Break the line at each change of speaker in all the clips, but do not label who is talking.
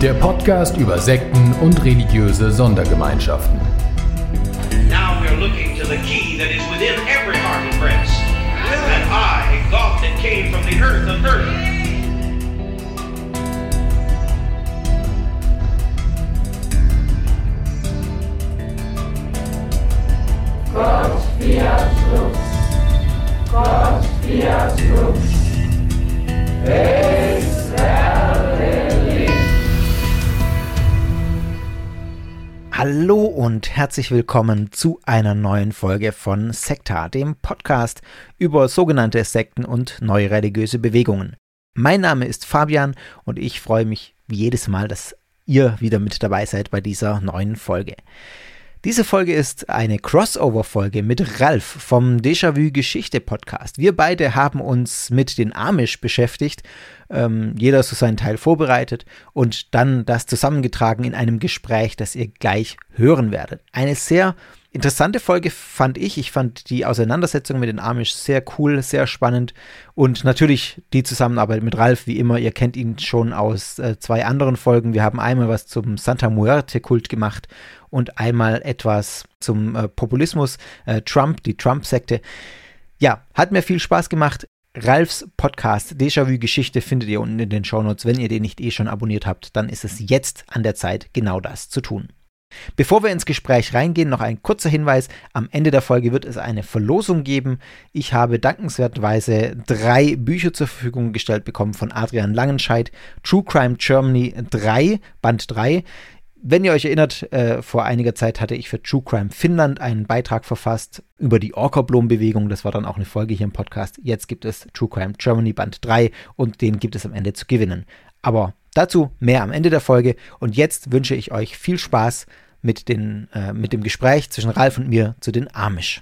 Der Podcast über Sekten und religiöse Sondergemeinschaften.
Now we're looking to the key that is within every heart and breast. That I, God that came from the earth of earth.
Hallo und herzlich willkommen zu einer neuen Folge von Sekta, dem Podcast über sogenannte Sekten und neue religiöse Bewegungen. Mein Name ist Fabian und ich freue mich wie jedes Mal, dass ihr wieder mit dabei seid bei dieser neuen Folge. Diese Folge ist eine Crossover-Folge mit Ralf vom Déjà-vu Geschichte Podcast. Wir beide haben uns mit den Amish beschäftigt, ähm, jeder so seinen Teil vorbereitet und dann das zusammengetragen in einem Gespräch, das ihr gleich hören werdet. Eine sehr interessante Folge fand ich. Ich fand die Auseinandersetzung mit den Amish sehr cool, sehr spannend und natürlich die Zusammenarbeit mit Ralf, wie immer. Ihr kennt ihn schon aus äh, zwei anderen Folgen. Wir haben einmal was zum Santa Muerte-Kult gemacht und einmal etwas zum äh, Populismus, äh, Trump, die Trump-Sekte. Ja, hat mir viel Spaß gemacht. Ralfs Podcast Déjà-vu Geschichte findet ihr unten in den Shownotes. Wenn ihr den nicht eh schon abonniert habt, dann ist es jetzt an der Zeit, genau das zu tun. Bevor wir ins Gespräch reingehen, noch ein kurzer Hinweis. Am Ende der Folge wird es eine Verlosung geben. Ich habe dankenswerterweise drei Bücher zur Verfügung gestellt bekommen von Adrian Langenscheidt. True Crime Germany 3, Band 3. Wenn ihr euch erinnert, äh, vor einiger Zeit hatte ich für True Crime Finnland einen Beitrag verfasst über die Orkoblom-Bewegung. Das war dann auch eine Folge hier im Podcast. Jetzt gibt es True Crime Germany Band 3 und den gibt es am Ende zu gewinnen. Aber dazu mehr am Ende der Folge. Und jetzt wünsche ich euch viel Spaß mit, den, äh, mit dem Gespräch zwischen Ralf und mir zu den Amish.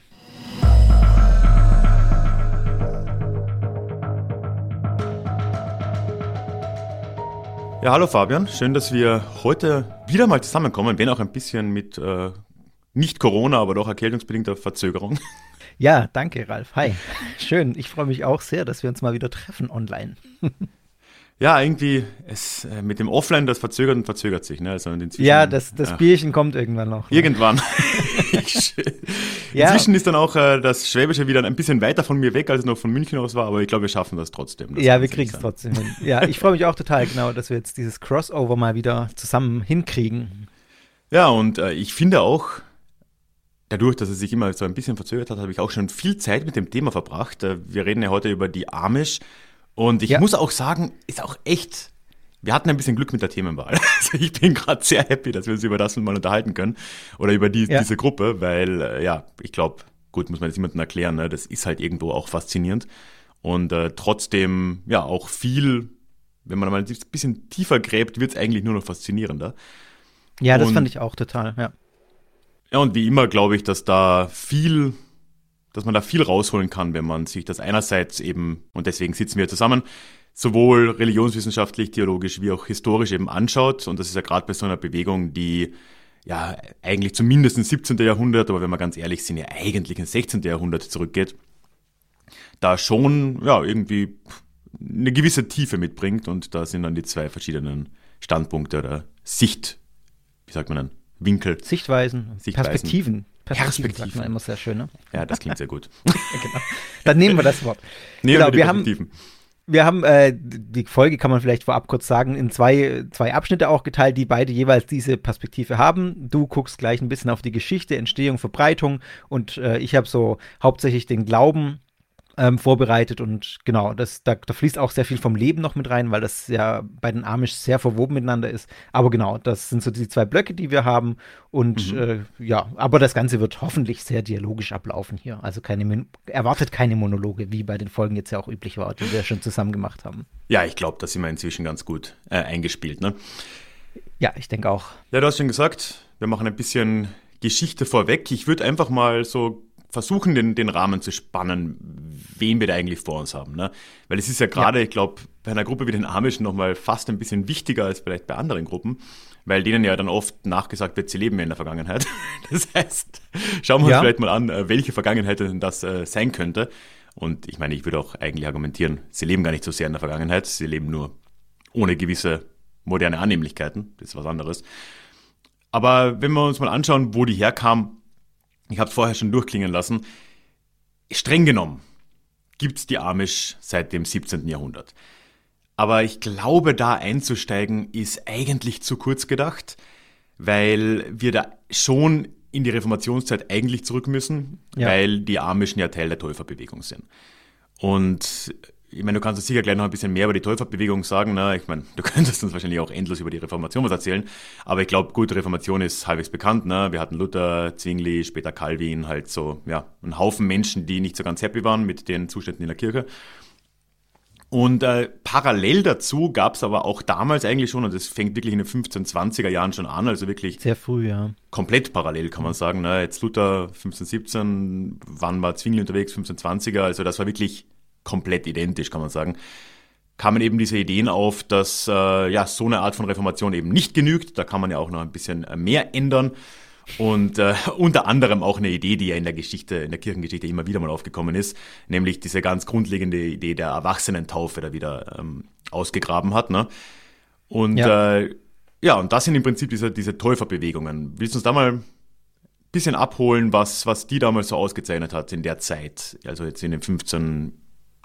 Ja, hallo Fabian. Schön, dass wir heute wieder mal zusammenkommen, wenn auch ein bisschen mit äh, nicht Corona, aber doch erkältungsbedingter Verzögerung.
Ja, danke, Ralf. Hi. Schön. Ich freue mich auch sehr, dass wir uns mal wieder treffen online.
Ja, irgendwie, es, äh, mit dem Offline, das verzögert und verzögert sich. Ne? Also
Ja, das, das
ja.
Bierchen kommt irgendwann noch.
Irgendwann.
Ja.
Inzwischen ist dann auch äh, das Schwäbische wieder ein bisschen weiter von mir weg, als es noch von München aus war, aber ich glaube, wir schaffen das trotzdem. Das
Ja, wir kriegen es trotzdem hin. Ja, ich freue mich auch total genau, dass wir jetzt dieses Crossover mal wieder zusammen hinkriegen.
Ja, und äh, ich finde auch, dadurch, dass es sich immer so ein bisschen verzögert hat, habe ich auch schon viel Zeit mit dem Thema verbracht. Äh, wir reden ja heute über die Amish. Und ich
Ja.
muss auch sagen, ist auch echt, wir hatten ein bisschen Glück mit der Themenwahl. Also ich bin gerade sehr happy, dass wir uns über das mal unterhalten können. Oder über die,
Ja.
diese Gruppe, weil, äh, ja, ich glaube, gut, muss man jetzt jemandem erklären, ne? das ist halt irgendwo auch faszinierend. Und äh, trotzdem, ja, auch viel, wenn man mal ein bisschen tiefer gräbt, wird es eigentlich nur noch faszinierender.
Ja, das
Und-
fand ich auch total, ja.
Ja, und wie immer glaube ich, dass da viel, dass man da viel rausholen kann, wenn man sich das einerseits eben, und deswegen sitzen wir zusammen, sowohl religionswissenschaftlich, theologisch wie auch historisch eben anschaut. Und das ist ja gerade bei so einer Bewegung, die ja eigentlich zumindest ins 17. Jahrhundert, aber wenn wir ganz ehrlich sind, ja eigentlich ins 16. Jahrhundert zurückgeht, da schon ja irgendwie eine gewisse Tiefe mitbringt und da sind dann die zwei verschiedenen Standpunkte oder Sicht, wie sagt man dann, Winkel.
Sichtweisen,
Sichtweisen.
Perspektiven. Perspektiven sagt
Perspektiven.
man immer sehr schön, ne?
Ja, das klingt sehr gut.
genau. Dann nehmen wir das Wort.
Nee,
Genau,
die
wir haben-. Wir haben äh, die Folge, kann man vielleicht vorab kurz sagen, in zwei, zwei Abschnitte auch geteilt, die beide jeweils diese Perspektive haben. Du guckst gleich ein bisschen auf die Geschichte, Entstehung, Verbreitung und äh, ich habe so hauptsächlich den Glauben ähm, vorbereitet und genau, das, da, da fließt auch sehr viel vom Leben noch mit rein, weil das ja bei den Amish sehr verwoben miteinander ist. Aber genau, das sind so die zwei Blöcke, die wir haben und äh, ja, aber das Ganze wird hoffentlich sehr dialogisch ablaufen hier. Also keine, erwartet keine Monologe, wie bei den Folgen jetzt ja auch üblich war, die wir schon zusammen gemacht haben.
Ja, ich glaube, da sind wir inzwischen ganz gut äh, eingespielt. Ne?
Ja, ich denke auch.
Ja, du hast schon gesagt, wir machen ein bisschen Geschichte vorweg. Ich würde einfach mal so versuchen, den, den Rahmen zu spannen, wen wir da eigentlich vor uns haben. Ne? Weil es ist ja gerade, ja. ich glaube, bei einer Gruppe wie den Amischen nochmal fast ein bisschen wichtiger als vielleicht bei anderen Gruppen, weil denen ja dann oft nachgesagt wird, sie leben ja in der Vergangenheit. Das heißt, schauen wir ja. uns vielleicht mal an, äh, welche Vergangenheit denn das äh, sein könnte. Und ich meine, ich würde auch eigentlich argumentieren, sie leben gar nicht so sehr in der Vergangenheit, sie leben nur ohne gewisse moderne Annehmlichkeiten, das ist was anderes. Aber wenn wir uns mal anschauen, wo die herkam, ich habe es vorher schon durchklingen lassen, streng genommen gibt es die Amish seit dem 17. Jahrhundert. Aber ich glaube, da einzusteigen ist eigentlich zu kurz gedacht, weil wir da schon in die Reformationszeit eigentlich zurück müssen, ja. weil die Amischen ja Teil der Täuferbewegung sind. Und ich meine, du kannst uns sicher gleich noch ein bisschen mehr über die Täuferbewegung sagen. Ne? Ich meine, du könntest uns wahrscheinlich auch endlos über die Reformation was erzählen. Aber ich glaube, gut, Reformation ist halbwegs bekannt. Ne? Wir hatten Luther, Zwingli, später Calvin, halt so, ja, ein Haufen Menschen, die nicht so ganz happy waren mit den Zuständen in der Kirche. Und äh, parallel dazu gab es aber auch damals eigentlich schon, und das fängt wirklich in den 1520er Jahren schon an, also wirklich
sehr früh, ja.
Komplett parallel kann man sagen. Ne? Jetzt Luther 1517, wann war Zwingli unterwegs, 1520er, also das war wirklich komplett identisch, kann man sagen, kamen eben diese Ideen auf, dass äh, ja so eine Art von Reformation eben nicht genügt. Da kann man ja auch noch ein bisschen äh, mehr ändern. Und äh, unter anderem auch eine Idee, die ja in der Geschichte, in der Kirchengeschichte immer wieder mal aufgekommen ist, nämlich diese ganz grundlegende Idee der Erwachsenentaufe da wieder ähm, ausgegraben hat. Ne? Und ja. Äh, ja, und das sind im Prinzip diese, diese Täuferbewegungen. Willst du uns da mal ein bisschen abholen, was, was die damals so ausgezeichnet hat in der Zeit, also jetzt in den 15,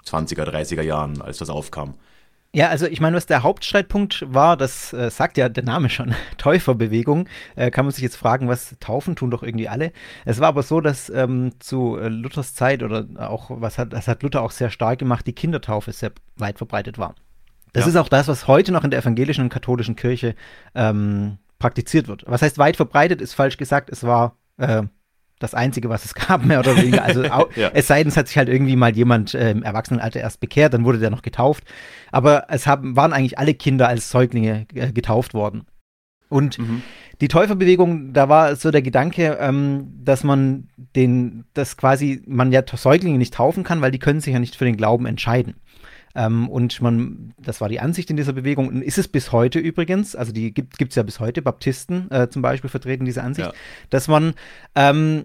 20er, 30er Jahren, als das aufkam.
Ja, also ich meine, was der Hauptstreitpunkt war, das äh, sagt ja der Name schon, Täuferbewegung. Äh, kann man sich jetzt fragen, was taufen tun doch irgendwie alle. Es war aber so, dass ähm, zu äh, Luthers Zeit oder auch, was hat, das hat Luther auch sehr stark gemacht, die Kindertaufe sehr weit verbreitet war. Das ja. ist auch das, was heute noch in der evangelischen und katholischen Kirche ähm, praktiziert wird. Was heißt weit verbreitet, ist falsch gesagt, es war äh, das Einzige, was es gab, mehr oder weniger. Also ja. es sei denn, es hat sich halt irgendwie mal jemand äh, im Erwachsenenalter erst bekehrt, dann wurde der noch getauft. Aber es haben, waren eigentlich alle Kinder als Säuglinge äh, getauft worden. Und mhm. die Täuferbewegung, da war so der Gedanke, ähm, dass man den, dass quasi man ja Säuglinge nicht taufen kann, weil die können sich ja nicht für den Glauben entscheiden. Ähm, und man, das war die Ansicht in dieser Bewegung und ist es bis heute übrigens, also die gibt es ja bis heute, Baptisten äh, zum Beispiel vertreten diese Ansicht, ja. dass man ähm,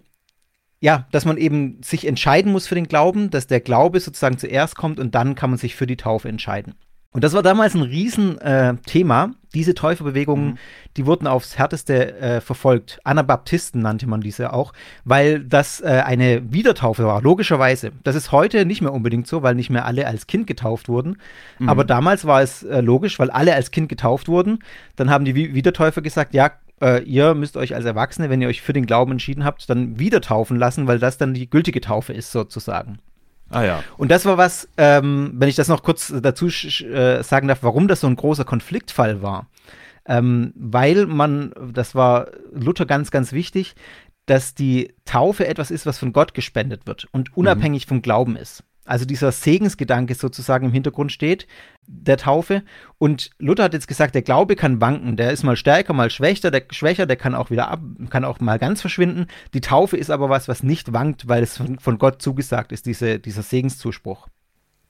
ja, dass man eben sich entscheiden muss für den Glauben, dass der Glaube sozusagen zuerst kommt und dann kann man sich für die Taufe entscheiden. Und das war damals ein Riesenthema. Äh, diese Täuferbewegungen, mhm. die wurden aufs härteste äh, verfolgt. Anabaptisten nannte man diese auch, weil das äh, eine Wiedertaufe war, logischerweise. Das ist heute nicht mehr unbedingt so, weil nicht mehr alle als Kind getauft wurden. Mhm. Aber damals war es äh, logisch, weil alle als Kind getauft wurden. Dann haben die Wiedertäufer gesagt, ja, äh, ihr müsst euch als Erwachsene, wenn ihr euch für den Glauben entschieden habt, dann wieder taufen lassen, weil das dann die gültige Taufe ist, sozusagen.
Ah ja.
Und das war was, ähm, wenn ich das noch kurz dazu äh, sagen darf, warum das so ein großer Konfliktfall war. Ähm, weil man, das war Luther ganz, ganz wichtig, dass die Taufe etwas ist, was von Gott gespendet wird und unabhängig mhm. vom Glauben ist also dieser Segensgedanke sozusagen im Hintergrund steht, der Taufe. Und Luther hat jetzt gesagt, der Glaube kann wanken, der ist mal stärker, mal schwächer, der schwächer, der kann auch wieder ab, kann auch mal ganz verschwinden. Die Taufe ist aber was, was nicht wankt, weil es von, von Gott zugesagt ist, diese, dieser Segenszuspruch.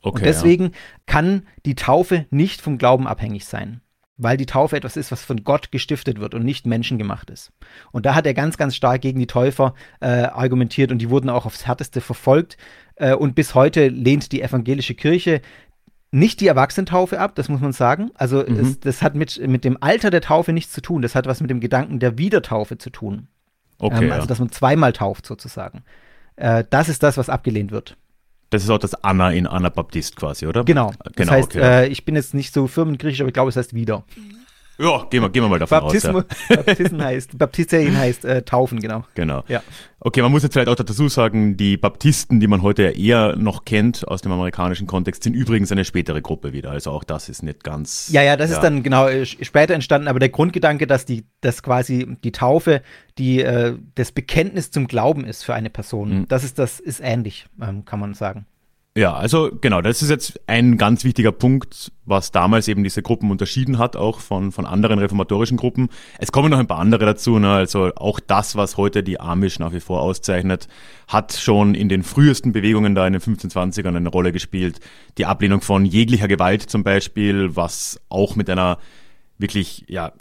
Okay, Und deswegen ja. kann die Taufe nicht vom Glauben abhängig sein weil die Taufe etwas ist, was von Gott gestiftet wird und nicht menschengemacht ist. Und da hat er ganz, ganz stark gegen die Täufer äh, argumentiert und die wurden auch aufs härteste verfolgt. Äh, und bis heute lehnt die evangelische Kirche nicht die Erwachsenentaufe ab, das muss man sagen. Also mhm. es, das hat mit, mit dem Alter der Taufe nichts zu tun. Das hat was mit dem Gedanken der Wiedertaufe zu tun. Okay, ähm, also dass man zweimal tauft sozusagen. Äh, das ist das, was abgelehnt wird.
Das ist auch das Anna in Anabaptist quasi, oder?
Genau. Das genau, heißt, okay. äh, ich bin jetzt nicht so firmengriechisch, aber ich glaube, es heißt wieder.
Ja, gehen wir, gehen wir mal davon Baptismus, aus.
Ja. Baptisten heißt, Baptistein heißt äh, taufen, genau.
Genau. Ja. Okay, man muss jetzt vielleicht auch dazu sagen, die Baptisten, die man heute eher noch kennt aus dem amerikanischen Kontext, sind übrigens eine spätere Gruppe wieder. Also auch das ist nicht ganz.
Ja, ja, das ja. ist dann genau äh, später entstanden, aber der Grundgedanke, dass die, dass quasi die Taufe, die äh, das Bekenntnis zum Glauben ist für eine Person, mhm. das ist das ist ähnlich, ähm, kann man sagen.
Ja, also genau, das ist jetzt ein ganz wichtiger Punkt, was damals eben diese Gruppen unterschieden hat, auch von, von anderen reformatorischen Gruppen. Es kommen noch ein paar andere dazu, ne? also auch das, was heute die Amish nach wie vor auszeichnet, hat schon in den frühesten Bewegungen da in den 1520ern eine Rolle gespielt. Die Ablehnung von jeglicher Gewalt zum Beispiel, was auch mit einer wirklich ja,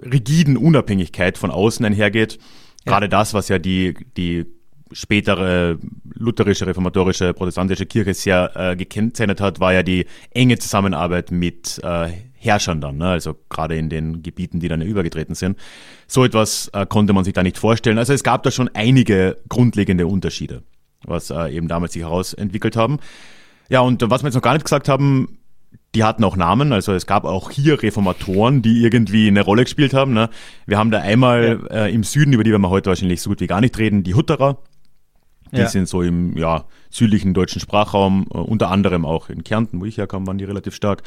rigiden Unabhängigkeit von außen einhergeht. Gerade das, was ja die, die spätere lutherische, reformatorische, protestantische Kirche sehr äh, gekennzeichnet hat, war ja die enge Zusammenarbeit mit äh, Herrschern dann, ne? also gerade in den Gebieten, die dann übergetreten sind. So etwas äh, konnte man sich da nicht vorstellen. Also es gab da schon einige grundlegende Unterschiede, was äh, eben damals sich herausentwickelt haben. Ja, und was wir jetzt noch gar nicht gesagt haben, die hatten auch Namen, also es gab auch hier Reformatoren, die irgendwie eine Rolle gespielt haben. Ne? Wir haben da einmal ja. äh, im Süden, über die werden wir heute wahrscheinlich so gut wie gar nicht reden, die Hutterer, die ja. sind so im ja, südlichen deutschen Sprachraum, äh, unter anderem auch in Kärnten, wo ich herkam, waren die relativ stark.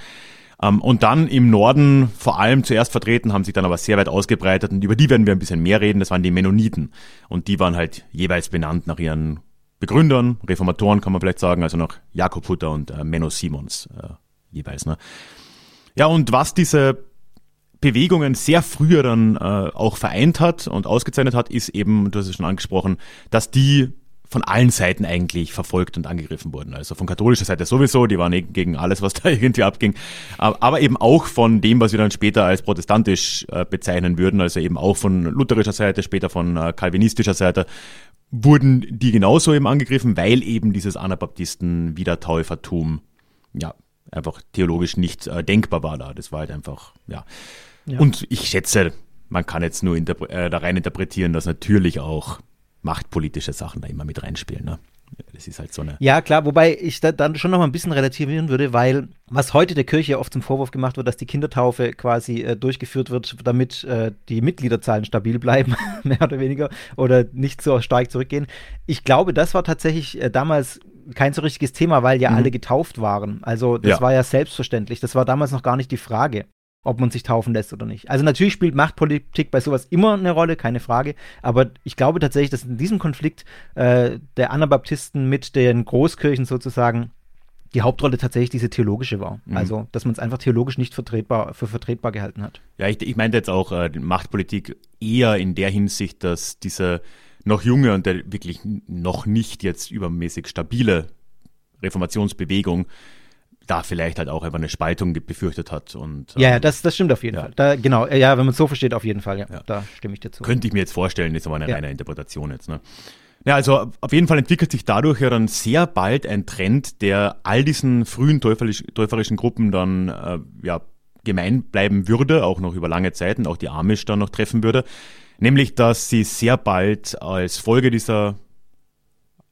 Ähm, und dann im Norden vor allem zuerst vertreten, haben sich dann aber sehr weit ausgebreitet und über die werden wir ein bisschen mehr reden, das waren die Mennoniten. Und die waren halt jeweils benannt nach ihren Begründern, Reformatoren kann man vielleicht sagen, also nach Jakob Hutter und äh, Menno Simons äh, jeweils. Ne? Ja, und was diese Bewegungen sehr früher dann äh, auch vereint hat und ausgezeichnet hat, ist eben, du hast es schon angesprochen, dass die von allen Seiten eigentlich verfolgt und angegriffen wurden. Also von katholischer Seite sowieso, die waren gegen alles, was da irgendwie abging. Aber eben auch von dem, was wir dann später als protestantisch äh, bezeichnen würden, also eben auch von lutherischer Seite, später von äh, kalvinistischer Seite, wurden die genauso eben angegriffen, weil eben dieses Anabaptisten-Wiedertäufertum, ja, einfach theologisch nicht äh, denkbar war da. Das war halt einfach, ja. ja. Und ich schätze, man kann jetzt nur äh, da rein interpretieren, dass natürlich auch machtpolitische Sachen da immer mit reinspielen. Ne? Das ist halt so eine.
Ja, klar, wobei ich da dann schon noch mal ein bisschen relativieren würde, weil was heute der Kirche oft zum Vorwurf gemacht wird, dass die Kindertaufe quasi äh, durchgeführt wird, damit äh, die Mitgliederzahlen stabil bleiben, mehr oder weniger, oder nicht so stark zurückgehen. Ich glaube, das war tatsächlich äh, damals kein so richtiges Thema, weil ja mhm. alle getauft waren. Also das ja. war ja selbstverständlich. Das war damals noch gar nicht die Frage ob man sich taufen lässt oder nicht. Also natürlich spielt Machtpolitik bei sowas immer eine Rolle, keine Frage. Aber ich glaube tatsächlich, dass in diesem Konflikt äh, der Anabaptisten mit den Großkirchen sozusagen die Hauptrolle tatsächlich diese theologische war. Mhm. Also, dass man es einfach theologisch nicht vertretbar, für vertretbar gehalten hat.
Ja, ich, ich meinte jetzt auch äh, Machtpolitik eher in der Hinsicht, dass diese noch junge und der wirklich noch nicht jetzt übermäßig stabile Reformationsbewegung da vielleicht halt auch einfach eine Spaltung befürchtet hat. Und,
ähm, ja, das, das stimmt auf jeden ja. Fall. Da, genau, ja, wenn man es so versteht, auf jeden Fall, ja, ja. Da stimme ich dir zu.
Könnte ich mir jetzt vorstellen, ist aber eine ja. reine Interpretation jetzt. Ne? Ja, also auf jeden Fall entwickelt sich dadurch ja dann sehr bald ein Trend, der all diesen frühen täuferisch, täuferischen Gruppen dann äh, ja, gemein bleiben würde, auch noch über lange Zeiten, auch die Amish dann noch treffen würde. Nämlich, dass sie sehr bald als Folge dieser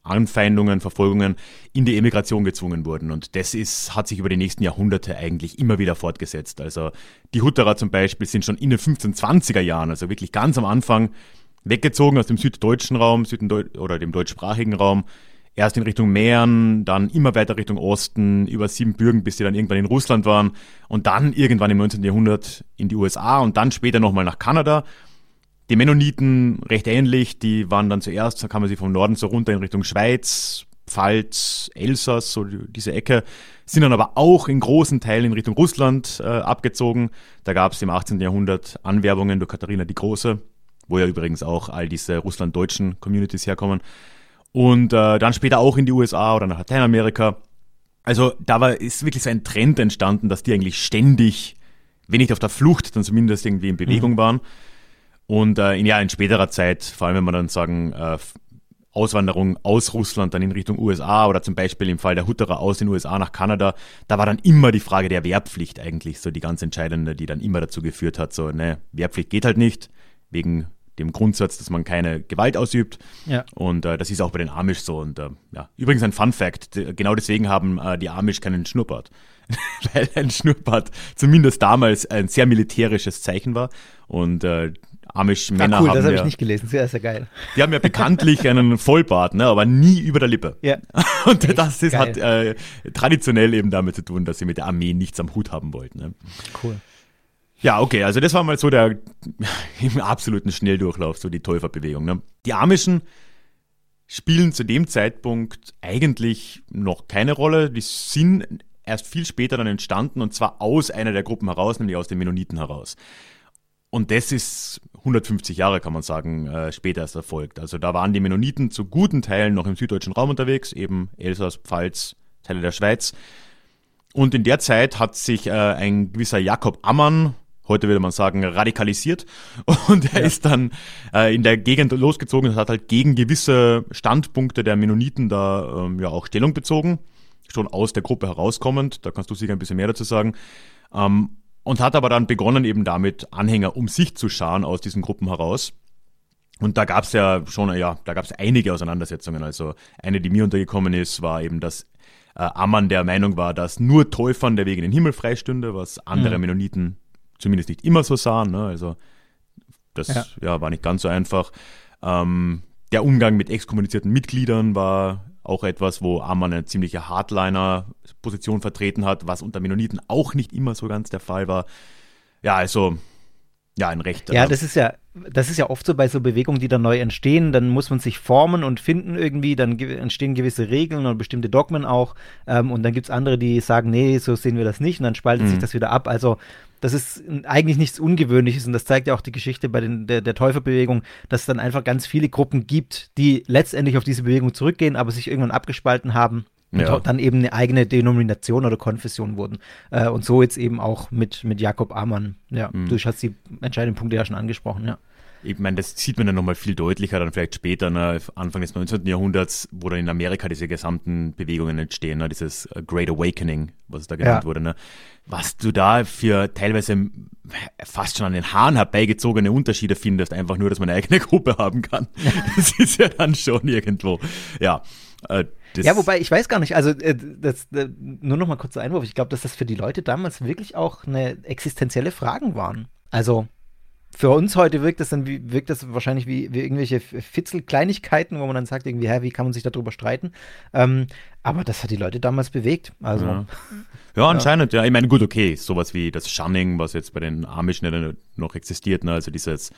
Anfeindungen, Verfolgungen in die Emigration gezwungen wurden. Und das ist, hat sich über die nächsten Jahrhunderte eigentlich immer wieder fortgesetzt. Also die Hutterer zum Beispiel sind schon in den 1520er Jahren, also wirklich ganz am Anfang, weggezogen aus dem süddeutschen Raum oder dem deutschsprachigen Raum. Erst in Richtung Mähren, dann immer weiter Richtung Osten, über Siebenbürgen, bis sie dann irgendwann in Russland waren und dann irgendwann im 19. Jahrhundert in die USA und dann später nochmal nach Kanada die Mennoniten recht ähnlich, die waren dann zuerst, da kann man sie vom Norden so runter in Richtung Schweiz, Pfalz, Elsass, so diese Ecke, sind dann aber auch in großen Teilen in Richtung Russland äh, abgezogen. Da gab es im 18. Jahrhundert Anwerbungen durch Katharina die Große, wo ja übrigens auch all diese russlanddeutschen Communities herkommen. Und äh, dann später auch in die USA oder nach Lateinamerika. Also da war, ist wirklich so ein Trend entstanden, dass die eigentlich ständig, wenn nicht auf der Flucht, dann zumindest irgendwie in Bewegung mhm. waren. Und äh, in, ja, in späterer Zeit, vor allem wenn man dann sagen, äh, Auswanderung aus Russland dann in Richtung USA oder zum Beispiel im Fall der Hutterer aus den USA nach Kanada, da war dann immer die Frage der Wehrpflicht eigentlich so die ganz entscheidende, die dann immer dazu geführt hat, so, ne, Wehrpflicht geht halt nicht, wegen dem Grundsatz, dass man keine Gewalt ausübt. Ja. Und äh, das ist auch bei den Amish so. Und äh, ja, übrigens ein Fun Fact: Genau deswegen haben äh, die Amish keinen Schnurrbart. Weil ein Schnurrbart zumindest damals ein sehr militärisches Zeichen war. Und Amish-Männer
ah, cool,
haben.
das habe
ja,
ich nicht gelesen, sehr, sehr geil.
Die haben ja bekanntlich einen Vollbart, ne, aber nie über der Lippe.
Ja.
Und Echt das ist, hat äh, traditionell eben damit zu tun, dass sie mit der Armee nichts am Hut haben wollten. Ne.
Cool.
Ja, okay, also das war mal so der im absoluten Schnelldurchlauf, so die Täuferbewegung. Ne. Die Amischen spielen zu dem Zeitpunkt eigentlich noch keine Rolle. Die sind erst viel später dann entstanden und zwar aus einer der Gruppen heraus, nämlich aus den Mennoniten heraus. Und das ist 150 Jahre, kann man sagen, äh, später erst erfolgt. Also da waren die Mennoniten zu guten Teilen noch im süddeutschen Raum unterwegs, eben Elsass, Pfalz, Teile der Schweiz. Und in der Zeit hat sich äh, ein gewisser Jakob Ammann, heute würde man sagen, radikalisiert. Und er ja. ist dann äh, in der Gegend losgezogen und hat halt gegen gewisse Standpunkte der Mennoniten da ähm, ja auch Stellung bezogen. Schon aus der Gruppe herauskommend, da kannst du sicher ein bisschen mehr dazu sagen. Ähm, und hat aber dann begonnen, eben damit Anhänger um sich zu scharen aus diesen Gruppen heraus. Und da gab es ja schon, ja, da gab es einige Auseinandersetzungen. Also eine, die mir untergekommen ist, war eben, dass äh, Ammann der Meinung war, dass nur Täufern der Weg in den Himmel freistünde, was andere mhm. Mennoniten zumindest nicht immer so sahen. Ne? Also das ja. ja. war nicht ganz so einfach. Ähm, der Umgang mit exkommunizierten Mitgliedern war auch etwas, wo Ammann eine ziemliche Hardliner-Position vertreten hat, was unter Mennoniten auch nicht immer so ganz der Fall war. Ja, also ja, ein Recht.
Ja, das ist ja, das ist ja oft so bei so Bewegungen, die dann neu entstehen. Dann muss man sich formen und finden irgendwie. Dann entstehen gewisse Regeln und bestimmte Dogmen auch. Ähm, und dann gibt es andere, die sagen, nee, so sehen wir das nicht. Und dann spaltet mhm. sich das wieder ab. Also das ist eigentlich nichts Ungewöhnliches und das zeigt ja auch die Geschichte bei den, der, der Täuferbewegung, dass es dann einfach ganz viele Gruppen gibt, die letztendlich auf diese Bewegung zurückgehen, aber sich irgendwann abgespalten haben und ja. dann eben eine eigene Denomination oder Konfession wurden. Äh, und so jetzt eben auch mit, mit Jakob Amann. Ja, mhm. du hast die entscheidenden Punkte ja schon angesprochen, ja.
Ich meine, das sieht man dann nochmal viel deutlicher, dann vielleicht später, ne, Anfang des 19. Jahrhunderts, wo dann in Amerika diese gesamten Bewegungen entstehen, ne, dieses Great Awakening, was es da genannt ja. wurde. Ne. Was du da für teilweise fast schon an den Haaren herbeigezogene Unterschiede findest, einfach nur, dass man eine eigene Gruppe haben kann. das ist ja dann schon irgendwo, ja.
Äh, ja, wobei, ich weiß gar nicht, also äh, das, äh, nur noch mal kurz Einwurf, ich glaube, dass das für die Leute damals wirklich auch eine existenzielle Fragen waren. Also für uns heute wirkt das dann wie, wirkt das wahrscheinlich wie, wie irgendwelche Fitzel-Kleinigkeiten, wo man dann sagt, irgendwie, hä, wie kann man sich darüber streiten? Ähm, aber das hat die Leute damals bewegt. Also.
Ja, ja anscheinend, ja. Ich meine, gut, okay, sowas wie das Shunning, was jetzt bei den Amischen noch existiert, ne? also dieses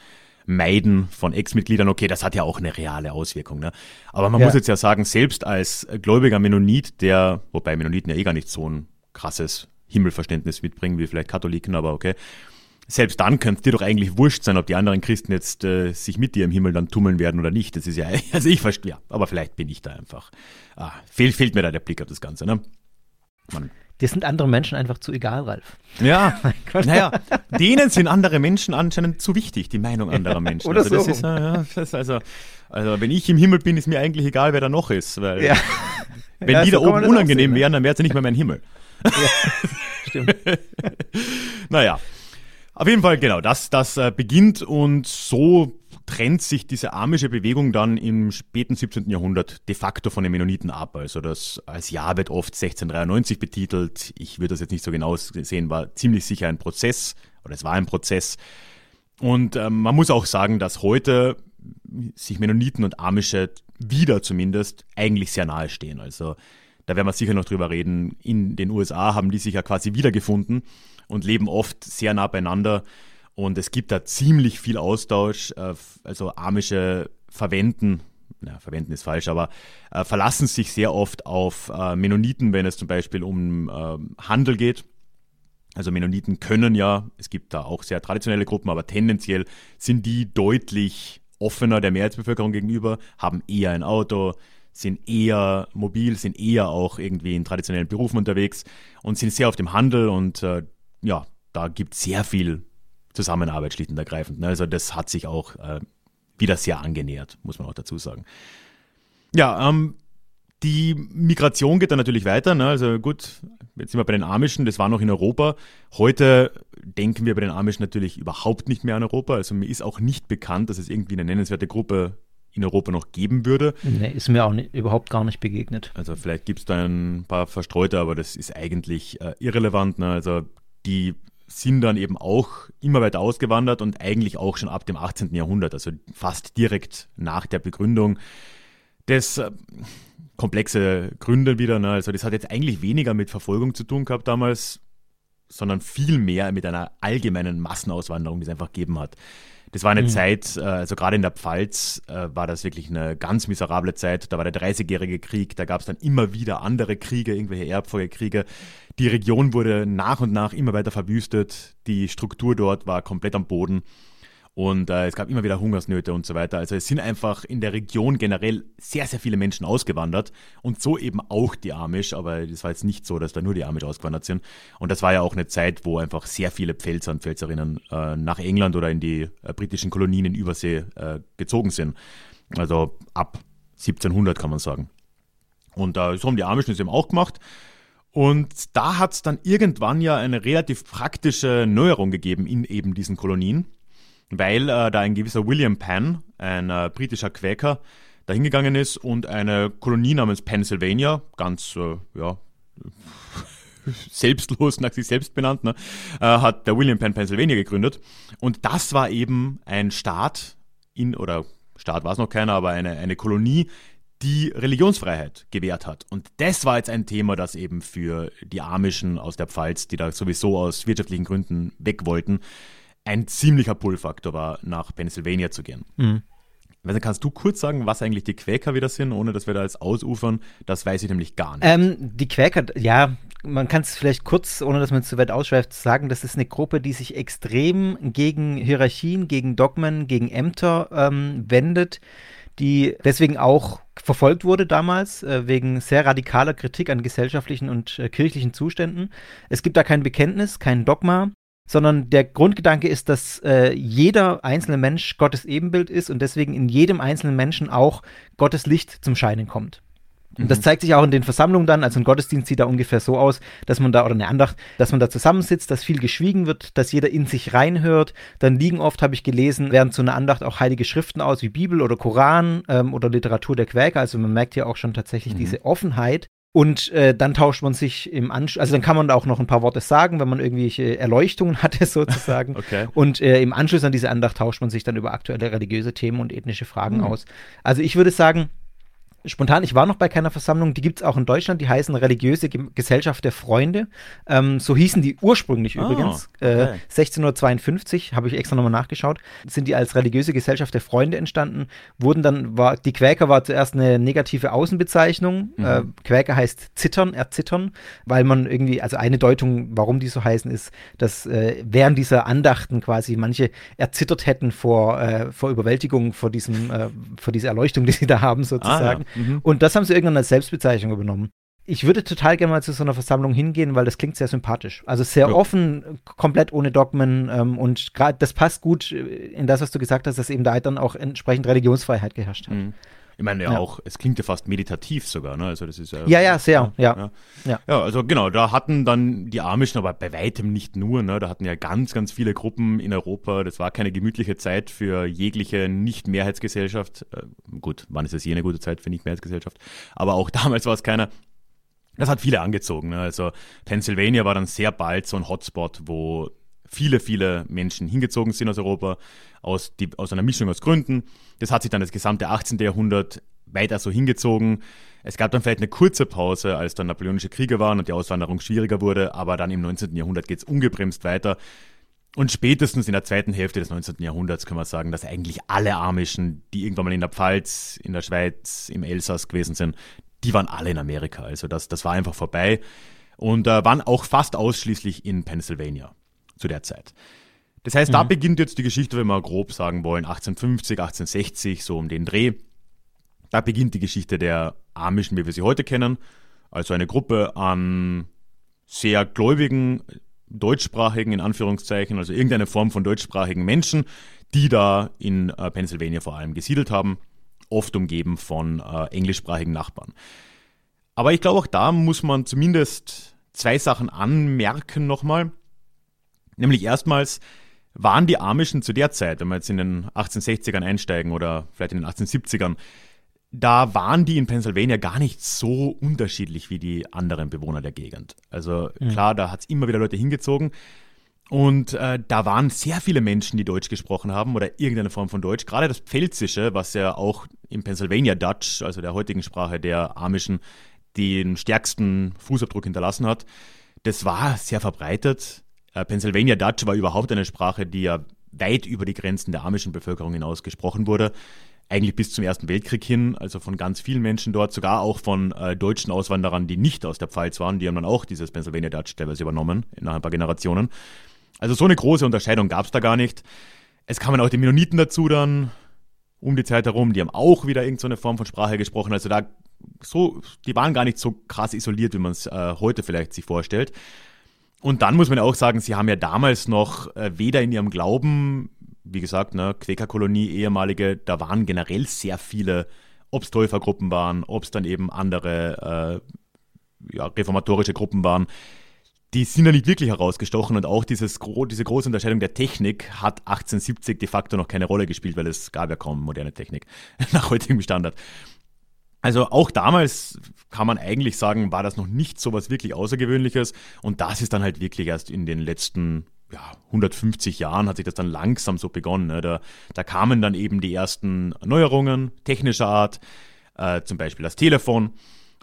Meiden von Ex-Mitgliedern, okay, das hat ja auch eine reale Auswirkung. Ne? Aber man ja. muss jetzt ja sagen, selbst als gläubiger Mennonit, der, wobei Mennoniten ja eh gar nicht so ein krasses Himmelverständnis mitbringen wie vielleicht Katholiken, aber okay. Selbst dann könnte es dir doch eigentlich wurscht sein, ob die anderen Christen jetzt äh, sich mit dir im Himmel dann tummeln werden oder nicht. Das ist ja, also ich verstehe, ja, aber vielleicht bin ich da einfach. Ah, fehlt, fehlt mir da der Blick auf das Ganze, ne?
Man, Dir sind andere Menschen einfach zu egal, Ralf.
Ja, naja, denen sind andere Menschen anscheinend zu wichtig, die Meinung anderer Menschen.
Oder also
das
so.
ist, ja, das ist also, also, wenn ich im Himmel bin, ist mir eigentlich egal, wer da noch ist. Weil ja. wenn ja, die da oben unangenehm wären, dann wäre es ja nicht mehr mein Himmel. Ja, stimmt. naja. Auf jeden Fall, genau, das, das äh, beginnt und so trennt sich diese amische Bewegung dann im späten 17. Jahrhundert de facto von den Mennoniten ab. Also das als Jahr wird oft 1693 betitelt. Ich würde das jetzt nicht so genau sehen, war ziemlich sicher ein Prozess oder es war ein Prozess. Und äh, man muss auch sagen, dass heute sich Mennoniten und Amische wieder zumindest eigentlich sehr nahe stehen. Also da werden wir sicher noch drüber reden. In den USA haben die sich ja quasi wiedergefunden und leben oft sehr nah beieinander. Und es gibt da ziemlich viel Austausch. Äh, also Amische verwenden, na, verwenden ist falsch, aber äh, verlassen sich sehr oft auf äh, Mennoniten, wenn es zum Beispiel um äh, Handel geht. Also Mennoniten können ja, es gibt da auch sehr traditionelle Gruppen, aber tendenziell sind die deutlich offener der Mehrheitsbevölkerung gegenüber, haben eher ein Auto, sind eher mobil, sind eher auch irgendwie in traditionellen Berufen unterwegs und sind sehr auf dem Handel und äh, ja, da gibt es sehr viel Zusammenarbeit schlicht und ergreifend. Ne? Also das hat sich auch äh, wieder sehr angenähert, muss man auch dazu sagen. Ja, ähm, die Migration geht dann natürlich weiter. Ne? Also gut, jetzt sind wir bei den Amischen, das war noch in Europa. Heute denken wir bei den Amischen natürlich überhaupt nicht mehr an Europa. Also mir ist auch nicht bekannt, dass es irgendwie eine nennenswerte Gruppe in Europa noch geben würde.
Nee, ist mir auch nicht, überhaupt gar nicht begegnet.
Also vielleicht gibt es da ein paar Verstreute, aber das ist eigentlich äh, irrelevant. Ne? Also die sind dann eben auch immer weiter ausgewandert und eigentlich auch schon ab dem 18. Jahrhundert, also fast direkt nach der Begründung. Das äh, komplexe Gründe wieder, ne? also das hat jetzt eigentlich weniger mit Verfolgung zu tun gehabt damals, sondern viel mehr mit einer allgemeinen Massenauswanderung, die es einfach gegeben hat. Das war eine mhm. Zeit, äh, also gerade in der Pfalz äh, war das wirklich eine ganz miserable Zeit. Da war der 30-jährige Krieg, da gab es dann immer wieder andere Kriege, irgendwelche Erbfolgekriege. Die Region wurde nach und nach immer weiter verwüstet. Die Struktur dort war komplett am Boden. Und äh, es gab immer wieder Hungersnöte und so weiter. Also es sind einfach in der Region generell sehr, sehr viele Menschen ausgewandert und so eben auch die Amish. Aber es war jetzt nicht so, dass da nur die Amish ausgewandert sind. Und das war ja auch eine Zeit, wo einfach sehr viele Pfälzer und Pfälzerinnen äh, nach England oder in die äh, britischen Kolonien in Übersee äh, gezogen sind. Also ab 1700 kann man sagen. Und äh, so haben die Amish das eben auch gemacht. Und da hat es dann irgendwann ja eine relativ praktische Neuerung gegeben in eben diesen Kolonien weil äh, da ein gewisser William Penn, ein äh, britischer Quäker, da hingegangen ist und eine Kolonie namens Pennsylvania, ganz, äh, ja, selbstlos nach sich selbst benannt, ne, äh, hat der William Penn Pennsylvania gegründet. Und das war eben ein Staat in, oder Staat war es noch keiner, aber eine, eine Kolonie, die Religionsfreiheit gewährt hat. Und das war jetzt ein Thema, das eben für die Amischen aus der Pfalz, die da sowieso aus wirtschaftlichen Gründen weg wollten, ein ziemlicher Pull-Faktor war, nach Pennsylvania zu gehen. Mhm. Also kannst du kurz sagen, was eigentlich die Quäker wieder sind, ohne dass wir da jetzt ausufern? Das weiß ich nämlich gar nicht.
Ähm, die Quäker, ja, man kann es vielleicht kurz, ohne dass man es zu weit ausschweift, sagen, das ist eine Gruppe, die sich extrem gegen Hierarchien, gegen Dogmen, gegen Ämter ähm, wendet, die deswegen auch verfolgt wurde damals, äh, wegen sehr radikaler Kritik an gesellschaftlichen und äh, kirchlichen Zuständen. Es gibt da kein Bekenntnis, kein Dogma sondern der Grundgedanke ist, dass äh, jeder einzelne Mensch Gottes Ebenbild ist und deswegen in jedem einzelnen Menschen auch Gottes Licht zum Scheinen kommt. Und das mhm. zeigt sich auch in den Versammlungen dann, also ein Gottesdienst sieht da ungefähr so aus, dass man da, oder eine Andacht, dass man da zusammensitzt, dass viel geschwiegen wird, dass jeder in sich reinhört. Dann liegen oft, habe ich gelesen, während so einer Andacht auch heilige Schriften aus, wie Bibel oder Koran ähm, oder Literatur der Quäker. Also man merkt ja auch schon tatsächlich mhm. diese Offenheit. Und äh, dann tauscht man sich im Anschluss, also dann kann man da auch noch ein paar Worte sagen, wenn man irgendwelche Erleuchtungen hatte sozusagen.
okay.
Und äh, im Anschluss an diese Andacht tauscht man sich dann über aktuelle religiöse Themen und ethnische Fragen mhm. aus. Also ich würde sagen, spontan, ich war noch bei keiner Versammlung, die gibt es auch in Deutschland, die heißen Religiöse Gesellschaft der Freunde. Ähm, so hießen die ursprünglich oh, übrigens. Äh, okay. Äh, 1652, habe ich extra nochmal nachgeschaut, sind die als Religiöse Gesellschaft der Freunde entstanden, wurden dann, war, die Quäker war zuerst eine negative Außenbezeichnung. Mhm. Äh, Quäker heißt zittern, erzittern, weil man irgendwie, also eine Deutung, warum die so heißen, ist, dass äh, während dieser Andachten quasi manche erzittert hätten vor, äh, vor Überwältigung, vor diesem, äh, vor dieser Erleuchtung, die sie da haben sozusagen. Ah, ja. Mhm. Und das haben sie irgendwann als Selbstbezeichnung übernommen. Ich würde total gerne mal zu so einer Versammlung hingehen, weil das klingt sehr sympathisch. Also sehr ja. offen, komplett ohne Dogmen ähm, und gerade das passt gut in das, was du gesagt hast, dass eben da dann auch entsprechend Religionsfreiheit geherrscht hat. Mhm.
Ich meine ja, ja, auch, es klingt ja fast meditativ sogar, ne? Also das ist
ja. Ja, ja, sehr, ja.
Ja, ja. also genau, da hatten dann die Amischen, aber bei weitem nicht nur, ne? Da hatten ja ganz, ganz viele Gruppen in Europa. Das war keine gemütliche Zeit für jegliche Nicht-Mehrheitsgesellschaft. Äh, gut, wann ist es je eine gute Zeit für Nicht-Mehrheitsgesellschaft? Aber auch damals war es keiner. Das hat viele angezogen. Ne? Also Pennsylvania war dann sehr bald so ein Hotspot, wo viele, viele Menschen hingezogen sind aus Europa, aus, die, aus einer Mischung aus Gründen. Das hat sich dann das gesamte 18. Jahrhundert weiter so hingezogen. Es gab dann vielleicht eine kurze Pause, als dann napoleonische Kriege waren und die Auswanderung schwieriger wurde, aber dann im 19. Jahrhundert geht es ungebremst weiter. Und spätestens in der zweiten Hälfte des 19. Jahrhunderts kann man sagen, dass eigentlich alle Amischen, die irgendwann mal in der Pfalz, in der Schweiz, im Elsass gewesen sind, die waren alle in Amerika. Also das, das war einfach vorbei und äh, waren auch fast ausschließlich in Pennsylvania zu der Zeit. Das heißt, mhm. da beginnt jetzt die Geschichte, wenn wir grob sagen wollen, 1850, 1860, so um den Dreh. Da beginnt die Geschichte der Amischen, wie wir sie heute kennen. Also eine Gruppe an sehr gläubigen, deutschsprachigen, in Anführungszeichen, also irgendeine Form von deutschsprachigen Menschen, die da in äh, Pennsylvania vor allem gesiedelt haben, oft umgeben von äh, englischsprachigen Nachbarn. Aber ich glaube, auch da muss man zumindest zwei Sachen anmerken nochmal. Nämlich erstmals waren die Amischen zu der Zeit, wenn wir jetzt in den 1860ern einsteigen oder vielleicht in den 1870ern, da waren die in Pennsylvania gar nicht so unterschiedlich wie die anderen Bewohner der Gegend. Also mhm. klar, da hat es immer wieder Leute hingezogen. Und äh, da waren sehr viele Menschen, die Deutsch gesprochen haben oder irgendeine Form von Deutsch. Gerade das Pfälzische, was ja auch im Pennsylvania Dutch, also der heutigen Sprache der Amischen, den stärksten Fußabdruck hinterlassen hat, das war sehr verbreitet. Äh, Pennsylvania Dutch war überhaupt eine Sprache, die ja weit über die Grenzen der amischen Bevölkerung hinaus gesprochen wurde. Eigentlich bis zum Ersten Weltkrieg hin, also von ganz vielen Menschen dort, sogar auch von äh, deutschen Auswanderern, die nicht aus der Pfalz waren, die haben dann auch dieses Pennsylvania Dutch teilweise übernommen, nach ein paar Generationen. Also so eine große Unterscheidung gab es da gar nicht. Es kamen auch die Mennoniten dazu dann, um die Zeit herum, die haben auch wieder irgendeine so Form von Sprache gesprochen. Also da so, die waren gar nicht so krass isoliert, wie man es äh, heute vielleicht sich vorstellt. Und dann muss man auch sagen, sie haben ja damals noch äh, weder in ihrem Glauben, wie gesagt, ne, Quäkerkolonie, ehemalige, da waren generell sehr viele, ob es Täufergruppen waren, ob es dann eben andere äh, ja, reformatorische Gruppen waren, die sind ja nicht wirklich herausgestochen und auch dieses, diese große Unterscheidung der Technik hat 1870 de facto noch keine Rolle gespielt, weil es gab ja kaum moderne Technik nach heutigem Standard. Also auch damals kann man eigentlich sagen, war das noch nicht so was wirklich Außergewöhnliches. Und das ist dann halt wirklich erst in den letzten ja, 150 Jahren hat sich das dann langsam so begonnen. Ne? Da, da kamen dann eben die ersten Neuerungen technischer Art, äh, zum Beispiel das Telefon.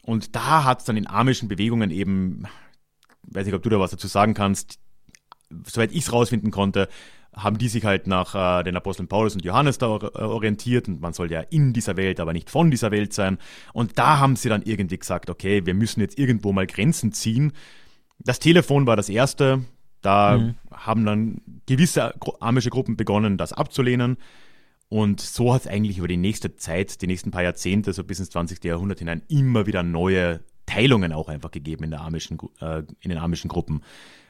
Und da hat es dann in amischen Bewegungen eben, weiß nicht, ob du da was dazu sagen kannst, soweit ich es rausfinden konnte, haben die sich halt nach äh, den Aposteln Paulus und Johannes da äh, orientiert und man soll ja in dieser Welt, aber nicht von dieser Welt sein. Und da haben sie dann irgendwie gesagt, okay, wir müssen jetzt irgendwo mal Grenzen ziehen. Das Telefon war das erste. Da mhm. haben dann gewisse amische Gruppen begonnen, das abzulehnen. Und so hat es eigentlich über die nächste Zeit, die nächsten paar Jahrzehnte, so bis ins 20. Jahrhundert hinein, immer wieder neue Teilungen auch einfach gegeben in, der amischen, äh, in den amischen Gruppen,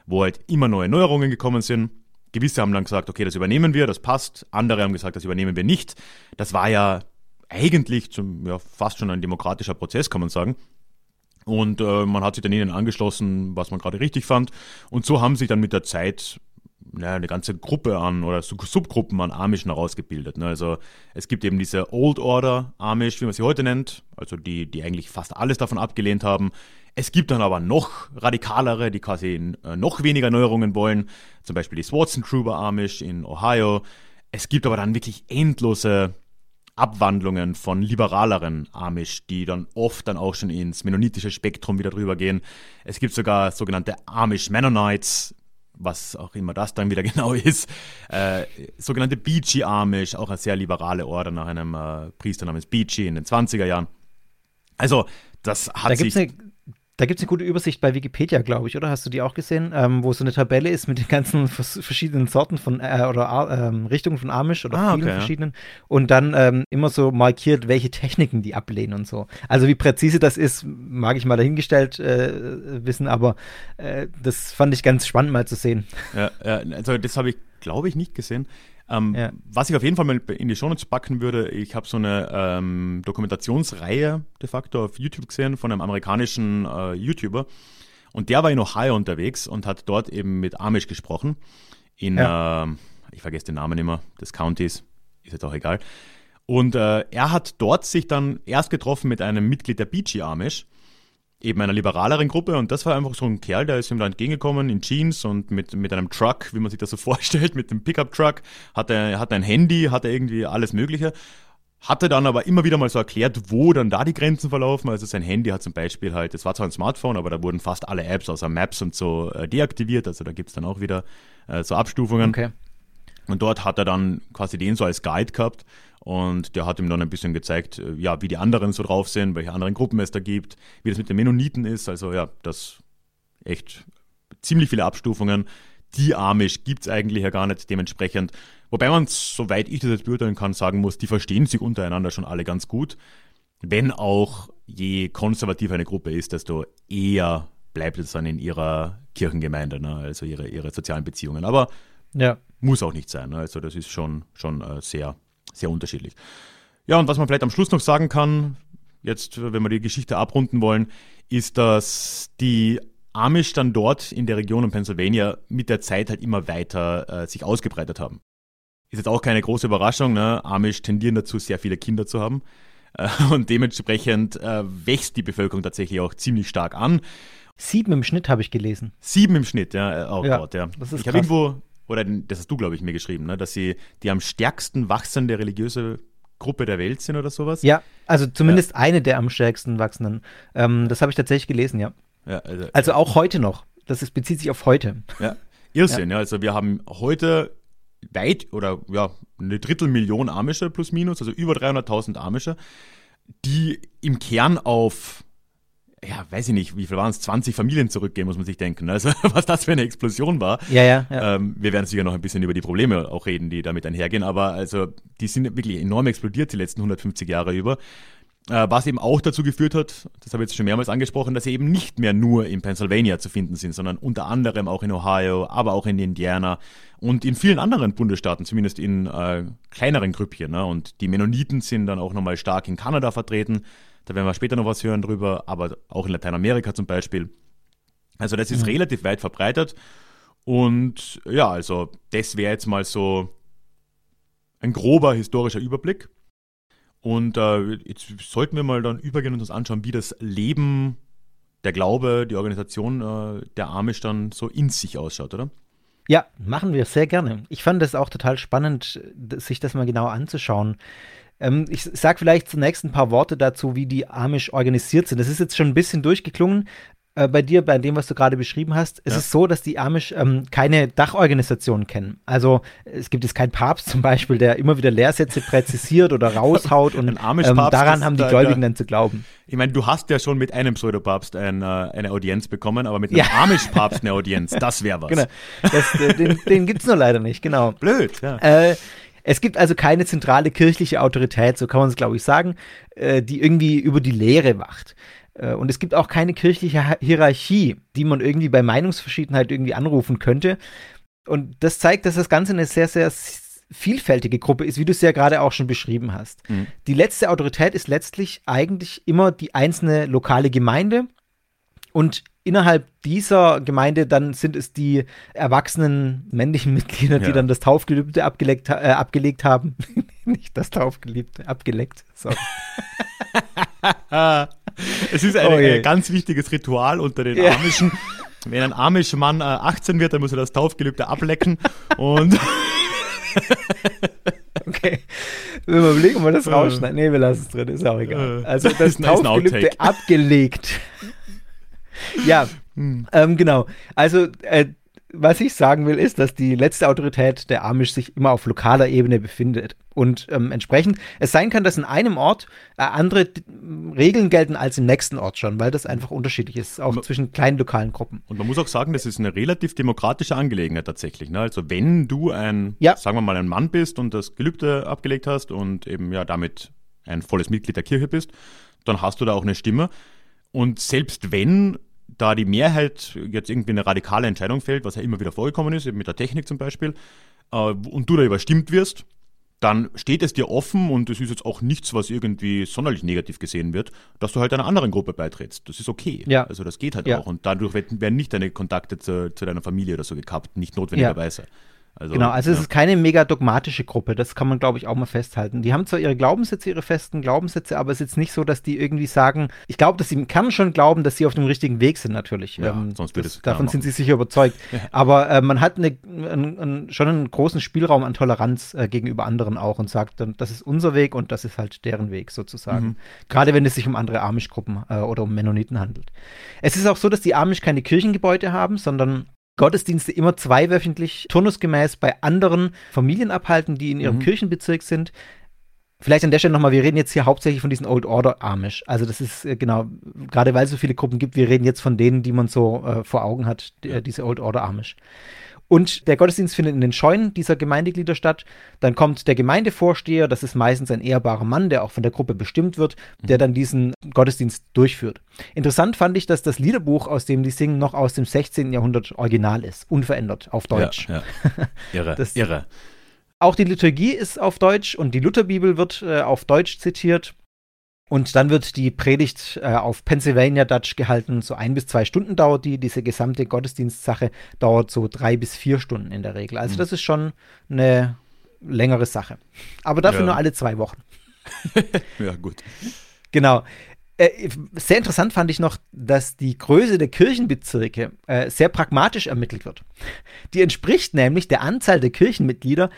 wo halt immer neue Neuerungen gekommen sind. Gewisse haben dann gesagt, okay, das übernehmen wir, das passt. Andere haben gesagt, das übernehmen wir nicht. Das war ja eigentlich zum, ja, fast schon ein demokratischer Prozess, kann man sagen. Und äh, man hat sich dann ihnen angeschlossen, was man gerade richtig fand. Und so haben sich dann mit der Zeit naja, eine ganze Gruppe an oder Subgruppen an Amischen herausgebildet. Ne? Also es gibt eben diese Old Order Amish, wie man sie heute nennt, also die, die eigentlich fast alles davon abgelehnt haben. Es gibt dann aber noch radikalere, die quasi äh, noch weniger Neuerungen wollen, zum Beispiel die Swartzen Kruber Amish in Ohio. Es gibt aber dann wirklich endlose Abwandlungen von liberaleren Amish, die dann oft dann auch schon ins mennonitische Spektrum wieder drüber gehen. Es gibt sogar sogenannte Amish Mennonites, was auch immer das dann wieder genau ist. Äh, sogenannte Beachy Amish, auch eine sehr liberale Order nach einem äh, Priester namens Beachy in den 20er Jahren. Also, das hat
da
sich.
Eine, da gibt es eine gute Übersicht bei Wikipedia, glaube ich, oder? Hast du die auch gesehen? Ähm, wo so eine Tabelle ist mit den ganzen verschiedenen Sorten von äh, oder ähm, Richtungen von Amish oder
ah,
vielen
okay,
verschiedenen. Und dann ähm, immer so markiert, welche Techniken die ablehnen und so. Also wie präzise das ist, mag ich mal dahingestellt äh, wissen, aber äh, das fand ich ganz spannend mal zu sehen.
Ja, ja also das habe ich, glaube ich, nicht gesehen. Ähm, ja. Was ich auf jeden Fall mal in die Shownotes packen würde, ich habe so eine ähm, Dokumentationsreihe de facto auf YouTube gesehen von einem amerikanischen äh, YouTuber. Und der war in Ohio unterwegs und hat dort eben mit Amish gesprochen. In, ja. äh, ich vergesse den Namen immer, des Countys, ist jetzt auch egal. Und äh, er hat dort sich dann erst getroffen mit einem Mitglied der Beachy Amish eben einer liberaleren Gruppe und das war einfach so ein Kerl, der ist ihm da entgegengekommen in Jeans und mit, mit einem Truck, wie man sich das so vorstellt, mit dem Pickup-Truck, hatte, hatte ein Handy, hatte irgendwie alles Mögliche, hatte dann aber immer wieder mal so erklärt, wo dann da die Grenzen verlaufen. Also sein Handy hat zum Beispiel halt, das war zwar ein Smartphone, aber da wurden fast alle Apps außer Maps und so äh, deaktiviert, also da gibt's dann auch wieder äh, so Abstufungen. Okay. Und dort hat er dann quasi den so als Guide gehabt und der hat ihm dann ein bisschen gezeigt, äh, ja, wie die anderen so drauf sind, welche anderen Gruppen es da gibt, wie das mit den Mennoniten ist. Also ja, das echt ziemlich viele Abstufungen. Die Amish gibt es eigentlich ja gar nicht dementsprechend. Wobei man, soweit ich das jetzt beurteilen kann, sagen muss, die verstehen sich untereinander schon alle ganz gut. Wenn auch je konservativer eine Gruppe ist, desto eher bleibt es dann in ihrer Kirchengemeinde, ne? also ihre, ihre sozialen Beziehungen. Aber ja. muss auch nicht sein. Ne? Also das ist schon, schon äh, sehr sehr unterschiedlich. Ja, und was man vielleicht am Schluss noch sagen kann, jetzt, wenn wir die Geschichte abrunden wollen, ist, dass die Amish dann dort in der Region in Pennsylvania mit der Zeit halt immer weiter äh, sich ausgebreitet haben. Ist jetzt auch keine große Überraschung, ne? Amish tendieren dazu, sehr viele Kinder zu haben. Äh, und dementsprechend äh, wächst die Bevölkerung tatsächlich auch ziemlich stark an.
Sieben im Schnitt habe ich gelesen.
Sieben im Schnitt, ja. Äh, oh ja, Gott, ja. Das ist ich habe irgendwo oder das hast du, glaube ich, mir geschrieben, ne? dass sie die am stärksten wachsende religiöse Gruppe der Welt sind oder sowas.
Ja, also zumindest ja. eine der am stärksten wachsenden. Ähm, das habe ich tatsächlich gelesen, ja. ja also, also, auch heute noch. Das ist, bezieht sich auf heute.
Ja, Irrsinn, ja. ja. Also wir haben heute weit oder ja, eine Drittelmillion Amische plus minus, also über 300.000 Amische, die im Kern auf ja, weiß ich nicht, wie viel waren es, 20 Familien zurückgehen, muss man sich denken. Also was das für eine Explosion war.
Ja, ja. ja.
Ähm, wir werden sicher noch ein bisschen über die Probleme auch reden, die damit einhergehen, aber also die sind wirklich enorm explodiert die letzten 150 Jahre über. Äh, was eben auch dazu geführt hat, das habe ich jetzt schon mehrmals angesprochen, dass sie eben nicht mehr nur in Pennsylvania zu finden sind, sondern unter anderem auch in Ohio, aber auch in Indiana und in vielen anderen Bundesstaaten, zumindest in äh, kleineren Grüppchen. Ne? Und die Mennoniten sind dann auch nochmal stark in Kanada vertreten. Da werden wir später noch was hören drüber, aber auch in Lateinamerika zum Beispiel. Also das ist mhm. relativ weit verbreitet. Und ja, also das wäre jetzt mal so ein grober historischer Überblick. Und äh, jetzt sollten wir mal dann übergehen und uns anschauen, wie das Leben, der Glaube, die Organisation äh, der Amish dann so in sich ausschaut, oder?
Ja, machen wir sehr gerne. Ich fand es auch total spannend, sich das mal genau anzuschauen. Ähm, ich sage vielleicht zunächst ein paar Worte dazu, wie die Amish organisiert sind. Das ist jetzt schon ein bisschen durchgeklungen, äh, bei dir, bei dem, was du gerade beschrieben hast, es ja. ist so, dass die Amish ähm, keine Dachorganisation kennen. Also es gibt jetzt keinen Papst zum Beispiel, der immer wieder Lehrsätze präzisiert oder raushaut und ähm, daran haben die Gläubigen dann zu glauben.
Ich meine, du hast ja schon mit einem Pseudopapst ein, äh, eine Audienz bekommen, aber mit einem ja. Amish-Papst eine Audienz, das wäre was.
Genau. Das, äh, den den gibt es nur leider nicht, genau.
Blöd,
ja. Äh, es gibt also keine zentrale kirchliche Autorität, so kann man es, glaube ich, sagen, äh, die irgendwie über die Lehre wacht. Äh, und es gibt auch keine kirchliche Hierarchie, die man irgendwie bei Meinungsverschiedenheit irgendwie anrufen könnte. Und das zeigt, dass das Ganze eine sehr, sehr vielfältige Gruppe ist, wie du es ja gerade auch schon beschrieben hast. Mhm. Die letzte Autorität ist letztlich eigentlich immer die einzelne lokale Gemeinde. Und innerhalb dieser Gemeinde dann sind es die erwachsenen männlichen Mitglieder, ja. die dann das Taufgelübde abgelegt, äh, abgelegt haben. Nicht das Taufgelübde, abgeleckt. Sorry.
es ist ein okay. ganz wichtiges Ritual unter den ja. Amischen. Wenn ein amischer Mann äh, 18 wird, dann muss er das Taufgelübde ablecken und
Okay. Wir überlegen, ob wir das rausschneiden. Nee, wir lassen es drin, ist auch egal. Äh, also das Taufgelübde abgelegt. Ja, hm. ähm, genau. Also äh, was ich sagen will, ist, dass die letzte Autorität der Amish sich immer auf lokaler Ebene befindet. Und ähm, entsprechend, es sein kann, dass in einem Ort äh, andere Regeln gelten als im nächsten Ort schon, weil das einfach unterschiedlich ist, auch man, zwischen kleinen lokalen Gruppen.
Und man muss auch sagen, das ist eine relativ demokratische Angelegenheit tatsächlich. Ne? Also wenn du ein, ja. sagen wir mal, ein Mann bist und das Gelübde abgelegt hast und eben ja damit ein volles Mitglied der Kirche bist, dann hast du da auch eine Stimme. Und selbst wenn da die Mehrheit jetzt irgendwie eine radikale Entscheidung fällt, was ja immer wieder vorgekommen ist, eben mit der Technik zum Beispiel, äh, und du da überstimmt wirst, dann steht es dir offen und es ist jetzt auch nichts, was irgendwie sonderlich negativ gesehen wird, dass du halt einer anderen Gruppe beitrittst. Das ist okay. Ja. Also das geht halt ja. auch. Und dadurch werden nicht deine Kontakte zu, zu, deiner Familie oder so gekappt, nicht notwendigerweise. Ja.
Also, genau, also ja. es ist keine mega dogmatische Gruppe, das kann man, glaube ich, auch mal festhalten. Die haben zwar ihre Glaubenssätze, ihre festen Glaubenssätze, aber es ist jetzt nicht so, dass die irgendwie sagen, ich glaube, dass sie im Kern schon glauben, dass sie auf dem richtigen Weg sind, natürlich. Ja, ähm, sonst das, es davon sind sie sicher überzeugt. Ja. Aber äh, man hat eine, ein, ein, schon einen großen Spielraum an Toleranz äh, gegenüber anderen auch und sagt das ist unser Weg und das ist halt deren Weg sozusagen. Mhm. Gerade wenn es sich um andere Amish-Gruppen äh, oder um Mennoniten handelt. Es ist auch so, dass die Amish keine Kirchengebäude haben, sondern Gottesdienste immer zweiwöchentlich turnusgemäß bei anderen Familien abhalten, die in ihrem mhm. Kirchenbezirk sind. Vielleicht an der Stelle nochmal, wir reden jetzt hier hauptsächlich von diesen Old Order Amish. Also das ist äh, genau, gerade weil es so viele Gruppen gibt, wir reden jetzt von denen, die man so äh, vor Augen hat, die, äh, diese Old Order Amish. Und der Gottesdienst findet in den Scheunen dieser Gemeindeglieder statt. Dann kommt der Gemeindevorsteher, das ist meistens ein ehrbarer Mann, der auch von der Gruppe bestimmt wird, der mhm. dann diesen Gottesdienst durchführt. Interessant fand ich, dass das Liederbuch, aus dem die singen, noch aus dem 16. Jahrhundert original ist, unverändert auf Deutsch.
Ja, ja. Irre, das, irre.
Auch die Liturgie ist auf Deutsch und die Lutherbibel wird äh, auf Deutsch zitiert. Und dann wird die Predigt äh, auf Pennsylvania Dutch gehalten. So ein bis zwei Stunden dauert die. Diese gesamte Gottesdienstsache dauert so drei bis vier Stunden in der Regel. Also mhm. das ist schon eine längere Sache. Aber dafür ja. nur alle zwei Wochen.
ja, gut.
Genau. Äh, sehr interessant fand ich noch, dass die Größe der Kirchenbezirke äh, sehr pragmatisch ermittelt wird. Die entspricht nämlich der Anzahl der Kirchenmitglieder,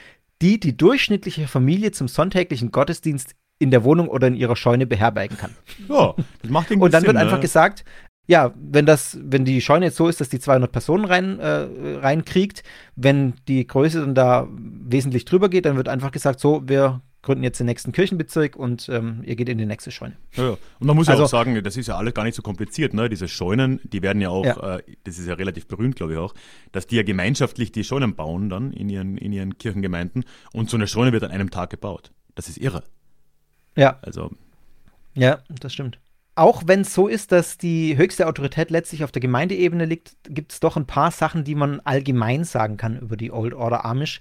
die die durchschnittliche Familie zum sonntäglichen Gottesdienst in der Wohnung oder in ihrer Scheune beherbergen kann.
Ja, das macht
Und dann Sinn, wird einfach ne? gesagt, ja, wenn das, wenn die Scheune jetzt so ist, dass die 200 Personen rein, äh, reinkriegt, wenn die Größe dann da wesentlich drüber geht, dann wird einfach gesagt, so, wir gründen jetzt den nächsten Kirchenbezirk und ähm, ihr geht in die nächste Scheune.
Ja, ja. Und man muss ja
Also-
auch sagen, das ist ja alles gar nicht so kompliziert, ne? Diese Scheunen, die werden ja auch,
Ja.
Äh, das ist ja relativ berühmt, glaube ich auch, dass die ja gemeinschaftlich die Scheunen bauen dann in ihren, in ihren Kirchengemeinden und so eine Scheune wird an einem Tag gebaut. Das ist irre.
Ja,
Also,
ja, das stimmt. Auch wenn es so ist, dass die höchste Autorität letztlich auf der Gemeindeebene liegt, gibt es doch ein paar Sachen, die man allgemein sagen kann über die Old Order Amish.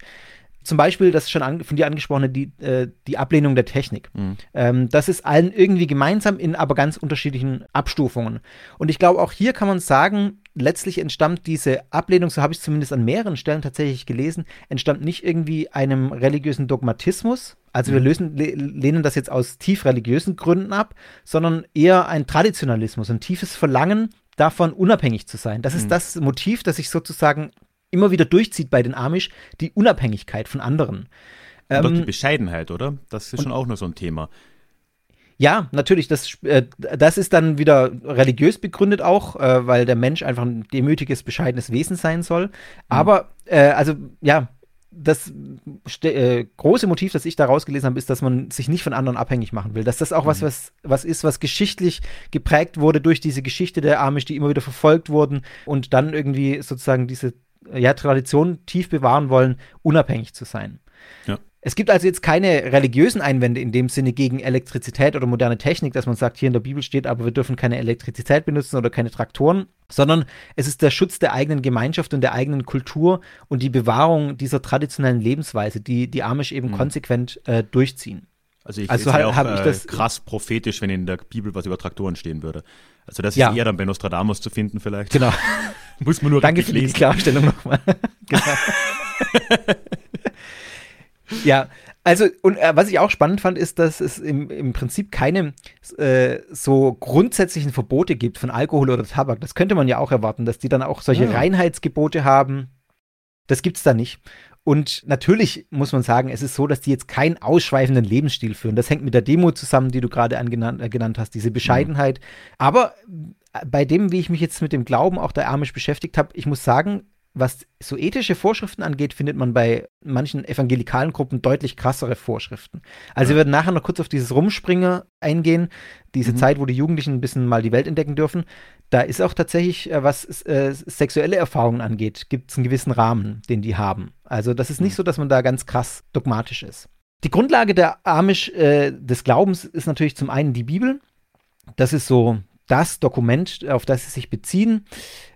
Zum Beispiel, das schon an, von dir angesprochene, die, äh, die Ablehnung der Technik. Ähm, das ist allen irgendwie gemeinsam in aber ganz unterschiedlichen Abstufungen. Und ich glaube, auch hier kann man sagen, letztlich entstammt diese Ablehnung, so habe ich es zumindest an mehreren Stellen tatsächlich gelesen, entstammt nicht irgendwie einem religiösen Dogmatismus. Also wir lösen, le lehnen das jetzt aus tief religiösen Gründen ab, sondern eher ein Traditionalismus, ein tiefes Verlangen davon, unabhängig zu sein. Das ist das Motiv, das sich sozusagen immer wieder durchzieht bei den Amish, die Unabhängigkeit von anderen.
und auch die
Ähm,
Bescheidenheit, oder? Das ist schon auch noch so ein Thema.
Ja, natürlich, das, äh, das ist dann wieder religiös begründet auch, äh, weil der Mensch einfach ein demütiges, bescheidenes Wesen sein soll. Aber, äh, also, ja, das äh, große Motiv, das ich da rausgelesen habe, ist, dass man sich nicht von anderen abhängig machen will. Dass das auch was, was, was ist, was geschichtlich geprägt wurde durch diese Geschichte der Amish, die immer wieder verfolgt wurden und dann irgendwie sozusagen diese ja, Tradition tief bewahren wollen, unabhängig zu sein.
Ja.
Es gibt also jetzt keine religiösen Einwände in dem Sinne gegen Elektrizität oder moderne Technik, dass man sagt, hier in der Bibel steht, aber wir dürfen keine Elektrizität benutzen oder keine Traktoren, sondern es ist der Schutz der eigenen Gemeinschaft und der eigenen Kultur und die Bewahrung dieser traditionellen Lebensweise, die die Amish eben konsequent äh, durchziehen.
Also ich
Also halt
auch
ich
äh,
das-
krass prophetisch, wenn in der Bibel was über Traktoren stehen würde. Also das ist
Ja.
eher dann bei Nostradamus zu finden vielleicht.
Genau.
Muss man nur
Danke für die
lesen.
Klarstellung nochmal. genau. Ja, also, und äh, was ich auch spannend fand, ist, dass es im, im Prinzip keine äh, so grundsätzlichen Verbote gibt von Alkohol oder Tabak. Das könnte man ja auch erwarten, dass die dann auch solche
Ja.
Reinheitsgebote haben. Das gibt's da nicht. Und natürlich muss man sagen, es ist so, dass die jetzt keinen ausschweifenden Lebensstil führen. Das hängt mit der Demo zusammen, die du gerade angenannt- äh, genannt hast, diese Bescheidenheit. Aber äh, bei dem, wie ich mich jetzt mit dem Glauben auch der Amish beschäftigt habe, ich muss sagen, was so ethische Vorschriften angeht, findet man bei manchen evangelikalen Gruppen deutlich krassere Vorschriften. Also wir werden nachher noch kurz auf dieses Rumspringen eingehen, diese Zeit, wo die Jugendlichen ein bisschen mal die Welt entdecken dürfen. Da ist auch tatsächlich, äh, was äh, sexuelle Erfahrungen angeht, gibt es einen gewissen Rahmen, den die haben. Also das ist nicht so, dass man da ganz krass dogmatisch ist. Die Grundlage der Amish äh, des Glaubens ist natürlich zum einen die Bibel. Das ist so das Dokument, auf das sie sich beziehen.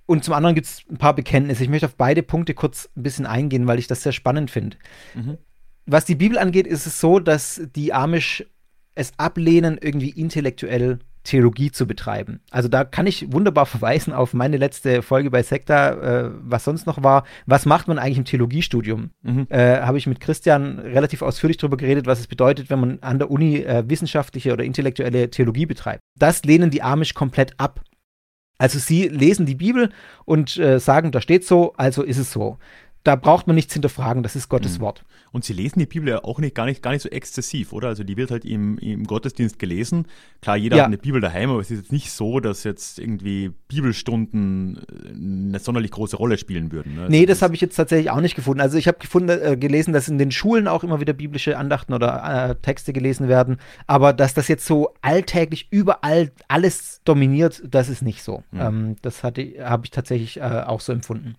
Und zum anderen gibt es ein paar Bekenntnisse. Ich möchte auf beide Punkte kurz ein bisschen eingehen, weil ich das sehr spannend finde. Was die Bibel angeht, ist es so, dass die Amish es ablehnen, irgendwie intellektuell Theologie zu betreiben. Also da kann ich wunderbar verweisen auf meine letzte Folge bei Sekta, äh, was sonst noch war. Was macht man eigentlich im Theologiestudium? Äh, Habe ich mit Christian relativ ausführlich darüber geredet, was es bedeutet, wenn man an der Uni äh, wissenschaftliche oder intellektuelle Theologie betreibt. Das lehnen die Amish komplett ab. Also sie lesen die Bibel und äh, sagen, da steht so, also ist es so. Da braucht man nichts hinterfragen, das ist Gottes Wort.
Und sie lesen die Bibel ja auch nicht, gar, nicht, gar nicht so exzessiv, oder? Also die wird halt im, im Gottesdienst gelesen. Klar, jeder
Ja.
hat eine Bibel daheim, aber es ist jetzt nicht so, dass jetzt irgendwie Bibelstunden äh, eine sonderlich große Rolle spielen würden. Ne? Also
Nee, das habe ich jetzt tatsächlich auch nicht gefunden. Also ich habe gefunden, äh, gelesen, dass in den Schulen auch immer wieder biblische Andachten oder äh, Texte gelesen werden, aber dass das jetzt so alltäglich überall alles dominiert, das ist nicht so. Ähm, das habe ich tatsächlich äh, auch so empfunden.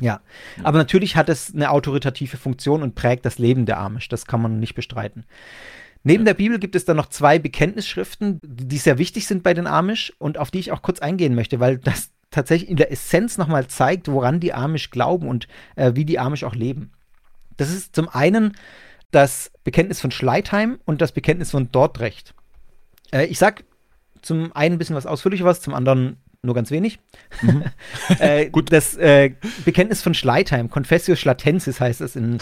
Ja, aber natürlich hat es eine autoritative Funktion und prägt das Leben der Amish. Das kann man nicht bestreiten. Neben der Bibel gibt es dann noch zwei Bekenntnisschriften, die sehr wichtig sind bei den Amish und auf die ich auch kurz eingehen möchte, weil das tatsächlich in der Essenz nochmal zeigt, woran die Amish glauben und äh, wie die Amish auch leben. Das ist zum einen das Bekenntnis von Schleitheim und das Bekenntnis von Dordrecht. Äh, ich sag zum einen ein bisschen was ausführlicher was, zum anderen nur ganz wenig. äh,
Gut.
Das äh, Bekenntnis von Schleitheim, Confessio Schlatensis heißt es in,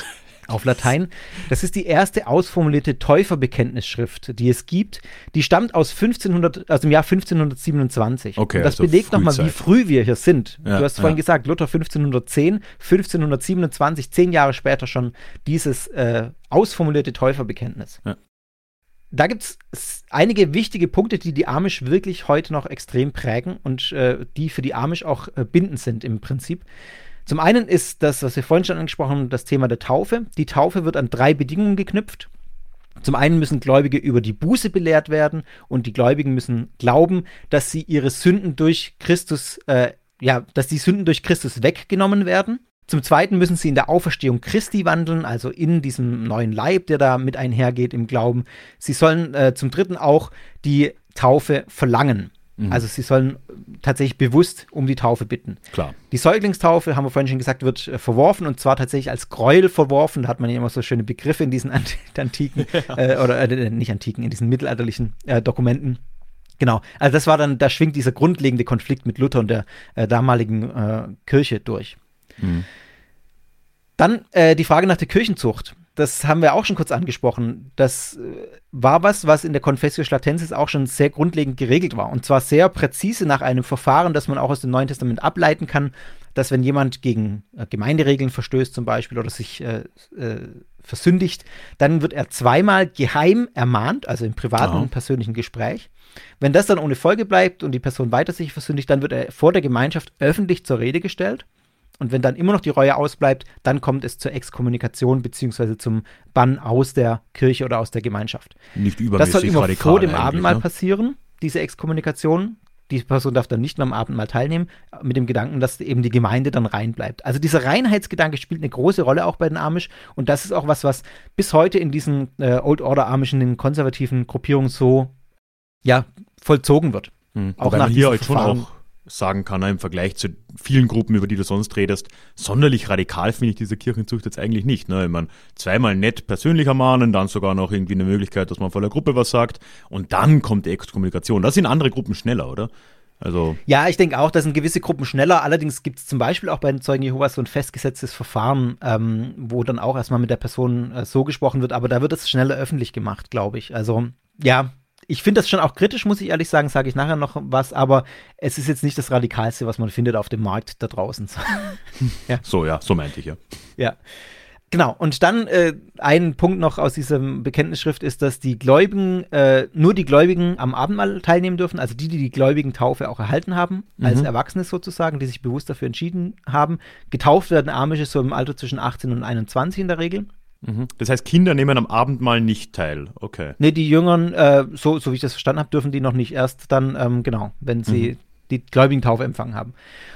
auf Latein. Das ist die erste ausformulierte Täuferbekenntnisschrift, die es gibt. Die stammt aus 1500, aus dem Jahr 1527.
Okay,
Und das
also
belegt nochmal, wie früh wir hier sind.
Ja,
du hast vorhin
ja.
gesagt, Luther 1510, 1527, zehn Jahre später schon dieses äh, ausformulierte Täuferbekenntnis.
Ja.
Da gibt es einige wichtige Punkte, die die Amish wirklich heute noch extrem prägen und äh, die für die Amish auch äh, bindend sind im Prinzip. Zum einen ist das, was wir vorhin schon angesprochen haben, das Thema der Taufe. Die Taufe wird an drei Bedingungen geknüpft. Zum einen müssen Gläubige über die Buße belehrt werden und die Gläubigen müssen glauben, dass sie ihre Sünden durch Christus, äh, ja, dass die Sünden durch Christus weggenommen werden. Zum Zweiten müssen sie in der Auferstehung Christi wandeln, also in diesem neuen Leib, der da mit einhergeht im Glauben. Sie sollen äh, zum Dritten auch die Taufe verlangen. Mhm. Also sie sollen tatsächlich bewusst um die Taufe bitten.
Klar.
Die Säuglingstaufe, haben wir vorhin schon gesagt, wird äh, verworfen und zwar tatsächlich als Gräuel verworfen. Da hat man ja immer so schöne Begriffe in diesen Ant antiken, äh, oder äh, nicht antiken, in diesen mittelalterlichen äh, Dokumenten. Genau, also das war dann, da schwingt dieser grundlegende Konflikt mit Luther und der äh, damaligen äh, Kirche durch. Mhm. Dann äh, die Frage nach der Kirchenzucht. Das haben wir auch schon kurz angesprochen. Das äh, war was, was in der Confessio Schlatensis auch schon sehr grundlegend geregelt war. Und zwar sehr präzise nach einem Verfahren, das man auch aus dem Neuen Testament ableiten kann, dass wenn jemand gegen äh, Gemeinderegeln verstößt zum Beispiel oder sich äh, äh, versündigt, dann wird er zweimal geheim ermahnt, also im privaten und persönlichen Gespräch. Wenn das dann ohne Folge bleibt und die Person weiter sich versündigt, dann wird er vor der Gemeinschaft öffentlich zur Rede gestellt. Und wenn dann immer noch die Reue ausbleibt, dann kommt es zur Exkommunikation bzw. zum Bann aus der Kirche oder aus der Gemeinschaft.
Nicht übermäßig
Das soll immer vor dem Abendmahl
ne?
passieren, diese Exkommunikation. Die Person darf dann nicht mehr am Abendmahl teilnehmen, mit dem Gedanken, dass eben die Gemeinde dann rein bleibt. Also dieser Reinheitsgedanke spielt eine große Rolle auch bei den Amish und das ist auch was, was bis heute in diesen äh, Old Order Amischen, den konservativen Gruppierungen so ja, vollzogen wird.
Mhm.
Auch
Wobei
nach
man hier
diesem
halt schon auch sagen kann, ne, im Vergleich zu vielen Gruppen, über die du sonst redest, sonderlich radikal finde ich diese Kirchenzucht jetzt eigentlich nicht. Ne? Ich meine, zweimal nett persönlich ermahnen, dann sogar noch irgendwie eine Möglichkeit, dass man vor der Gruppe was sagt und dann kommt die Exkommunikation. Das sind andere Gruppen schneller, oder? Also,
Ja, ich denke auch, da sind gewisse Gruppen schneller. Allerdings gibt es zum Beispiel auch bei den Zeugen Jehovas so ein festgesetztes Verfahren, ähm, wo dann auch erstmal mit der Person äh, so gesprochen wird, aber da wird es schneller öffentlich gemacht, glaube ich. Also, ja, ich finde das schon auch kritisch, muss ich ehrlich sagen, sage ich nachher noch was, aber es ist jetzt nicht das Radikalste, was man findet auf dem Markt da draußen.
so ja, so meinte ich ja.
Ja. Genau, und dann äh, ein Punkt noch aus diesem Bekenntnisschrift ist, dass die Gläubigen, äh, nur die Gläubigen am Abendmahl teilnehmen dürfen, also die, die die gläubigen Taufe auch erhalten haben, als Erwachsene sozusagen, die sich bewusst dafür entschieden haben. Getauft werden Amische so im Alter zwischen 18 und 21 in der Regel.
Mhm. Das heißt, Kinder nehmen am Abendmahl nicht teil. Okay.
Ne, die Jüngeren, äh, so, so wie ich das verstanden habe, dürfen die noch nicht erst dann, ähm, genau, wenn sie die gläubigen Taufe empfangen haben.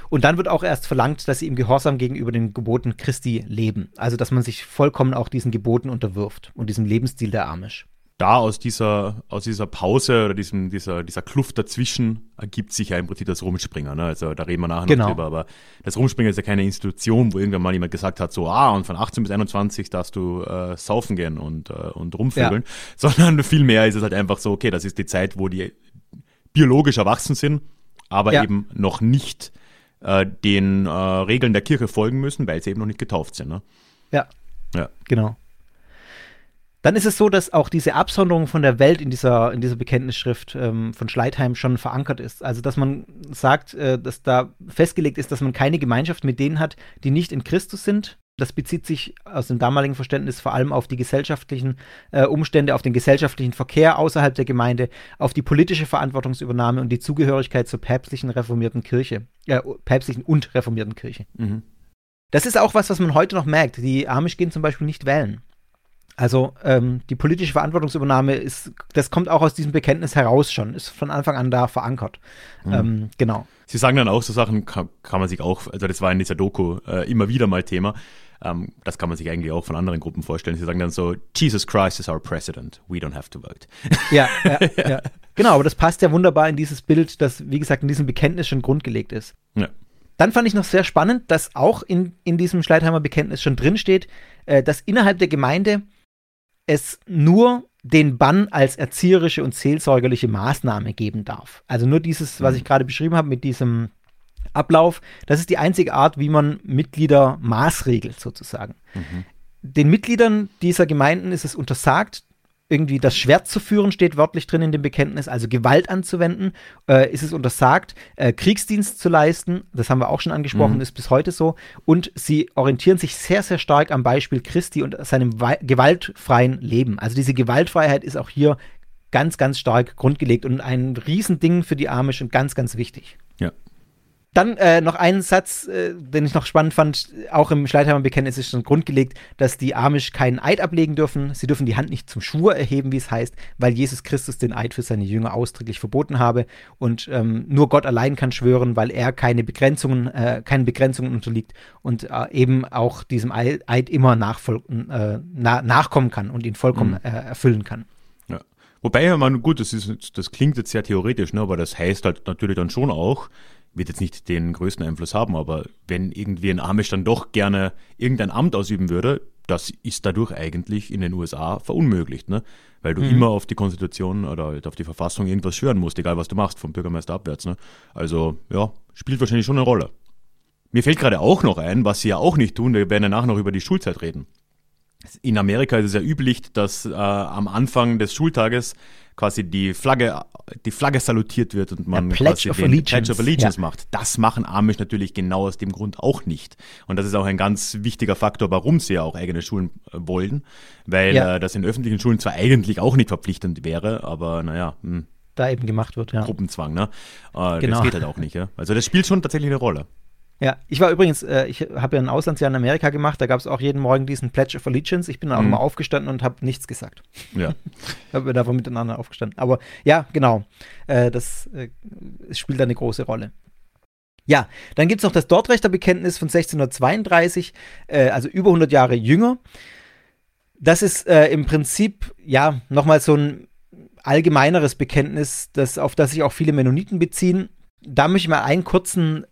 Und dann wird auch erst verlangt, dass sie im Gehorsam gegenüber den Geboten Christi leben. Also, dass man sich vollkommen auch diesen Geboten unterwirft und diesem Lebensstil der Amish.
Da aus dieser, aus dieser Pause oder diesem, dieser, dieser Kluft dazwischen ergibt sich ja im Prinzip das Rumspringen. Ne? Also da reden wir nachher
Genau.
noch drüber, aber das Rumspringen ist ja keine Institution, wo irgendwann mal jemand gesagt hat, so, ah, und von 18 bis 21 darfst du äh, saufen gehen und, äh, und rumvögeln, sondern vielmehr ist es halt einfach so, okay, das ist die Zeit, wo die biologisch erwachsen sind, aber
Ja.
eben noch nicht äh, den äh, Regeln der Kirche folgen müssen, weil sie eben noch nicht getauft sind. Ne?
Ja,
Ja.
genau. Dann ist es so, dass auch diese Absonderung von der Welt in dieser, in dieser Bekenntnisschrift ähm, von Schleitheim schon verankert ist. Also, dass man sagt, äh, dass da festgelegt ist, dass man keine Gemeinschaft mit denen hat, die nicht in Christus sind. Das bezieht sich aus dem damaligen Verständnis vor allem auf die gesellschaftlichen äh, Umstände, auf den gesellschaftlichen Verkehr außerhalb der Gemeinde, auf die politische Verantwortungsübernahme und die Zugehörigkeit zur päpstlichen reformierten Kirche, äh, päpstlichen und reformierten Kirche.
Mhm.
Das ist auch was, was man heute noch merkt. Die Amish gehen zum Beispiel nicht wählen. Also ähm, die politische Verantwortungsübernahme ist, das kommt auch aus diesem Bekenntnis heraus schon, ist von Anfang an da verankert. Ähm, genau.
Sie sagen dann auch so Sachen, kann, kann man sich auch, also das war in dieser Doku äh, immer wieder mal Thema. Ähm, das kann man sich eigentlich auch von anderen Gruppen vorstellen. Sie sagen dann so, Jesus Christ is our president, we don't have to vote.
Ja, ja, ja. Genau, aber das passt ja wunderbar in dieses Bild, das, wie gesagt, in diesem Bekenntnis schon grundgelegt ist.
Ja.
Dann fand ich noch sehr spannend, dass auch in, in diesem Schleitheimer Bekenntnis schon drin steht, äh, dass innerhalb der Gemeinde es nur den Bann als erzieherische und seelsorgerliche Maßnahme geben darf. Also nur dieses, was ich gerade beschrieben habe mit diesem Ablauf, das ist die einzige Art, wie man Mitglieder maßregelt sozusagen. Den Mitgliedern dieser Gemeinden ist es untersagt, irgendwie das Schwert zu führen, steht wörtlich drin in dem Bekenntnis, also Gewalt anzuwenden, äh, ist es untersagt, äh, Kriegsdienst zu leisten, das haben wir auch schon angesprochen, ist bis heute so, und sie orientieren sich sehr, sehr stark am Beispiel Christi und seinem wei- gewaltfreien Leben. Also diese Gewaltfreiheit ist auch hier ganz, ganz stark grundgelegt und ein Riesending für die Amish und ganz, ganz wichtig. Dann äh, noch einen Satz, äh, den ich noch spannend fand, auch im Schleitheimer-Bekenntnis ist schon grundgelegt, dass die Amish keinen Eid ablegen dürfen. Sie dürfen die Hand nicht zum Schwur erheben, wie es heißt, weil Jesus Christus den Eid für seine Jünger ausdrücklich verboten habe. Und ähm, nur Gott allein kann schwören, weil er keine Begrenzungen, äh, keine Begrenzungen unterliegt und äh, eben auch diesem Eid immer äh, na nachkommen kann und ihn vollkommen
Mhm.
äh, erfüllen kann.
Ja. Wobei, man, gut, das, ist, das klingt jetzt sehr theoretisch, ne, aber das heißt halt natürlich dann schon auch, wird jetzt nicht den größten Einfluss haben, aber wenn irgendwie ein Amish dann doch gerne irgendein Amt ausüben würde, das ist dadurch eigentlich in den USA verunmöglicht, ne? Weil du immer auf die Konstitution oder halt auf die Verfassung irgendwas schwören musst, egal was du machst, vom Bürgermeister abwärts, ne? Also, ja, spielt wahrscheinlich schon eine Rolle. Mir fällt gerade auch noch ein, was sie ja auch nicht tun, wir werden ja nachher noch über die Schulzeit reden. In Amerika ist es ja üblich, dass äh, am Anfang des Schultages quasi die Flagge, die Flagge salutiert wird und man
Ja, Pledge
quasi
of
den
Allegiance.
Pledge of Allegiance
Ja.
macht. Das machen Amish natürlich genau aus dem Grund auch nicht. Und das ist auch ein ganz wichtiger Faktor, warum sie ja auch eigene Schulen äh, wollen, weil
Ja.
äh, das in öffentlichen Schulen zwar eigentlich auch nicht verpflichtend wäre, aber naja, hm,
Da eben gemacht wird, ja.
Gruppenzwang, ne? Äh,
Genau.
Das geht halt auch nicht, ja. Also das spielt schon tatsächlich eine Rolle.
Ja, ich war übrigens, äh, ich habe ja ein Auslandsjahr in Amerika gemacht, da gab es auch jeden Morgen diesen Pledge of Allegiance. Ich bin dann auch
Mhm.
immer aufgestanden und habe nichts gesagt.
Ja.
Haben wir davon miteinander aufgestanden. Aber ja, genau, äh, das äh, spielt da eine große Rolle. Ja, dann gibt es noch das Dortrechter-Bekenntnis von 1632, äh, also über 100 Jahre jünger. Das ist äh, im Prinzip, ja, nochmal so ein allgemeineres Bekenntnis, das, auf das sich auch viele Mennoniten beziehen. Da möchte ich mal einen kurzen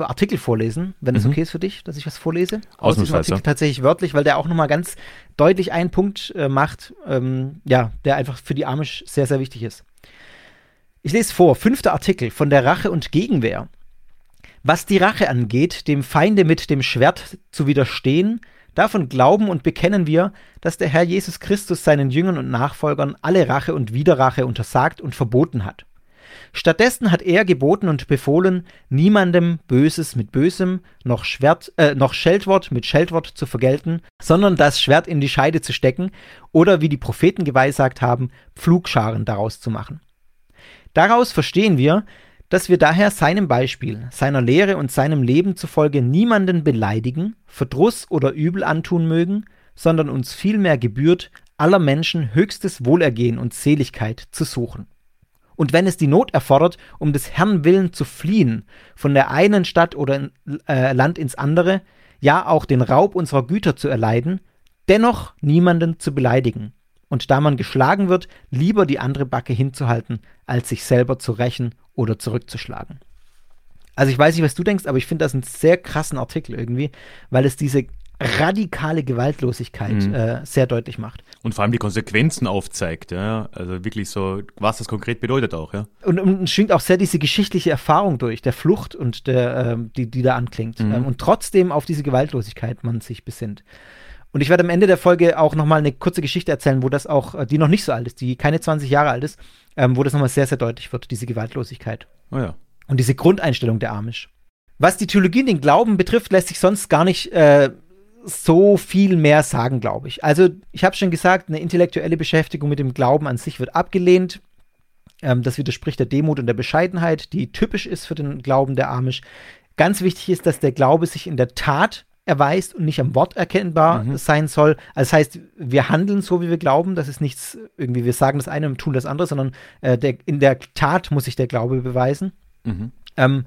Artikel vorlesen, wenn es
Mhm.
okay ist für dich, dass ich was vorlese. Aus diesem. Artikel tatsächlich wörtlich, weil der auch nochmal ganz deutlich einen Punkt äh, macht, ähm, ja, der einfach für die Amish sehr, sehr wichtig ist. Ich lese vor, fünfter Artikel von der Rache und Gegenwehr. Was die Rache angeht, dem Feinde mit dem Schwert zu widerstehen, davon glauben und bekennen wir, dass der Herr Jesus Christus seinen Jüngern und Nachfolgern alle Rache und Widerrache untersagt und verboten hat. Stattdessen hat er geboten und befohlen, niemandem Böses mit Bösem, noch Schwert, äh, noch Scheltwort mit Scheltwort zu vergelten, sondern das Schwert in die Scheide zu stecken oder wie die Propheten geweissagt haben, Pflugscharen daraus zu machen. Daraus verstehen wir, dass wir daher seinem Beispiel, seiner Lehre und seinem Leben zufolge niemanden beleidigen, Verdruss oder Übel antun mögen, sondern uns vielmehr gebührt, aller Menschen höchstes Wohlergehen und Seligkeit zu suchen. Und wenn es die Not erfordert, um des Herrn willen zu fliehen, von der einen Stadt oder in, äh, Land ins andere, ja auch den Raub unserer Güter zu erleiden, dennoch niemanden zu beleidigen. Und da man geschlagen wird, lieber die andere Backe hinzuhalten, als sich selber zu rächen oder zurückzuschlagen. Also ich weiß nicht, was du denkst, aber ich finde das einen sehr krassen Artikel irgendwie, weil es diese radikale Gewaltlosigkeit
Mhm.
äh, sehr deutlich macht.
Und vor allem die Konsequenzen aufzeigt, ja. Also wirklich so, was das konkret bedeutet auch, ja.
Und, und schwingt auch sehr diese geschichtliche Erfahrung durch, der Flucht und der, ähm, die, die da anklingt.
Mhm.
Ähm, und trotzdem auf diese Gewaltlosigkeit man sich besinnt. Und ich werde am Ende der Folge auch nochmal eine kurze Geschichte erzählen, wo das auch, äh, die noch nicht so alt ist, die keine 20 Jahre alt ist, ähm, wo das nochmal sehr, sehr deutlich wird, diese Gewaltlosigkeit
Oh ja.
und diese Grundeinstellung der Amish. Was die Theologie und den Glauben betrifft, lässt sich sonst gar nicht äh, so viel mehr sagen, glaube ich. Also, ich habe schon gesagt, eine intellektuelle Beschäftigung mit dem Glauben an sich wird abgelehnt. Ähm, das widerspricht der Demut und der Bescheidenheit, die typisch ist für den Glauben der Amish. Ganz wichtig ist, dass der Glaube sich in der Tat erweist und nicht am Wort erkennbar sein soll. Also das heißt, wir handeln so, wie wir glauben. Das ist nichts irgendwie, wir sagen das eine und tun das andere, sondern äh, der, in der Tat muss sich der Glaube beweisen.
Mhm.
Ähm,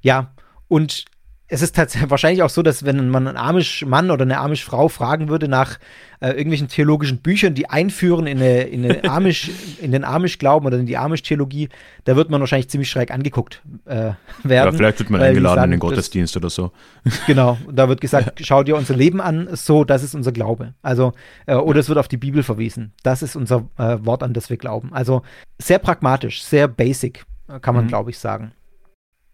ja, und es ist tatsächlich wahrscheinlich auch so, dass wenn man einen Amish-Mann oder eine Amish-Frau fragen würde nach äh, irgendwelchen theologischen Büchern, die einführen in, eine, in, eine Amish, in den Amish-Glauben oder in die Amish-Theologie, da wird man wahrscheinlich ziemlich schräg angeguckt äh, werden.
Ja, vielleicht wird man eingeladen
sagen,
in den
das-
Gottesdienst oder so.
Genau, da wird gesagt, schau dir unser Leben an, so, das ist unser Glaube. Also, äh, oder es wird auf die Bibel verwiesen. Das ist unser äh, Wort, an das wir glauben. Also sehr pragmatisch, sehr basic, kann man,
Mhm.
glaube ich, sagen.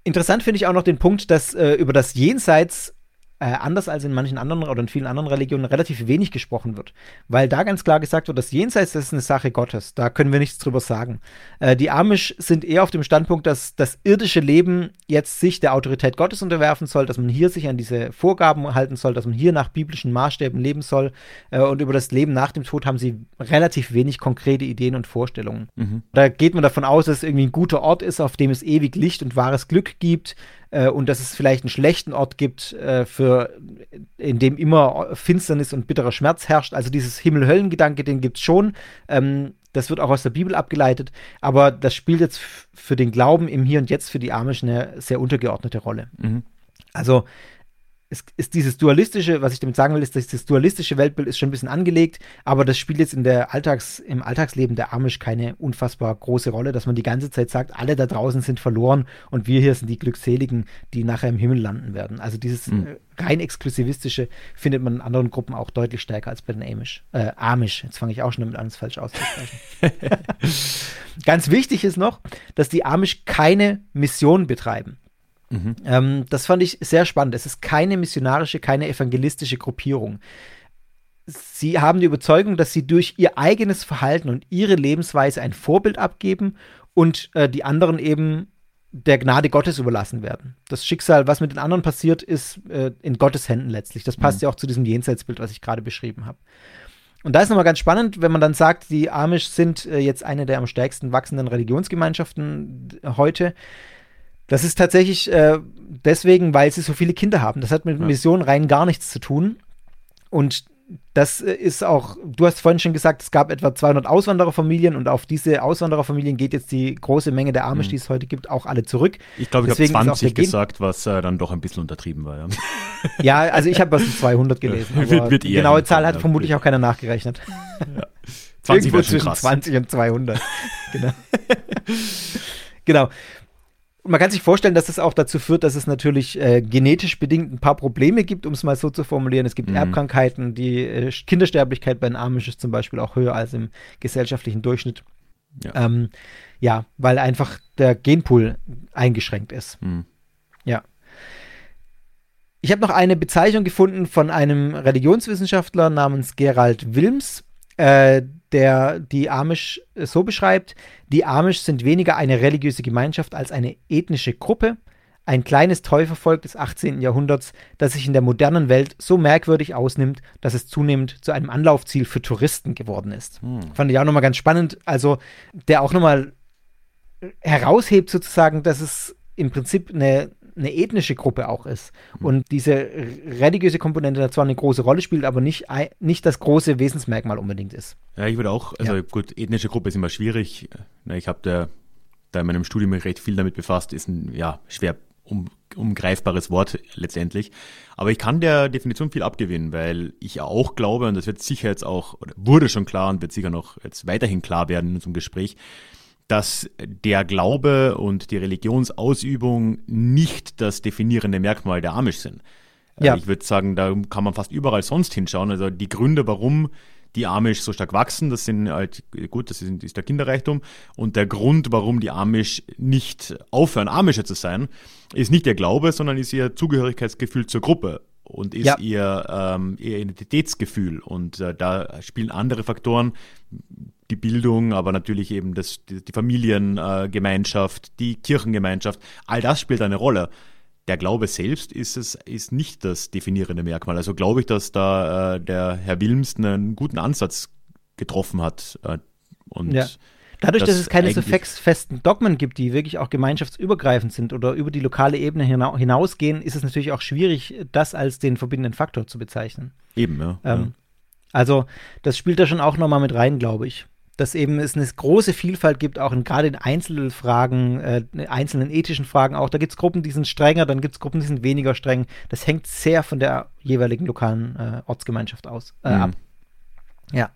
Interessant finde ich auch noch den Punkt, dass äh, über das Jenseits äh, anders als in manchen anderen oder in vielen anderen Religionen relativ wenig gesprochen wird. Weil da ganz klar gesagt wird, das Jenseits das ist eine Sache Gottes. Da können wir nichts drüber sagen. Äh, die Amish sind eher auf dem Standpunkt, dass das irdische Leben jetzt sich der Autorität Gottes unterwerfen soll, dass man hier sich an diese Vorgaben halten soll, dass man hier nach biblischen Maßstäben leben soll. Äh, und über das Leben nach dem Tod haben sie relativ wenig konkrete Ideen und Vorstellungen. Mhm. Da geht man davon aus, dass es irgendwie ein guter Ort ist, auf dem es ewig Licht und wahres Glück gibt äh, und dass es vielleicht einen schlechten Ort gibt, äh, für, in dem immer Finsternis und bitterer Schmerz herrscht. Also dieses Himmel-Höllen-Gedanke, den gibt es schon. Ähm, das wird auch aus der Bibel abgeleitet, aber das spielt jetzt für den Glauben im Hier und Jetzt für die Amish eine sehr untergeordnete Rolle. Mhm. Also es ist dieses dualistische, was ich damit sagen will, ist, dass dieses dualistische Weltbild ist schon ein bisschen angelegt, aber das spielt jetzt in der Alltags, im Alltagsleben der Amish keine unfassbar große Rolle, dass man die ganze Zeit sagt, alle da draußen sind verloren und wir hier sind die Glückseligen, die nachher im Himmel landen werden. Also dieses mhm. rein exklusivistische findet man in anderen Gruppen auch deutlich stärker als bei den Amish. Äh, Amish, jetzt fange ich auch schon damit an, es falsch auszusprechen. Ganz wichtig ist noch, dass die Amish keine Mission betreiben. Mhm. Ähm, das fand ich sehr spannend. Es ist keine missionarische, keine evangelistische Gruppierung. Sie haben die Überzeugung, dass sie durch ihr eigenes Verhalten und ihre Lebensweise ein Vorbild abgeben und äh, die anderen eben der Gnade Gottes überlassen werden. Das Schicksal, was mit den anderen passiert, ist äh, in Gottes Händen letztlich. Das passt mhm. ja auch zu diesem Jenseitsbild, was ich gerade beschrieben habe. Und da ist nochmal ganz spannend, wenn man dann sagt, die Amish sind äh, jetzt eine der am stärksten wachsenden Religionsgemeinschaften heute. Das ist tatsächlich äh, deswegen, weil sie so viele Kinder haben. Das hat mit ja. Mission rein gar nichts zu tun. Und das äh, ist auch, du hast vorhin schon gesagt, es gab etwa 200 Auswandererfamilien und auf diese Auswandererfamilien geht jetzt die große Menge der Amish, mhm. die es heute gibt, auch alle zurück.
Ich glaube, ich habe 20 gesagt, was äh, dann doch ein bisschen untertrieben war. Ja,
ja also ich habe was mit 200 gelesen. Wird, wird die genaue Zahl hat vermutlich auch keiner nachgerechnet. Ja. 20 Irgendwo zwischen krass. 20 und 200. genau. genau man kann sich vorstellen, dass das auch dazu führt, dass es natürlich äh, genetisch bedingt ein paar Probleme gibt, um es mal so zu formulieren. Es gibt mhm. Erbkrankheiten, die äh, Kindersterblichkeit bei den Amish ist zum Beispiel auch höher als im gesellschaftlichen Durchschnitt. Ja, ähm, ja weil einfach der Genpool eingeschränkt ist. Mhm. Ja. Ich habe noch eine Bezeichnung gefunden von einem Religionswissenschaftler namens Gerald Wilms. Äh, der die Amish so beschreibt, die Amish sind weniger eine religiöse Gemeinschaft als eine ethnische Gruppe, ein kleines Täufervolk des 18. Jahrhunderts, das sich in der modernen Welt so merkwürdig ausnimmt, dass es zunehmend zu einem Anlaufziel für Touristen geworden ist. Hm. Fand ich auch nochmal ganz spannend, also der auch nochmal heraushebt sozusagen, dass es im Prinzip eine eine ethnische Gruppe auch ist. Mhm. Und diese religiöse Komponente da zwar eine große Rolle spielt, aber nicht, nicht das große Wesensmerkmal unbedingt ist.
Ja, ich würde auch, also ja. gut, ethnische Gruppe ist immer schwierig. Ich habe da, da in meinem Studium recht viel damit befasst, ist ein ja, schwer um, umgreifbares Wort letztendlich. Aber ich kann der Definition viel abgewinnen, weil ich auch glaube, und das wird sicher jetzt auch, oder wurde schon klar und wird sicher noch jetzt weiterhin klar werden in unserem Gespräch, dass der Glaube und die Religionsausübung nicht das definierende Merkmal der Amish sind. Äh, ja. Ich würde sagen, da kann man fast überall sonst hinschauen. Also die Gründe, warum die Amish so stark wachsen, das sind halt, gut, das ist, ist der Kinderreichtum. Und der Grund, warum die Amish nicht aufhören, Amische zu sein, ist nicht ihr Glaube, sondern ist ihr Zugehörigkeitsgefühl zur Gruppe und ist ja. ihr, ähm, ihr Identitätsgefühl. Und äh, da spielen andere Faktoren, die Bildung, aber natürlich eben das, die, die Familiengemeinschaft, die Kirchengemeinschaft, all das spielt eine Rolle. Der Glaube selbst ist es ist nicht das definierende Merkmal. Also glaube ich, dass da äh, der Herr Wilms einen guten Ansatz getroffen hat. Äh, und
ja. Dadurch, dass es keine so festen Dogmen gibt, die wirklich auch gemeinschaftsübergreifend sind oder über die lokale Ebene hinausgehen, ist es natürlich auch schwierig, das als den verbindenden Faktor zu bezeichnen.
Eben, ja.
Ähm, ja. Also, das spielt da schon auch nochmal mit rein, glaube ich dass eben es eine große Vielfalt gibt, auch in, gerade in Einzelfragen, äh, einzelnen ethischen Fragen auch. Da gibt es Gruppen, die sind strenger, dann gibt es Gruppen, die sind weniger streng. Das hängt sehr von der jeweiligen lokalen äh, Ortsgemeinschaft aus, äh, mhm. ab. Ja.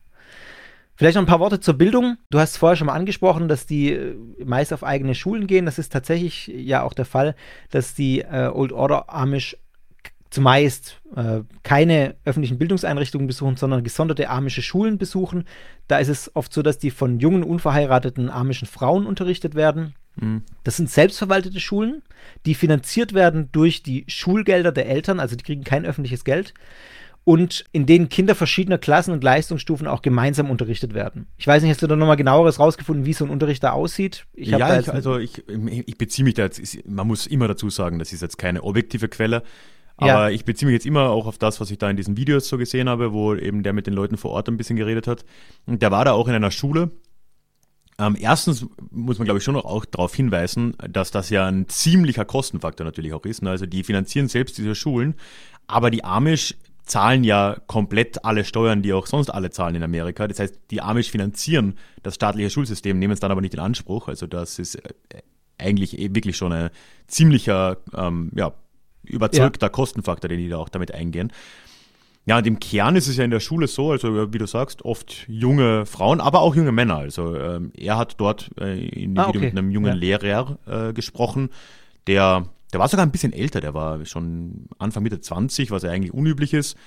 Vielleicht noch ein paar Worte zur Bildung. Du hast vorher schon mal angesprochen, dass die äh, meist auf eigene Schulen gehen. Das ist tatsächlich ja auch der Fall, dass die äh, Old Order Amish zumeist äh, keine öffentlichen Bildungseinrichtungen besuchen, sondern gesonderte amische Schulen besuchen. Da ist es oft so, dass die von jungen, unverheirateten amischen Frauen unterrichtet werden. Das sind selbstverwaltete Schulen, die finanziert werden durch die Schulgelder der Eltern, also die kriegen kein öffentliches Geld. Und in denen Kinder verschiedener Klassen und Leistungsstufen auch gemeinsam unterrichtet werden. Ich weiß nicht, hast du da nochmal genaueres rausgefunden, wie so ein Unterricht da aussieht?
Ich ja, ich, also ich, ich beziehe mich da jetzt, man muss immer dazu sagen, das ist jetzt keine objektive Quelle, aber ja. ich beziehe mich jetzt immer auch auf das, was ich da in diesen Videos so gesehen habe, wo eben der mit den Leuten vor Ort ein bisschen geredet hat. Und der war da auch in einer Schule, ähm, erstens muss man, glaube ich, schon noch auch darauf hinweisen, dass das ja ein ziemlicher Kostenfaktor natürlich auch ist. Ne? Also die finanzieren selbst diese Schulen, aber die Amish zahlen ja komplett alle Steuern, die auch sonst alle zahlen in Amerika. Das heißt, die Amish finanzieren das staatliche Schulsystem, nehmen es dann aber nicht in Anspruch. Also das ist äh, eigentlich eh wirklich schon ein ziemlicher, ähm, ja, überzeugter ja. Kostenfaktor, den die da auch damit eingehen. Ja, und im Kern ist es ja in der Schule so, also wie du sagst, oft junge Frauen, aber auch junge Männer. Also ähm, er hat dort äh, in dem ah, okay. Video mit einem jungen ja. Lehrer äh, gesprochen, der, der war sogar ein bisschen älter, der war schon Anfang Mitte 20, was ja eigentlich unüblich ist.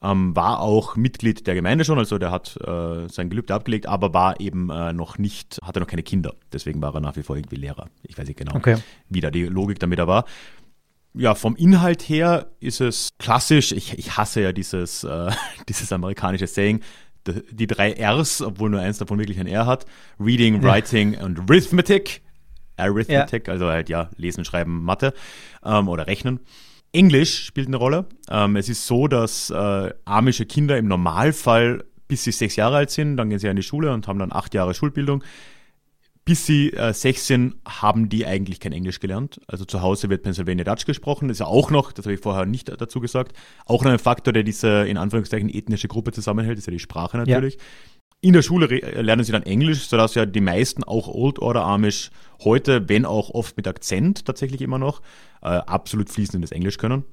Ähm, war auch Mitglied der Gemeinde schon, also der hat äh, sein Gelübde abgelegt, aber war eben äh, noch nicht, hatte noch keine Kinder. Deswegen war er nach wie vor irgendwie Lehrer. Ich weiß nicht genau, okay. wie da die Logik damit da war ja, vom Inhalt her ist es klassisch. Ich, ich hasse ja dieses, äh, dieses amerikanische Saying. Die, drei Rs, obwohl nur eins davon wirklich ein R hat. Reading, Writing ja. und Arithmetic. Arithmetic, ja. also halt ja, Lesen, Schreiben, Mathe ähm, oder Rechnen. Englisch spielt eine Rolle. Ähm, es ist so, dass äh, amische Kinder im Normalfall bis sie sechs Jahre alt sind, dann gehen sie in die Schule und haben dann acht Jahre Schulbildung bis sie äh, 16 haben die eigentlich kein Englisch gelernt. Also zu Hause wird Pennsylvania Dutch gesprochen. Das ist ja auch noch, das habe ich vorher nicht dazu gesagt, auch noch ein Faktor, der diese in Anführungszeichen ethnische Gruppe zusammenhält, ist ja die Sprache natürlich. Ja. In der Schule lernen sie dann Englisch, sodass ja die meisten auch Old Order Amish heute, wenn auch oft mit Akzent tatsächlich immer noch, äh, absolut fließendes Englisch können.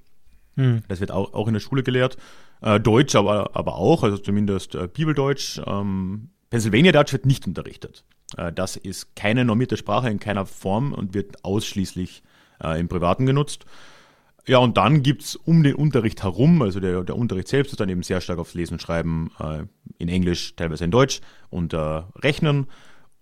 Hm. Das wird auch, auch in der Schule gelehrt. Äh, Deutsch aber, aber auch, also zumindest äh, Bibeldeutsch. Ähm, Pennsylvania Dutch wird nicht unterrichtet. Äh, das ist keine normierte Sprache in keiner Form und wird ausschließlich äh, im Privaten genutzt. Ja, und dann gibt es um den Unterricht herum, also der, der Unterricht selbst ist dann eben sehr stark aufs Lesen, Schreiben äh, in Englisch, teilweise in Deutsch und Rechnen.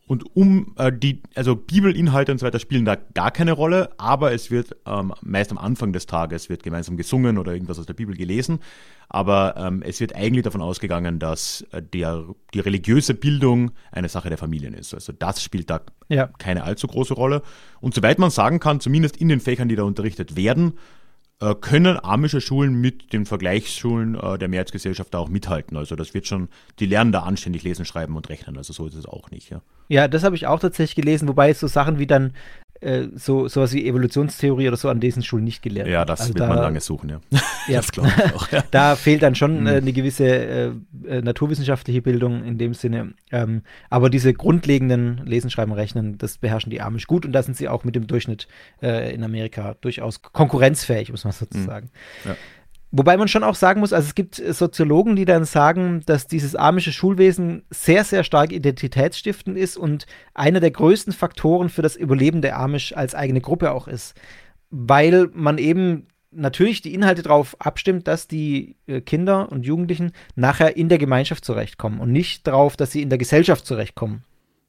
Und um die, also Bibelinhalte und so weiter spielen da gar keine Rolle, aber es wird ähm, meist am Anfang des Tages wird gemeinsam gesungen oder irgendwas aus der Bibel gelesen. Aber ähm, es wird eigentlich davon ausgegangen, dass äh, der, die religiöse Bildung eine Sache der Familien ist. Also das spielt da ja. keine allzu große Rolle. Und soweit man sagen kann, zumindest in den Fächern, die da unterrichtet werden, äh, können amische Schulen mit den Vergleichsschulen äh, der Mehrheitsgesellschaft da auch mithalten. Also das wird schon, die lernen da anständig lesen, schreiben und rechnen. Also so ist es auch nicht, ja.
Ja, das habe ich auch tatsächlich gelesen, wobei so Sachen wie dann äh, so sowas wie Evolutionstheorie oder so an diesen Schulen nicht gelernt.
Ja, das also wird da, man lange suchen, ja.
ja das glaube ich auch. Ja. da fehlt dann schon äh, mhm. eine gewisse äh, äh, naturwissenschaftliche Bildung in dem Sinne. Ähm, aber diese grundlegenden Lesen, Schreiben, Rechnen, das beherrschen die Amish gut und da sind sie auch mit dem Durchschnitt äh, in Amerika durchaus konkurrenzfähig, muss man sozusagen. Mhm. Ja. Wobei man schon auch sagen muss, also es gibt Soziologen, die dann sagen, dass dieses amische Schulwesen sehr, sehr stark identitätsstiftend ist und einer der größten Faktoren für das Überleben der Amish als eigene Gruppe auch ist. Weil man eben natürlich die Inhalte darauf abstimmt, dass die äh, Kinder und Jugendlichen nachher in der Gemeinschaft zurechtkommen und nicht darauf, dass sie in der Gesellschaft zurechtkommen.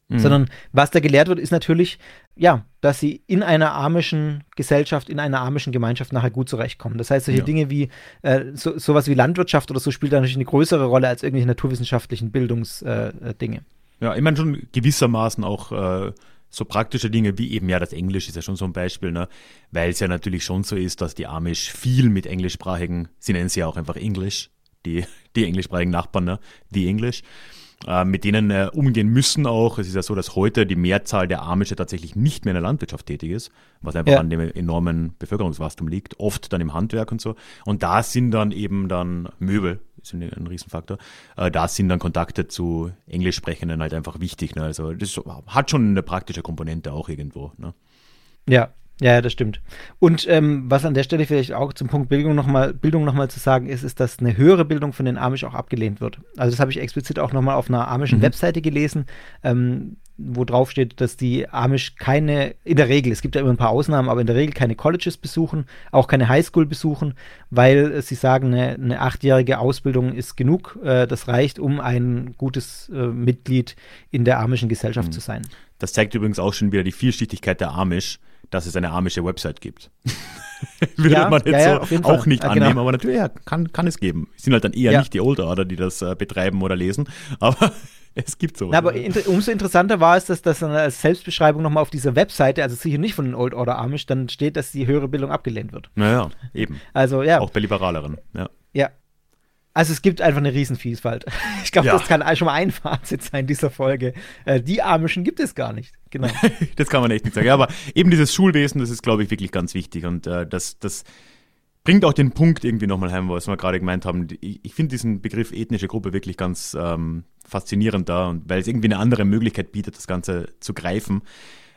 Mhm. Sondern was da gelehrt wird, ist natürlich, ja, dass sie in einer armischen Gesellschaft, in einer armischen Gemeinschaft nachher gut zurechtkommen. Das heißt, solche ja. Dinge wie äh, so, sowas wie Landwirtschaft oder so spielt da natürlich eine größere Rolle als irgendwelche naturwissenschaftlichen Bildungsdinge. Äh, äh
ja, ich meine schon gewissermaßen auch äh, so praktische Dinge wie eben, ja, das Englisch ist ja schon so ein Beispiel, ne? weil es ja natürlich schon so ist, dass die Amish viel mit englischsprachigen, sie nennen sie ja auch einfach Englisch, die, die englischsprachigen Nachbarn, ne? die Englisch äh, mit denen äh, umgehen müssen auch. Es ist ja so, dass heute die Mehrzahl der Amische tatsächlich nicht mehr in der Landwirtschaft tätig ist, was einfach ja. an dem enormen Bevölkerungswachstum liegt, oft dann im Handwerk und so. Und da sind dann eben dann Möbel, ist ein, ein Riesenfaktor, äh, da sind dann Kontakte zu Englischsprechenden halt einfach wichtig. Ne? Also das hat schon eine praktische Komponente auch irgendwo. Ne?
Ja, ja, das stimmt. Und ähm, was an der Stelle vielleicht auch zum Punkt Bildung nochmal Bildung noch zu sagen ist, ist, dass eine höhere Bildung von den Amish auch abgelehnt wird. Also das habe ich explizit auch nochmal auf einer amischen mhm. Webseite gelesen, ähm, wo drauf steht, dass die Amish keine, in der Regel, es gibt ja immer ein paar Ausnahmen, aber in der Regel keine Colleges besuchen, auch keine Highschool besuchen, weil äh, sie sagen, eine, eine, achtjährige Ausbildung ist genug. Äh, das reicht, um ein gutes äh, Mitglied in der amischen Gesellschaft mhm. zu sein.
Das zeigt übrigens auch schon wieder die Vielschichtigkeit der Amish, dass es eine amische Website gibt. Würde
Ja,
man jetzt
ja,
so auch
Fall.
nicht
Ja, genau.
annehmen, aber natürlich kann, kann es geben. Es sind halt dann eher nicht die Old Order, die das äh, betreiben oder lesen, aber es gibt.
Na, aber inter umso interessanter war es, dass das als Selbstbeschreibung nochmal auf dieser Webseite, also sicher nicht von den Old Order Amish, dann steht, dass die höhere Bildung abgelehnt wird.
naja, eben.
Also ja,
Auch bei Liberaleren. Ja.
ja. Also es gibt einfach eine Riesenvielfalt. Ich glaube,
Ja.
das kann schon mal ein Fazit sein dieser Folge. Äh, die Amischen gibt es gar nicht. Genau.
das kann man echt nicht sagen. Ja, aber eben dieses Schulwesen, das ist, glaube ich, wirklich ganz wichtig. Und äh, das, das bringt auch den Punkt irgendwie nochmal heim, was wir gerade gemeint haben. Ich, ich finde diesen Begriff ethnische Gruppe wirklich ganz ähm, faszinierend da, und weil es irgendwie eine andere Möglichkeit bietet, das Ganze zu greifen.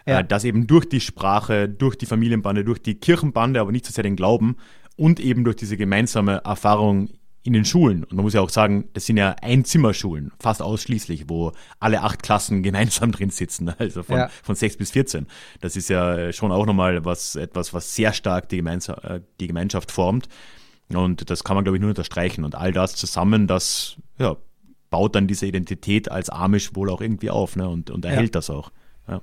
Ja.
Äh, dass eben durch die Sprache, durch die Familienbande, durch die Kirchenbande, aber nicht so sehr den Glauben und eben durch diese gemeinsame Erfahrung in den Schulen. Und man muss ja auch sagen, das sind ja Einzimmerschulen, fast ausschließlich, wo alle acht Klassen gemeinsam drin sitzen, also von,
Ja.
von sechs bis 14. Das ist ja schon auch nochmal was, etwas, was sehr stark die, Gemeinsa äh, die Gemeinschaft formt. Und das kann man, glaube ich, nur unterstreichen. Und all das zusammen, das ja, baut dann diese Identität als Amish wohl auch irgendwie auf ne? und, und erhält das auch. Ja.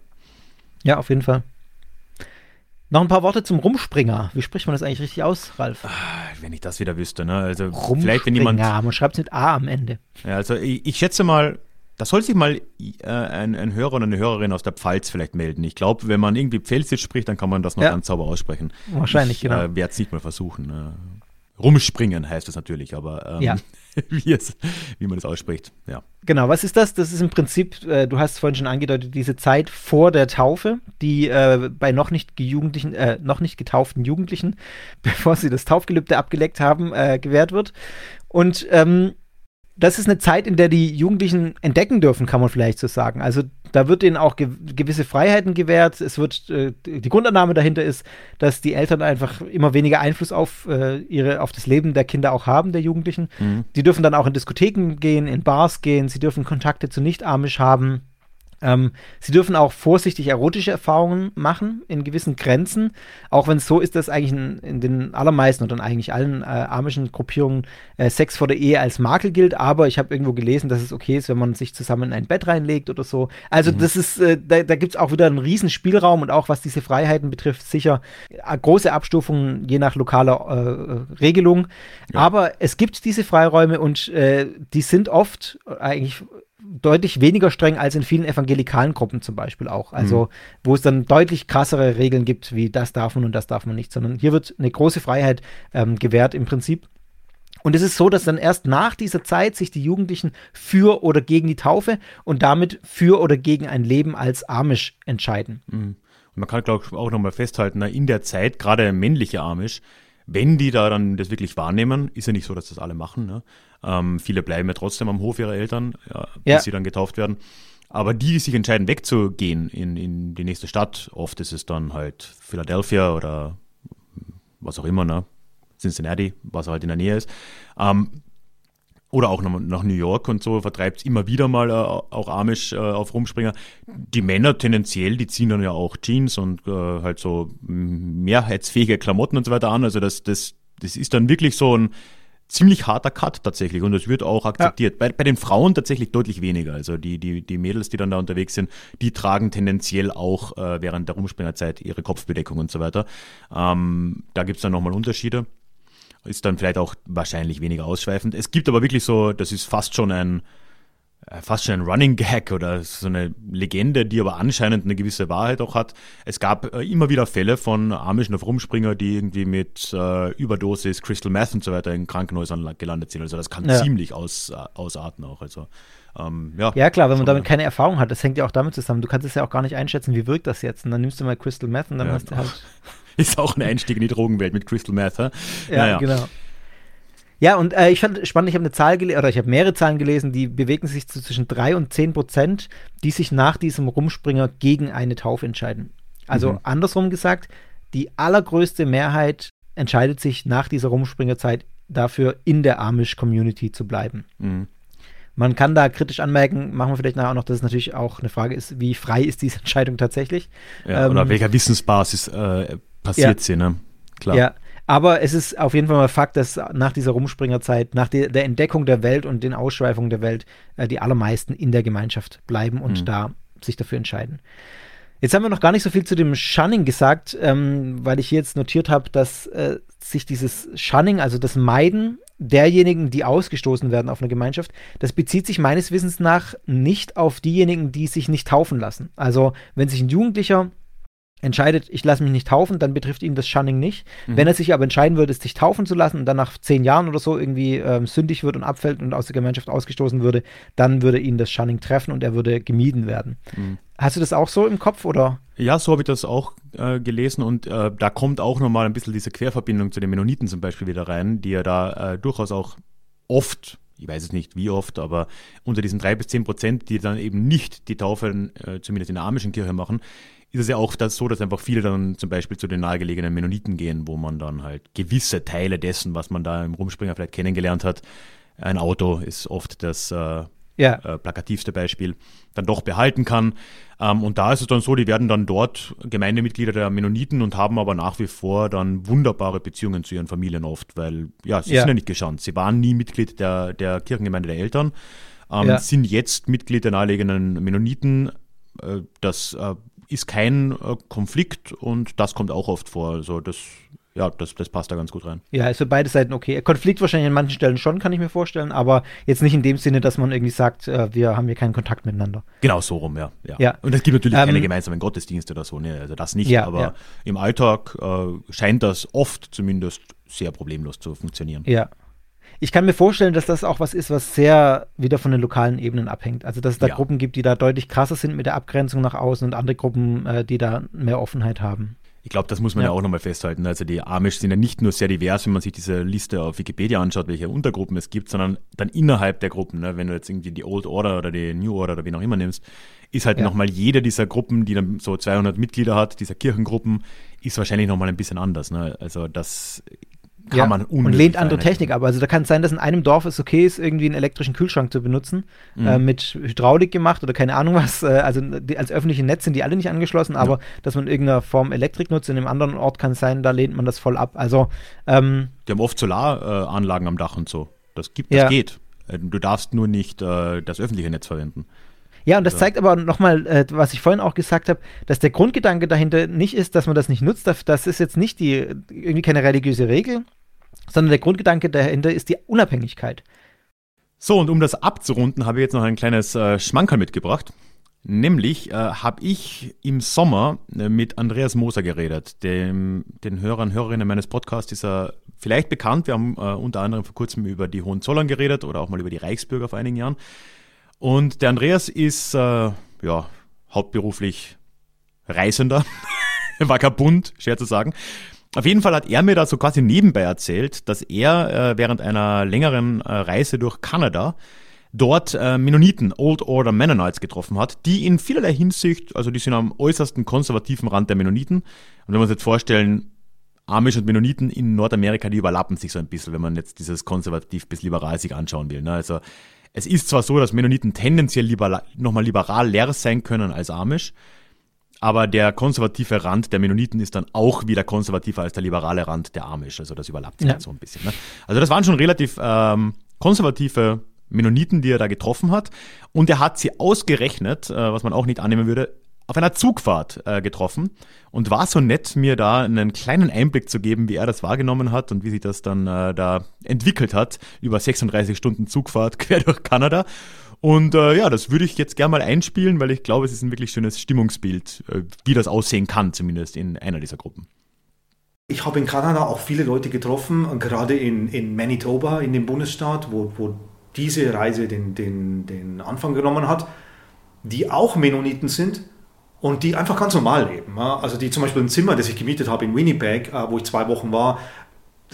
Ja, auf jeden Fall. Noch ein paar Worte zum Rumspringer. Wie spricht man das eigentlich richtig aus, Ralf?
Wenn ich das wieder wüsste, ne? Also vielleicht wenn
Rumspringer.
jemand.
Man schreibt es mit A am Ende.
Ja, also ich, ich schätze mal, da soll sich mal äh, ein, ein Hörer oder eine Hörerin aus der Pfalz vielleicht melden. Ich glaube, wenn man irgendwie Pfälzisch spricht, dann kann man das noch
Ja.
ganz sauber aussprechen.
Wahrscheinlich,
ich,
genau.
Äh, werde es nicht mal versuchen. Äh, rumspringen heißt es natürlich, aber ähm,
Ja.
wie, es, wie man das ausspricht, ja.
Genau, was ist das? Das ist im Prinzip, äh, du hast es vorhin schon angedeutet, diese Zeit vor der Taufe, die äh, bei noch nicht, äh, noch nicht getauften Jugendlichen, bevor sie das Taufgelübde abgelegt haben, äh, gewährt wird. Und ähm, das ist eine Zeit, in der die Jugendlichen entdecken dürfen, kann man vielleicht so sagen. Also da wird ihnen auch ge gewisse Freiheiten gewährt. Es wird äh, die Grundannahme dahinter ist, dass die Eltern einfach immer weniger Einfluss auf äh, ihre auf das Leben der Kinder auch haben, der Jugendlichen. Die dürfen dann auch in Diskotheken gehen, in Bars gehen. Sie dürfen Kontakte zu Nicht-Amish haben. Ähm, sie dürfen auch vorsichtig erotische Erfahrungen machen in gewissen Grenzen, auch wenn es so ist, dass eigentlich in, in den allermeisten oder in eigentlich allen äh, amischen Gruppierungen äh, Sex vor der Ehe als Makel gilt. Aber ich habe irgendwo gelesen, dass es okay ist, wenn man sich zusammen in ein Bett reinlegt oder so. Also das ist, äh, da, da gibt es auch wieder einen riesen Spielraum und auch was diese Freiheiten betrifft, sicher äh, große Abstufungen je nach lokaler äh, Regelung. Aber es gibt diese Freiräume und äh, die sind oft eigentlich deutlich weniger streng als in vielen evangelikalen Gruppen zum Beispiel auch. Also, wo es dann deutlich krassere Regeln gibt, wie das darf man und das darf man nicht, sondern hier wird eine große Freiheit ähm, gewährt im Prinzip. Und es ist so, dass dann erst nach dieser Zeit sich die Jugendlichen für oder gegen die Taufe und damit für oder gegen ein Leben als Amish entscheiden.
Und man kann, glaube ich, auch nochmal festhalten, na, in der Zeit, gerade männliche Amish, wenn die da dann das wirklich wahrnehmen, ist ja nicht so, dass das alle machen. Ne? Ähm, viele bleiben ja trotzdem am Hof ihrer Eltern, ja, bis
Ja.
sie dann getauft werden. Aber die, die sich entscheiden, wegzugehen in, in die nächste Stadt, oft ist es dann halt Philadelphia oder was auch immer, ne? Cincinnati, was halt in der Nähe ist. Ähm, oder auch nach, New York und so vertreibt es immer wieder mal äh, auch Amish äh, auf Rumspringer. Die Männer tendenziell, die ziehen dann ja auch Jeans und äh, halt so mehrheitsfähige Klamotten und so weiter an. Also das, das, das ist dann wirklich so ein ziemlich harter Cut tatsächlich und das wird auch akzeptiert. Bei, bei den Frauen tatsächlich deutlich weniger. Also die, die, die Mädels, die dann da unterwegs sind, die tragen tendenziell auch äh, während der Rumspringerzeit ihre Kopfbedeckung und so weiter. Ähm, da gibt's dann nochmal Unterschiede ist dann vielleicht auch wahrscheinlich weniger ausschweifend. Es gibt aber wirklich so, das ist fast schon ein fast schon ein Running Gag oder so eine Legende, die aber anscheinend eine gewisse Wahrheit auch hat. Es gab äh, immer wieder Fälle von amischen auf Rumspringer, die irgendwie mit äh, Überdosis, Crystal Meth und so weiter in Krankenhäusern la- gelandet sind. Also das kann
Ja.
ziemlich aus, äh, ausarten auch. Also ähm, ja.
Ja, klar, wenn man damit keine Erfahrung hat, das hängt ja auch damit zusammen. Du kannst es ja auch gar nicht einschätzen, wie wirkt das jetzt. Und dann nimmst du mal Crystal Meth und dann
Ja.
hast du halt.
ist auch ein Einstieg in die Drogenwelt mit Crystal Meth.
Ja,
Naja.
genau. Ja, und äh, ich fand spannend, ich habe eine Zahl gelesen, oder ich habe mehrere Zahlen gelesen, die bewegen sich zu zwischen 3 und 10 Prozent, die sich nach diesem Rumspringer gegen eine Taufe entscheiden. Also
Mhm.
andersrum gesagt, die allergrößte Mehrheit entscheidet sich nach dieser Rumspringerzeit dafür, in der Amish-Community zu bleiben.
Mhm.
Man kann da kritisch anmerken, machen wir vielleicht nachher auch noch, dass es natürlich auch eine Frage ist, wie frei ist diese Entscheidung tatsächlich.
Ja,
Ähm,
oder auf welcher Wissensbasis äh, passiert
Ja.
sie, ne? Klar.
Ja, aber es ist auf jeden Fall mal Fakt, dass nach dieser Rumspringerzeit, nach der, der Entdeckung der Welt und den Ausschweifungen der Welt, äh, die allermeisten in der Gemeinschaft bleiben und
Mhm.
da sich dafür entscheiden. Jetzt haben wir noch gar nicht so viel zu dem Shunning gesagt, ähm, weil ich hier jetzt notiert habe, dass äh, sich dieses Shunning, also das Meiden derjenigen, die ausgestoßen werden auf eine Gemeinschaft, das bezieht sich meines Wissens nach nicht auf diejenigen, die sich nicht taufen lassen. Also wenn sich ein Jugendlicher entscheidet, ich lasse mich nicht taufen, dann betrifft ihn das Shunning nicht. Mhm. Wenn er sich aber entscheiden würde, sich taufen zu lassen und dann nach zehn Jahren oder so irgendwie ähm, sündig wird und abfällt und aus der Gemeinschaft ausgestoßen würde, dann würde ihn das Shunning treffen und er würde gemieden werden. Mhm. Hast du das auch so im Kopf oder?
Ja, so habe ich das auch äh, gelesen und äh, da kommt auch nochmal ein bisschen diese Querverbindung zu den Mennoniten zum Beispiel wieder rein, die ja da äh, durchaus auch oft ich weiß es nicht wie oft, aber unter diesen drei bis zehn Prozent, die dann eben nicht die Taufe, äh, zumindest in der amischen Kirche machen, ist es ja auch das so, dass einfach viele dann zum Beispiel zu den nahegelegenen Mennoniten gehen, wo man dann halt gewisse Teile dessen, was man da im Rumspringer vielleicht kennengelernt hat, ein Auto ist oft das äh, ja. äh, plakativste Beispiel, dann doch behalten kann. Ähm, und da ist es dann so, die werden dann dort Gemeindemitglieder der Mennoniten und haben aber nach wie vor dann wunderbare Beziehungen zu ihren Familien oft, weil ja, sie ja. sind ja nicht geschanzt. Sie waren nie Mitglied der, der Kirchengemeinde der Eltern, ähm, ja. sind jetzt Mitglied der nahegelegenen Mennoniten. Äh, das äh, ist kein äh, Konflikt und das kommt auch oft vor. Also das, ja, das, das passt da ganz gut rein.
Ja, also beide Seiten okay. Konflikt wahrscheinlich an manchen Stellen schon, kann ich mir vorstellen, aber jetzt nicht in dem Sinne, dass man irgendwie sagt, äh, wir haben hier keinen Kontakt miteinander.
Genau so rum, ja. ja. ja. Und es gibt natürlich ähm, keine gemeinsamen Gottesdienste oder so, ne? also das nicht, ja, aber ja. im Alltag äh, scheint das oft zumindest sehr problemlos zu funktionieren.
Ja, ich kann mir vorstellen, dass das auch was ist, was sehr wieder von den lokalen Ebenen abhängt. Also, dass es da ja. Gruppen gibt, die da deutlich krasser sind mit der Abgrenzung nach außen und andere Gruppen, äh, die da mehr Offenheit haben.
Ich glaube, das muss man ja, ja auch nochmal festhalten. Also die Amish sind ja nicht nur sehr divers, wenn man sich diese Liste auf Wikipedia anschaut, welche Untergruppen es gibt, sondern dann innerhalb der Gruppen. Ne? Wenn du jetzt irgendwie die Old Order oder die New Order oder wie auch immer nimmst, ist halt ja. nochmal jede dieser Gruppen, die dann so 200 Mitglieder hat, dieser Kirchengruppen, ist wahrscheinlich nochmal ein bisschen anders. Ne? Also das kann ja, man
Und lehnt andere Technik ab. Also da kann es sein, dass in einem Dorf es okay ist, irgendwie einen elektrischen Kühlschrank zu benutzen, mhm. äh, mit Hydraulik gemacht oder keine Ahnung was. Äh, also die, als öffentliche Netz sind die alle nicht angeschlossen, aber ja. dass man in irgendeiner Form Elektrik nutzt, in einem anderen Ort kann es sein, da lehnt man das voll ab. Also ähm,
Die haben oft Solaranlagen am Dach und so. Das gibt, das ja. geht. Äh, du darfst nur nicht äh, das öffentliche Netz verwenden.
Ja, und das zeigt aber nochmal, äh, was ich vorhin auch gesagt habe, dass der Grundgedanke dahinter nicht ist, dass man das nicht nutzt. Das ist jetzt nicht die irgendwie keine religiöse Regel, sondern der Grundgedanke dahinter ist die Unabhängigkeit.
So, und um das abzurunden, habe ich jetzt noch ein kleines äh, Schmankerl mitgebracht. Nämlich äh, habe ich im Sommer äh, mit Andreas Moser geredet. Dem, den Hörern, Hörerinnen meines Podcasts ist er vielleicht bekannt. Wir haben äh, unter anderem vor kurzem über die Hohenzollern geredet oder auch mal über die Reichsbürger vor einigen Jahren. Und der Andreas ist äh, ja hauptberuflich Reisender, vagabund, schwer zu sagen. Auf jeden Fall hat er mir da so quasi nebenbei erzählt, dass er äh, während einer längeren äh, Reise durch Kanada dort äh, Mennoniten, Old Order Mennonites getroffen hat, die in vielerlei Hinsicht, also die sind am äußersten konservativen Rand der Mennoniten. Und wenn wir uns jetzt vorstellen, Amish und Mennoniten in Nordamerika, die überlappen sich so ein bisschen, wenn man jetzt dieses konservativ bis liberal sich anschauen will. Ne? Also es ist zwar so, dass Mennoniten tendenziell lieber, nochmal liberaler sein können als Amish, aber der konservative Rand der Mennoniten ist dann auch wieder konservativer als der liberale Rand der Amish. Also das überlappt sich ja. halt so ein bisschen. Ne? Also das waren schon relativ ähm, konservative Mennoniten, die er da getroffen hat. Und er hat sie ausgerechnet, äh, was man auch nicht annehmen würde, auf einer Zugfahrt äh, getroffen und war so nett, mir da einen kleinen Einblick zu geben, wie er das wahrgenommen hat und wie sich das dann äh, da entwickelt hat über 36 Stunden Zugfahrt quer durch Kanada. Und äh, ja, das würde ich jetzt gerne mal einspielen, weil ich glaube, es ist ein wirklich schönes Stimmungsbild, äh, wie das aussehen kann, zumindest in einer dieser Gruppen.
Ich habe in Kanada auch viele Leute getroffen, gerade in, in Manitoba, in dem Bundesstaat, wo, wo diese Reise den, den, den Anfang genommen hat, die auch Mennoniten sind und die einfach ganz normal leben. Also die zum Beispiel ein Zimmer, das ich gemietet habe in Winnipeg, äh, wo ich zwei Wochen war,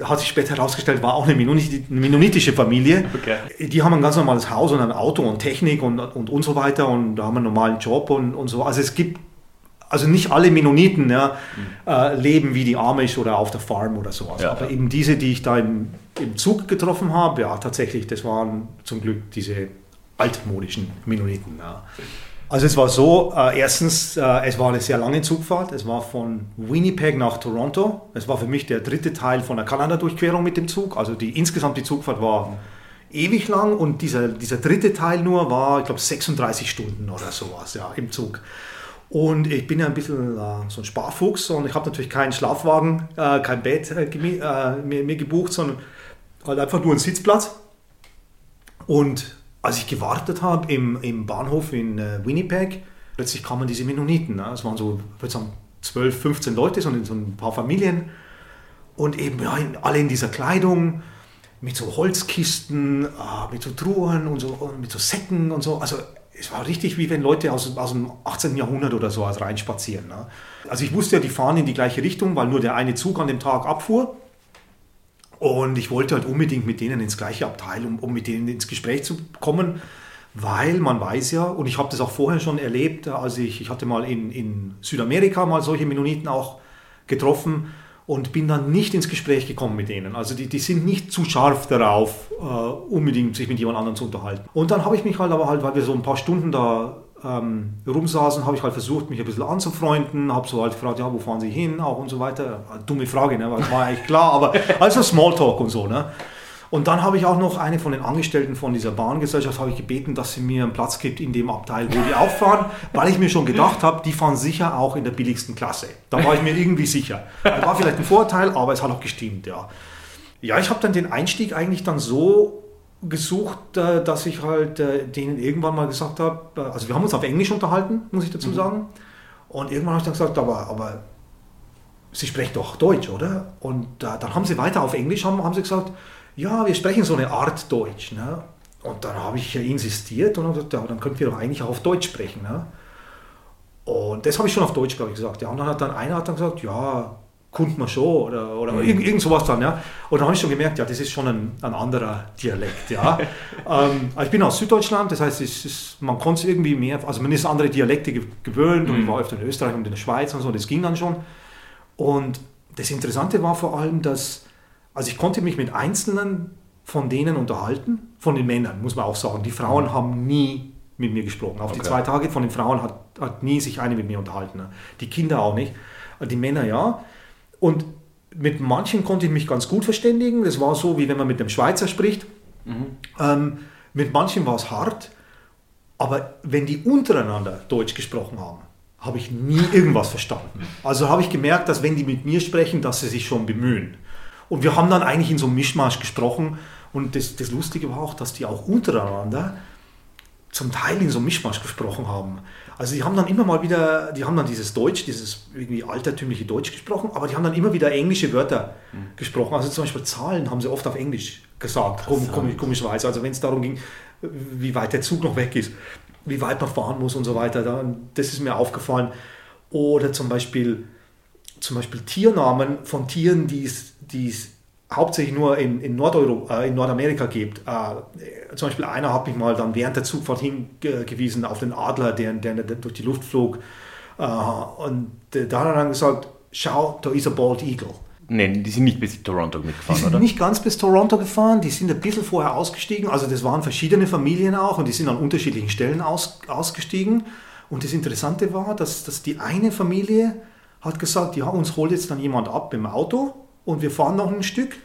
hat sich später herausgestellt, war auch eine mennonitische Familie. Okay. Die haben ein ganz normales Haus und ein Auto und Technik und, und, und so weiter und da haben einen normalen Job und, und so. Also es gibt, also nicht alle Mennoniten ja, mhm. äh, leben wie die Amish oder auf der Farm oder sowas. Ja, Aber ja. eben diese, die ich da im, im Zug getroffen habe, ja tatsächlich, das waren zum Glück diese altmodischen Mennoniten. Ja. Also es war so, äh, erstens, äh, es war eine sehr lange Zugfahrt. Es war von Winnipeg nach Toronto. Es war für mich der dritte Teil von der Kanada-Durchquerung mit dem Zug. Also die insgesamt die Zugfahrt war ewig lang und dieser, dieser dritte Teil nur war, ich glaube, 36 Stunden oder sowas ja, im Zug. Und ich bin ja ein bisschen äh, so ein Sparfuchs und ich habe natürlich keinen Schlafwagen, äh, kein Bett äh, äh, mir, mir, gebucht, sondern halt einfach nur einen Sitzplatz. Und als ich gewartet habe im, im Bahnhof in äh, Winnipeg, plötzlich kamen diese Mennoniten. Ne? Es waren so, sagen, 12, 15 Leute, so, ein paar Familien. Und eben ja, alle in dieser Kleidung, mit so Holzkisten, äh, mit so Truhen und so, mit so Säcken und so. Also es war richtig wie wenn Leute aus, aus dem 18. Jahrhundert oder so reinspazieren. Ne? Also ich wusste ja, die fahren in die gleiche Richtung, weil nur der eine Zug an dem Tag abfuhr. Und ich wollte halt unbedingt mit denen ins gleiche Abteil, um, um mit denen ins Gespräch zu kommen, weil man weiß ja, und ich habe das auch vorher schon erlebt, also ich, ich hatte mal in, in Südamerika mal solche Mennoniten auch getroffen und bin dann nicht ins Gespräch gekommen mit denen. Also die, die sind nicht zu scharf darauf, äh, unbedingt sich mit jemand anderem zu unterhalten. Und dann habe ich mich halt aber halt, weil wir so ein paar Stunden da ähm, rumsaßen, habe ich halt versucht, mich ein bisschen anzufreunden, habe so halt gefragt, ja, wo fahren Sie hin, auch und so weiter. Dumme Frage, ne? war eigentlich klar, aber also Smalltalk und so. Ne? Und dann habe ich auch noch eine von den Angestellten von dieser Bahngesellschaft habe ich gebeten, dass sie mir einen Platz gibt in dem Abteil, wo die auch fahren, weil ich mir schon gedacht habe, die fahren sicher auch in der billigsten Klasse. Da war ich mir irgendwie sicher. Das war vielleicht ein Vorteil, aber es hat auch gestimmt, ja. Ja, ich habe dann den Einstieg eigentlich dann so gesucht, äh, dass ich halt äh, denen irgendwann mal gesagt habe, äh, also wir haben uns auf Englisch unterhalten, muss ich dazu mhm. sagen. Und irgendwann habe ich dann gesagt, aber, aber Sie sprechen doch Deutsch, oder? Und dann haben sie weiter auf Englisch, haben, haben sie gesagt, ja, wir sprechen so eine Art Deutsch. Ne? Und dann habe ich insistiert und gesagt, ja, dann könnten wir doch eigentlich auch auf Deutsch sprechen. Ne? Und das habe ich schon auf Deutsch, glaube ich, gesagt. Ja, und dann hat dann einer hat dann gesagt, ja, kommt man schon oder, oder mhm. irgend, irgend sowas dann. Ja. Und dann habe ich schon gemerkt, ja, das ist schon ein, ein anderer Dialekt. Ja. ähm, ich bin aus Süddeutschland, das heißt, ist, man konnte es irgendwie mehr, also man ist andere Dialekte gewöhnt mhm. und ich war öfter in Österreich und in der Schweiz und so, das ging dann schon. Und das Interessante war vor allem, dass also ich konnte mich mit Einzelnen von denen unterhalten, von den Männern, muss man auch sagen. Die Frauen mhm. haben nie mit mir gesprochen. Auf okay. die zwei Tage von den Frauen hat, hat nie sich eine mit mir unterhalten. Ne? Die Kinder auch nicht. Die Männer ja. Und mit manchen konnte ich mich ganz gut verständigen. Das war so, wie wenn man mit einem Schweizer spricht. Mhm. Ähm, mit manchen war es hart. Aber wenn die untereinander Deutsch gesprochen haben, habe ich nie irgendwas verstanden. Also habe ich gemerkt, dass wenn die mit mir sprechen, dass sie sich schon bemühen. Und wir haben dann eigentlich in so einem Mischmasch gesprochen. Und das, das Lustige war auch, dass die auch untereinander zum Teil in so einem Mischmasch gesprochen haben. Also die haben dann immer mal wieder, die haben dann dieses Deutsch, dieses irgendwie altertümliche Deutsch gesprochen, aber die haben dann immer wieder englische Wörter mhm. gesprochen. Also zum Beispiel Zahlen haben sie oft auf Englisch gesagt, komisch, komischerweise. Also wenn es darum ging, wie weit der Zug noch weg ist, wie weit man fahren muss und so weiter, dann, das ist mir aufgefallen. Oder zum Beispiel, zum Beispiel Tiernamen von Tieren, die es die es hauptsächlich nur in, in, Nordeuro, äh, in Nordamerika gibt. Äh, zum Beispiel einer hat mich mal dann während der Zugfahrt hingewiesen auf den Adler, der, der, der durch die Luft flog. Äh, und da hat er dann gesagt, schau, da ist ein Bald Eagle.
Nein, die sind nicht bis Toronto mitgefahren,
die sind
oder?
nicht ganz bis Toronto gefahren, die sind ein bisschen vorher ausgestiegen. Also das waren verschiedene Familien auch und die sind an unterschiedlichen Stellen aus, ausgestiegen. Und das Interessante war, dass, dass die eine Familie hat gesagt, ja, uns holt jetzt dann jemand ab im Auto und wir fahren noch ein Stück.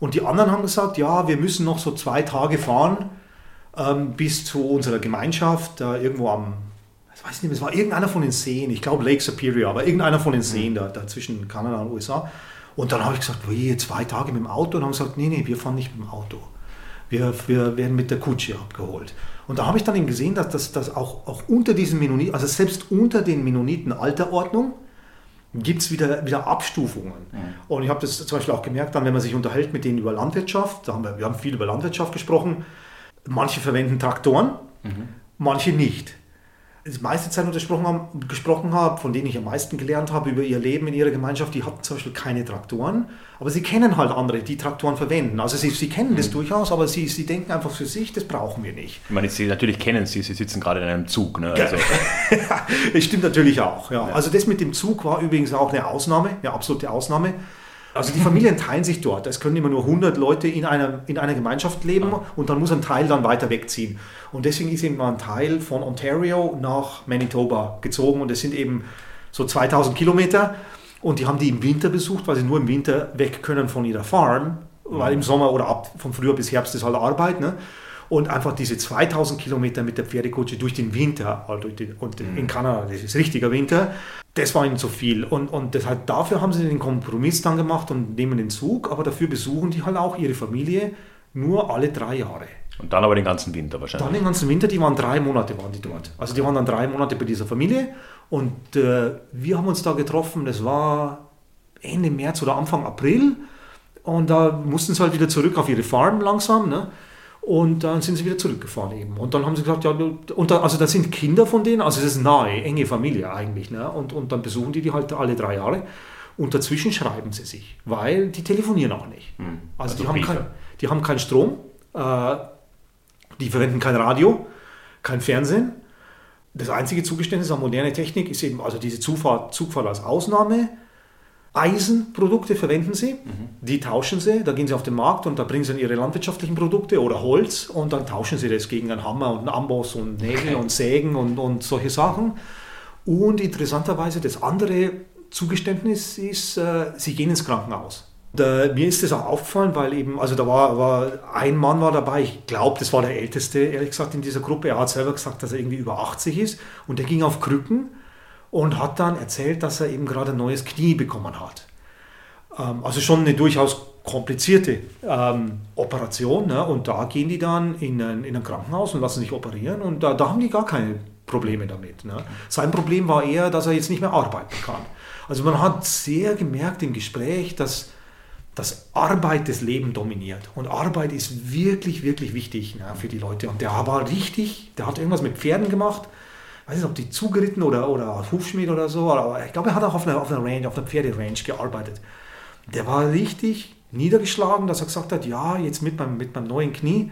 Und die anderen haben gesagt, ja, wir müssen noch so zwei Tage fahren ähm, bis zu unserer Gemeinschaft, da irgendwo am, ich weiß nicht, es war irgendeiner von den Seen, ich glaube Lake Superior, aber irgendeiner von den Seen da, da zwischen Kanada und USA. Und dann habe ich gesagt, wie, zwei Tage mit dem Auto? Und haben gesagt, nee, nee, wir fahren nicht mit dem Auto. Wir, wir werden mit der Kutsche abgeholt. Und da habe ich dann eben gesehen, dass das auch, auch unter diesen Mennoniten, also selbst unter den Mennoniten Alterordnung, gibt es wieder, wieder Abstufungen. Mhm. Und ich habe das zum Beispiel auch gemerkt, dann, wenn man sich unterhält mit denen über Landwirtschaft, da haben wir, wir haben viel über Landwirtschaft gesprochen, manche verwenden Traktoren, mhm. manche nicht die meiste Zeit nur gesprochen habe, gesprochen habe, von denen ich am meisten gelernt habe über ihr Leben in ihrer Gemeinschaft, die hatten zum Beispiel keine Traktoren, aber sie kennen halt andere, die Traktoren verwenden. Also sie, sie kennen das mhm. durchaus, aber sie, sie denken einfach für sich, das brauchen wir nicht.
Ich meine, sie natürlich kennen sie, sie sitzen gerade in einem Zug. Ne? Also.
das stimmt natürlich auch. Ja. ja. Also das mit dem Zug war übrigens auch eine Ausnahme, eine absolute Ausnahme. Also die Familien teilen sich dort. Es können immer nur 100 Leute in einer, in einer Gemeinschaft leben und dann muss ein Teil dann weiter wegziehen. Und deswegen ist eben ein Teil von Ontario nach Manitoba gezogen und es sind eben so 2000 Kilometer und die haben die im Winter besucht, weil sie nur im Winter weg können von ihrer Farm weil im Sommer oder ab von Frühjahr bis Herbst ist halt Arbeit. Ne? Und einfach diese 2000 Kilometer mit der Pferdekutsche durch den Winter, also den, und in Kanada, das ist richtiger Winter, das war ihnen zu viel. Und, und deshalb dafür haben sie den Kompromiss dann gemacht und nehmen den Zug, aber dafür besuchen die halt auch ihre Familie nur alle drei Jahre.
Und dann aber den ganzen Winter wahrscheinlich.
Dann den ganzen Winter, die waren drei Monate waren die dort. Also die waren dann drei Monate bei dieser Familie und äh, wir haben uns da getroffen, das war Ende März oder Anfang April und da mussten sie halt wieder zurück auf ihre Farm langsam, ne? Und dann sind sie wieder zurückgefahren eben. Und dann haben sie gesagt, ja, und da, also das sind Kinder von denen, also das ist nahe, enge Familie eigentlich. Ne? Und, und dann besuchen die die halt alle drei Jahre. Und dazwischen schreiben sie sich, weil die telefonieren auch nicht.
Hm.
Also,
Also
die, haben kein, die haben keinen Strom, äh, die verwenden kein Radio, kein Fernsehen. Das einzige Zugeständnis an moderne Technik ist eben also diese Zufahrt, Zugfahrt als Ausnahme. Eisenprodukte verwenden sie, die tauschen sie, da gehen sie auf den Markt und da bringen sie dann ihre landwirtschaftlichen Produkte oder Holz und dann tauschen sie das gegen einen Hammer und einen Amboss und Nägel und Sägen und, und solche Sachen. Und interessanterweise das andere Zugeständnis ist, äh, sie gehen ins Krankenhaus. Da, mir ist das auch aufgefallen, weil eben, also da war, war ein Mann war dabei, ich glaube, das war der Älteste, ehrlich gesagt, in dieser Gruppe. Er hat selber gesagt, dass er irgendwie über 80 ist und der ging auf Krücken und hat dann erzählt, dass er eben gerade ein neues Knie bekommen hat. Ähm, also schon eine durchaus komplizierte ähm, Operation. Ne? Und da gehen die dann in ein, in ein Krankenhaus und lassen sich operieren und da, da haben die gar keine Probleme damit. Ne? Sein Problem war eher, dass er jetzt nicht mehr arbeiten kann. Also man hat sehr gemerkt im Gespräch, dass, dass Arbeit das Leben dominiert. Und Arbeit ist wirklich, wirklich wichtig ne, für die Leute. Und der war richtig, der hat irgendwas mit Pferden gemacht. Weiß nicht, ob die zugeritten oder, oder Hufschmied oder so, aber ich glaube, er hat auch auf einer, auf einer Range, auf einer Pferderange gearbeitet. Der war richtig niedergeschlagen, dass er gesagt hat, ja, jetzt mit meinem, mit meinem neuen Knie,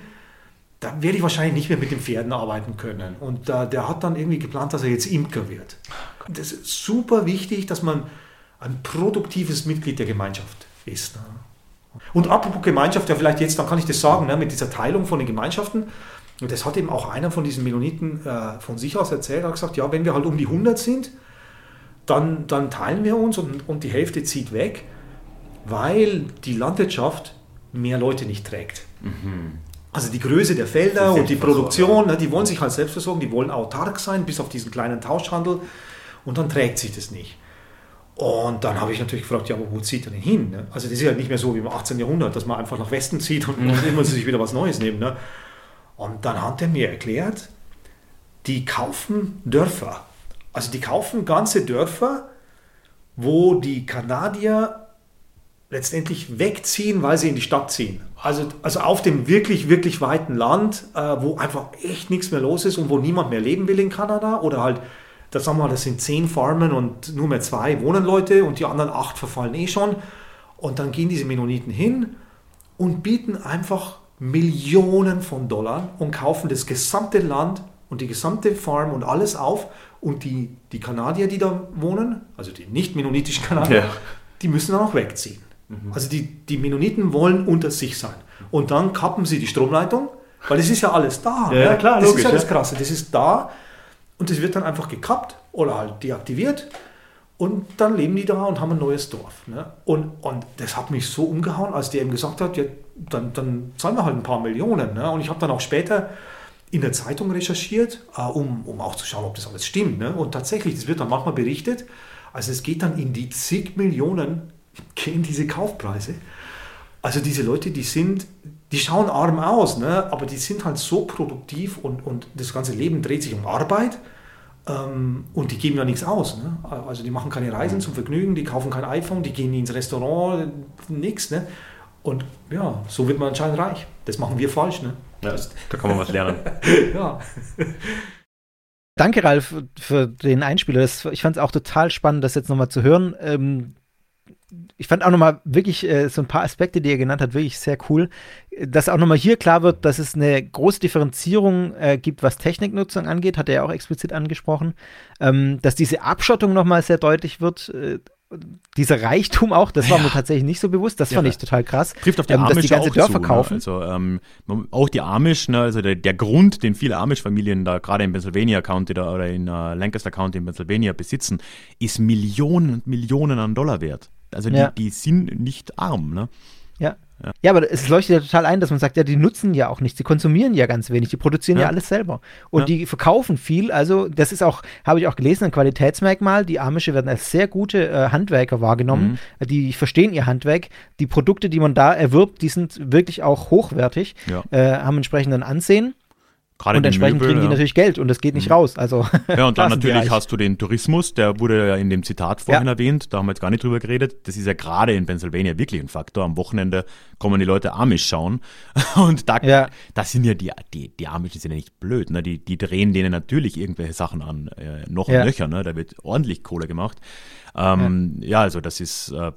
da werde ich wahrscheinlich nicht mehr mit den Pferden arbeiten können. Und äh, der hat dann irgendwie geplant, dass er jetzt Imker wird. Das ist super wichtig, dass man ein produktives Mitglied der Gemeinschaft ist. Ne? Und apropos Gemeinschaft, ja vielleicht jetzt, dann kann ich das sagen, ne, mit dieser Teilung von den Gemeinschaften. Und das hat eben auch einer von diesen Mennoniten äh, von sich aus erzählt, er hat gesagt, ja, wenn wir halt um die 100 sind, dann, dann teilen wir uns und, und die Hälfte zieht weg, weil die Landwirtschaft mehr Leute nicht trägt. Also die Größe der Felder und die Produktion, ne, die wollen sich halt selbst versorgen, die wollen autark sein, bis auf diesen kleinen Tauschhandel und dann trägt sich das nicht. Und dann habe ich natürlich gefragt, ja, aber wo zieht er denn hin? Ne? Also das ist ja nicht mehr so wie im 18. Jahrhundert, dass man einfach nach Westen zieht und, und immer sich wieder was Neues nehmen. Ne? Und dann hat er mir erklärt, die kaufen Dörfer. Also die kaufen ganze Dörfer, wo die Kanadier letztendlich wegziehen, weil sie in die Stadt ziehen. Also, also auf dem wirklich, wirklich weiten Land, äh, wo einfach echt nichts mehr los ist und wo niemand mehr leben will in Kanada oder halt, das sagen wir mal, das sind zehn Farmen und nur mehr zwei wohnen Leute und die anderen acht verfallen eh schon. Und dann gehen diese Mennoniten hin und bieten einfach Millionen von Dollar und kaufen das gesamte Land und die gesamte Farm und alles auf. Und die, die Kanadier, die da wohnen, also die nicht mennonitischen Kanadier,
Ja.
die müssen dann auch wegziehen. Also die, die Mennoniten wollen unter sich sein. Und dann kappen sie die Stromleitung, weil es ist ja alles da.
Ja, ja,
ne?
klar,
das
logisch,
ist ja das. Krasse. Das ist da und das wird dann einfach gekappt oder halt deaktiviert. Und dann leben die da und haben ein neues Dorf. Ne? Und, und das hat mich so umgehauen, als der eben gesagt hat, ja, dann, dann zahlen wir halt ein paar Millionen. Ne? Und ich habe dann auch später in der Zeitung recherchiert, äh, um, um auch zu schauen, ob das alles stimmt. Ne? Und tatsächlich, das wird dann manchmal berichtet, also es geht dann in die zig Millionen, gehen diese Kaufpreise. Also diese Leute, die sind, die schauen arm aus, ne? aber die sind halt so produktiv und, und das ganze Leben dreht sich um Arbeit ähm, und die geben ja nichts aus. Ne? Also die machen keine Reisen zum Vergnügen, die kaufen kein iPhone, die gehen nie ins Restaurant, nichts. Ne? Und ja, so wird man anscheinend reich. Das machen wir falsch. Ne?
Ja, da kann man was lernen.
Ja.
Danke, Ralf, für den Einspieler. Das, ich fand es auch total spannend, das jetzt nochmal zu hören. Ähm, ich fand auch nochmal wirklich äh, so ein paar Aspekte, die er genannt hat, wirklich sehr cool. Dass auch nochmal hier klar wird, dass es eine große Differenzierung äh, gibt, was Techniknutzung angeht, hat er ja auch explizit angesprochen. Ähm, dass diese Abschottung nochmal sehr deutlich wird. Äh, dieser Reichtum auch, das war mir tatsächlich nicht so bewusst, das fand ich total krass.
Trifft auf die
ähm, dass
Amish
die ganze
auch
Dörfer
zu,
kaufen.
Ne? Also ähm, auch die Amish, ne? also der, der Grund, den viele Amish-Familien da gerade im Pennsylvania County da, oder in äh, Lancaster County in Pennsylvania besitzen, ist Millionen und Millionen an Dollar wert. Also die,
Ja.
die sind nicht arm. Ne?
Ja,
Ja.
Ja, aber es leuchtet ja total ein, dass man sagt, ja, die nutzen ja auch nichts, die konsumieren ja ganz wenig, die produzieren ja,
Ja.
alles selber. Und
Ja.
die verkaufen viel, also das ist auch, habe ich auch gelesen, ein Qualitätsmerkmal. Die Amische werden als sehr gute äh, Handwerker wahrgenommen,
Mhm.
die verstehen ihr Handwerk. Die Produkte, die man da erwirbt, die sind wirklich auch hochwertig, äh, haben entsprechenden Ansehen
Gerade
und entsprechend
Möbel,
kriegen die
ja. Mhm.
natürlich Geld und das geht nicht raus. Also
Ja, und
da
dann natürlich hast du den Tourismus, der wurde ja in dem Zitat vorhin
Ja.
erwähnt, da haben wir jetzt gar nicht drüber geredet. Das ist ja gerade in Pennsylvania wirklich ein Faktor. Am Wochenende kommen die Leute Amish schauen. Und da,
Ja.
das sind ja die, die, die Amish, sind ja nicht blöd. Ne? Die, die drehen denen natürlich irgendwelche Sachen an, äh, noch
Ja.
und nöcher. Ne? Da wird ordentlich Kohle gemacht. Ähm, ja. also das ist, äh,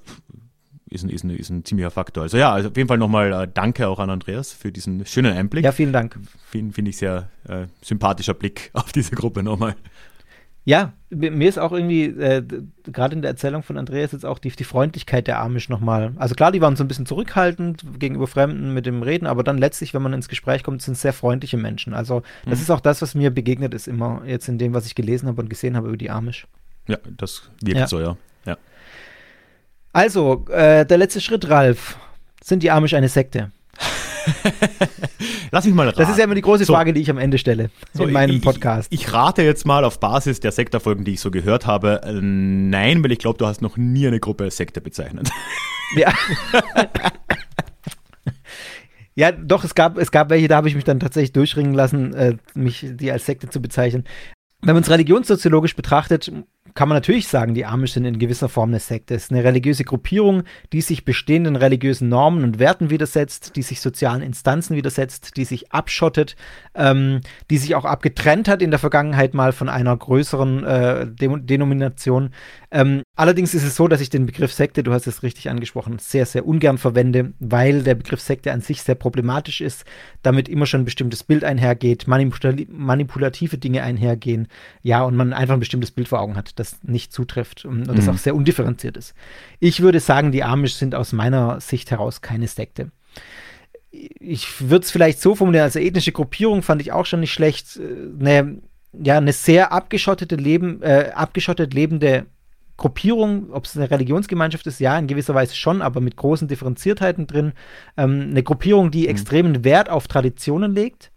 ist, ein, ist, ein, ist ein ziemlicher Faktor. Also ja, also auf jeden Fall nochmal äh, danke auch an Andreas für diesen schönen Einblick.
Ja, vielen Dank.
Finde find ich sehr äh, sympathischer Blick auf diese Gruppe nochmal.
Ja, mi- mir ist auch irgendwie, äh, gerade in der Erzählung von Andreas jetzt auch die, die Freundlichkeit der Amish nochmal. Also klar, die waren so ein bisschen zurückhaltend gegenüber Fremden mit dem Reden, aber dann letztlich, wenn man ins Gespräch kommt, sind es sehr freundliche Menschen. Also das ist auch das, was mir begegnet ist immer jetzt in dem, was ich gelesen habe und gesehen habe über die Amish.
Ja, das wirkt
Ja.
so, ja. ja.
Also, äh, der letzte Schritt, Ralf. Sind die Amish eine Sekte?
Lass mich mal raten.
Das ist ja immer die große
So.
Frage, die ich am Ende stelle
So,
in meinem
ich,
Podcast.
Ich, ich rate jetzt mal auf Basis der Sektorfolgen, die ich so gehört habe, äh, nein, weil ich glaube, du hast noch nie eine Gruppe als Sekte bezeichnet.
Ja. ja, doch, es gab, es gab welche, da habe ich mich dann tatsächlich durchringen lassen, äh, mich die als Sekte zu bezeichnen. Wenn man es religionssoziologisch betrachtet, kann man natürlich sagen, die Amish sind in gewisser Form eine Sekte. Es ist eine religiöse Gruppierung, die sich bestehenden religiösen Normen und Werten widersetzt, die sich sozialen Instanzen widersetzt, die sich abschottet, ähm, die sich auch abgetrennt hat in der Vergangenheit mal von einer größeren äh, Dem Denomination. Ähm, allerdings ist es so, dass ich den Begriff Sekte, du hast es richtig angesprochen, sehr, sehr ungern verwende, weil der Begriff Sekte an sich sehr problematisch ist, damit immer schon ein bestimmtes Bild einhergeht, manipula manipulative Dinge einhergehen, ja, und man einfach ein bestimmtes Bild vor Augen hat, das nicht zutrifft und, und das auch sehr undifferenziert ist. Ich würde sagen, die Amish sind aus meiner Sicht heraus keine Sekte ich würde es vielleicht so formulieren, also ethnische Gruppierung fand ich auch schon nicht schlecht. Eine, ja, eine sehr abgeschottete Leben, äh, abgeschottet lebende Gruppierung, ob es eine Religionsgemeinschaft ist, ja, in gewisser Weise schon, aber mit großen Differenziertheiten drin. Ähm, eine Gruppierung, die extremen Wert auf Traditionen legt,